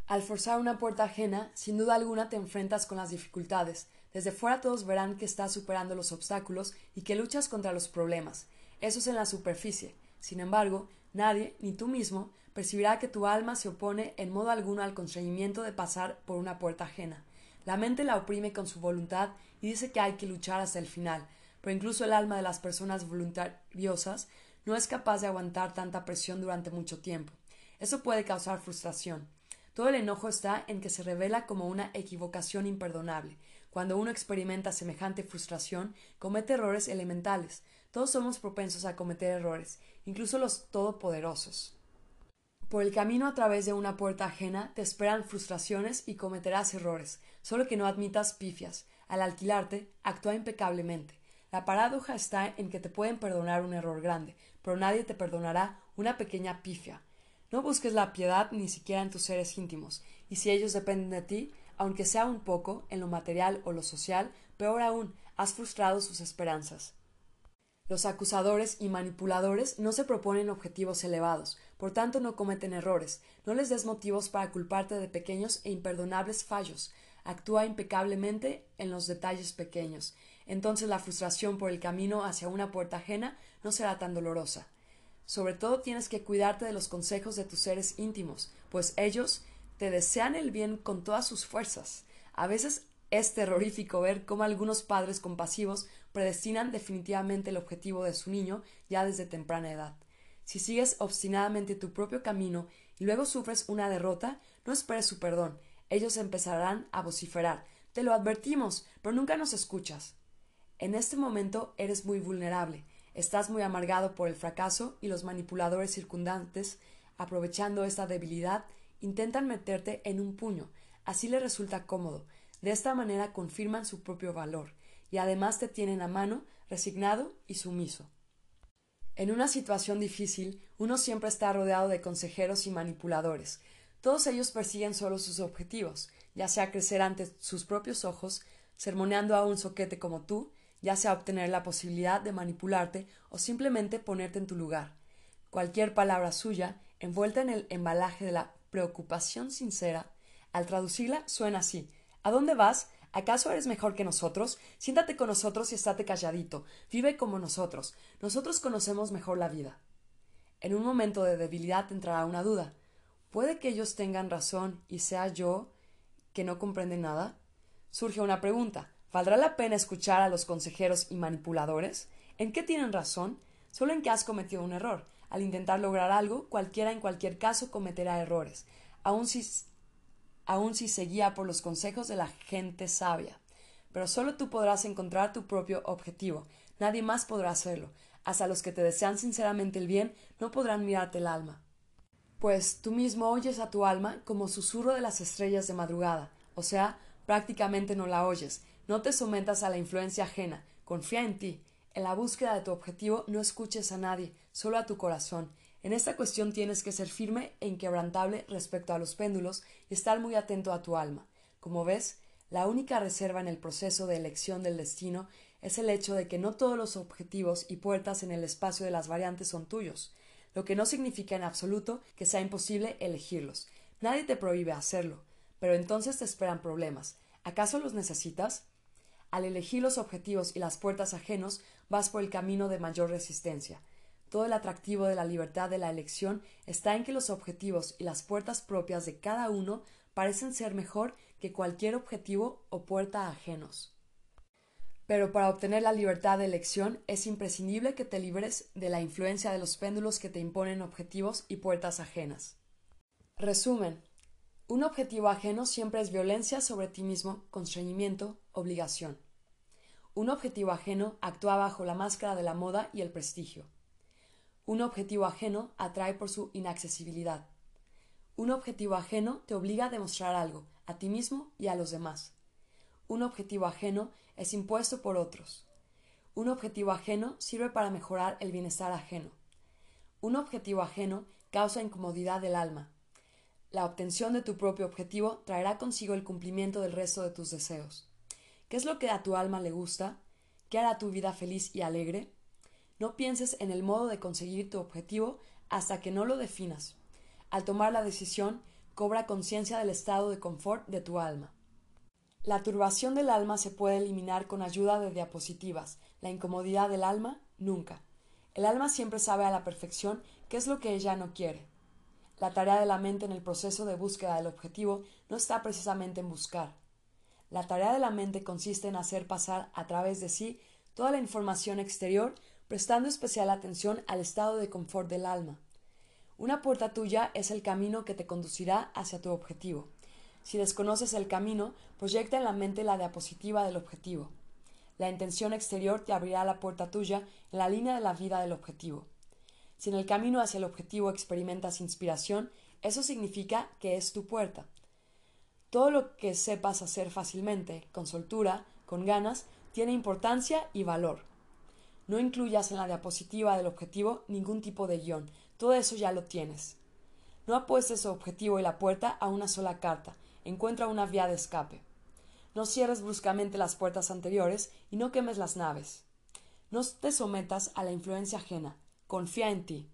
Al forzar una puerta ajena, sin duda alguna te enfrentas con las dificultades. Desde fuera todos verán que estás superando los obstáculos y que luchas contra los problemas. Eso es en la superficie. Sin embargo, nadie, ni tú mismo, percibirá que tu alma se opone en modo alguno al constreñimiento de pasar por una puerta ajena. La mente la oprime con su voluntad y dice que hay que luchar hasta el final, pero incluso el alma de las personas voluntariosas no es capaz de aguantar tanta presión durante mucho tiempo. Eso puede causar frustración. Todo el enojo está en que se revela como una equivocación imperdonable. Cuando uno experimenta semejante frustración, comete errores elementales. Todos somos propensos a cometer errores, incluso los todopoderosos. Por el camino a través de una puerta ajena te esperan frustraciones y cometerás errores, solo que no admitas pifias. Al alquilarte, actúa impecablemente. La paradoja está en que te pueden perdonar un error grande, pero nadie te perdonará una pequeña pifia. No busques la piedad ni siquiera en tus seres íntimos, y si ellos dependen de ti, aunque sea un poco, en lo material o lo social, peor aún, has frustrado sus esperanzas. Los acusadores y manipuladores no se proponen objetivos elevados, por tanto no cometen errores, no les des motivos para culparte de pequeños e imperdonables fallos, actúa impecablemente en los detalles pequeños, entonces la frustración por el camino hacia una puerta ajena no será tan dolorosa. Sobre todo tienes que cuidarte de los consejos de tus seres íntimos, pues ellos te desean el bien con todas sus fuerzas. A veces es terrorífico ver cómo algunos padres compasivos predestinan definitivamente el objetivo de su niño ya desde temprana edad. Si sigues obstinadamente tu propio camino y luego sufres una derrota, no esperes su perdón. Ellos empezarán a vociferar. Te lo advertimos, pero nunca nos escuchas. En este momento eres muy vulnerable, estás muy amargado por el fracaso y los manipuladores circundantes, aprovechando esta debilidad, intentan meterte en un puño. Así le resulta cómodo. De esta manera confirman su propio valor y además te tienen a mano, resignado y sumiso. En una situación difícil, uno siempre está rodeado de consejeros y manipuladores. Todos ellos persiguen solo sus objetivos, ya sea crecer ante sus propios ojos, sermoneando a un soquete como tú, ya sea obtener la posibilidad de manipularte o simplemente ponerte en tu lugar. Cualquier palabra suya, envuelta en el embalaje de la preocupación sincera, al traducirla suena así ¿A dónde vas? ¿Acaso eres mejor que nosotros? Siéntate con nosotros y estate calladito. Vive como nosotros. Nosotros conocemos mejor la vida. En un momento de debilidad entrará una duda. ¿Puede que ellos tengan razón y sea yo que no comprende nada? Surge una pregunta. ¿Valdrá la pena escuchar a los consejeros y manipuladores? ¿En qué tienen razón? Solo en que has cometido un error. Al intentar lograr algo, cualquiera en cualquier caso cometerá errores, aun si, aun si se guía por los consejos de la gente sabia. Pero solo tú podrás encontrar tu propio objetivo. Nadie más podrá hacerlo. Hasta los que te desean sinceramente el bien no podrán mirarte el alma. pues tú mismo oyes a tu alma como susurro de las estrellas de madrugada, o sea, prácticamente no la oyes, no te sometas a la influencia ajena, confía en ti. En la búsqueda de tu objetivo no escuches a nadie, solo a tu corazón. En esta cuestión tienes que ser firme e inquebrantable respecto a los péndulos y estar muy atento a tu alma. Como ves, la única reserva en el proceso de elección del destino es el hecho de que no todos los objetivos y puertas en el espacio de las variantes son tuyos, lo que no significa en absoluto que sea imposible elegirlos. Nadie te prohíbe hacerlo, pero entonces te esperan problemas. ¿Acaso los necesitas? Al elegir los objetivos y las puertas ajenos, vas por el camino de mayor resistencia. Todo el atractivo de la libertad de la elección está en que los objetivos y las puertas propias de cada uno parecen ser mejor que cualquier objetivo o puerta ajenos. Pero para obtener la libertad de elección es imprescindible que te libres de la influencia de los péndulos que te imponen objetivos y puertas ajenas. Resumen. Un objetivo ajeno siempre es violencia sobre ti mismo, constreñimiento, obligación. Un objetivo ajeno actúa bajo la máscara de la moda y el prestigio. Un objetivo ajeno atrae por su inaccesibilidad. Un objetivo ajeno te obliga a demostrar algo, a ti mismo y a los demás. Un objetivo ajeno es impuesto por otros. Un objetivo ajeno sirve para mejorar el bienestar ajeno. Un objetivo ajeno causa incomodidad del alma. La obtención de tu propio objetivo traerá consigo el cumplimiento del resto de tus deseos. ¿Qué es lo que a tu alma le gusta? ¿Qué hará tu vida feliz y alegre? No pienses en el modo de conseguir tu objetivo hasta que no lo definas. Al tomar la decisión, cobra conciencia del estado de confort de tu alma. La turbación del alma se puede eliminar con ayuda de diapositivas, la incomodidad del alma nunca. El alma siempre sabe a la perfección qué es lo que ella no quiere. La tarea de la mente en el proceso de búsqueda del objetivo no está precisamente en buscar, la tarea de la mente consiste en hacer pasar a través de sí toda la información exterior, prestando especial atención al estado de confort del alma. Una puerta tuya es el camino que te conducirá hacia tu objetivo. Si desconoces el camino, proyecta en la mente la diapositiva del objetivo. La intención exterior te abrirá la puerta tuya en la línea de la vida del objetivo. Si en el camino hacia el objetivo experimentas inspiración, eso significa que es tu puerta. Todo lo que sepas hacer fácilmente, con soltura, con ganas, tiene importancia y valor. No incluyas en la diapositiva del objetivo ningún tipo de guion, todo eso ya lo tienes. No apuestes el objetivo y la puerta a una sola carta, encuentra una vía de escape. No cierres bruscamente las puertas anteriores y no quemes las naves. No te sometas a la influencia ajena, confía en ti.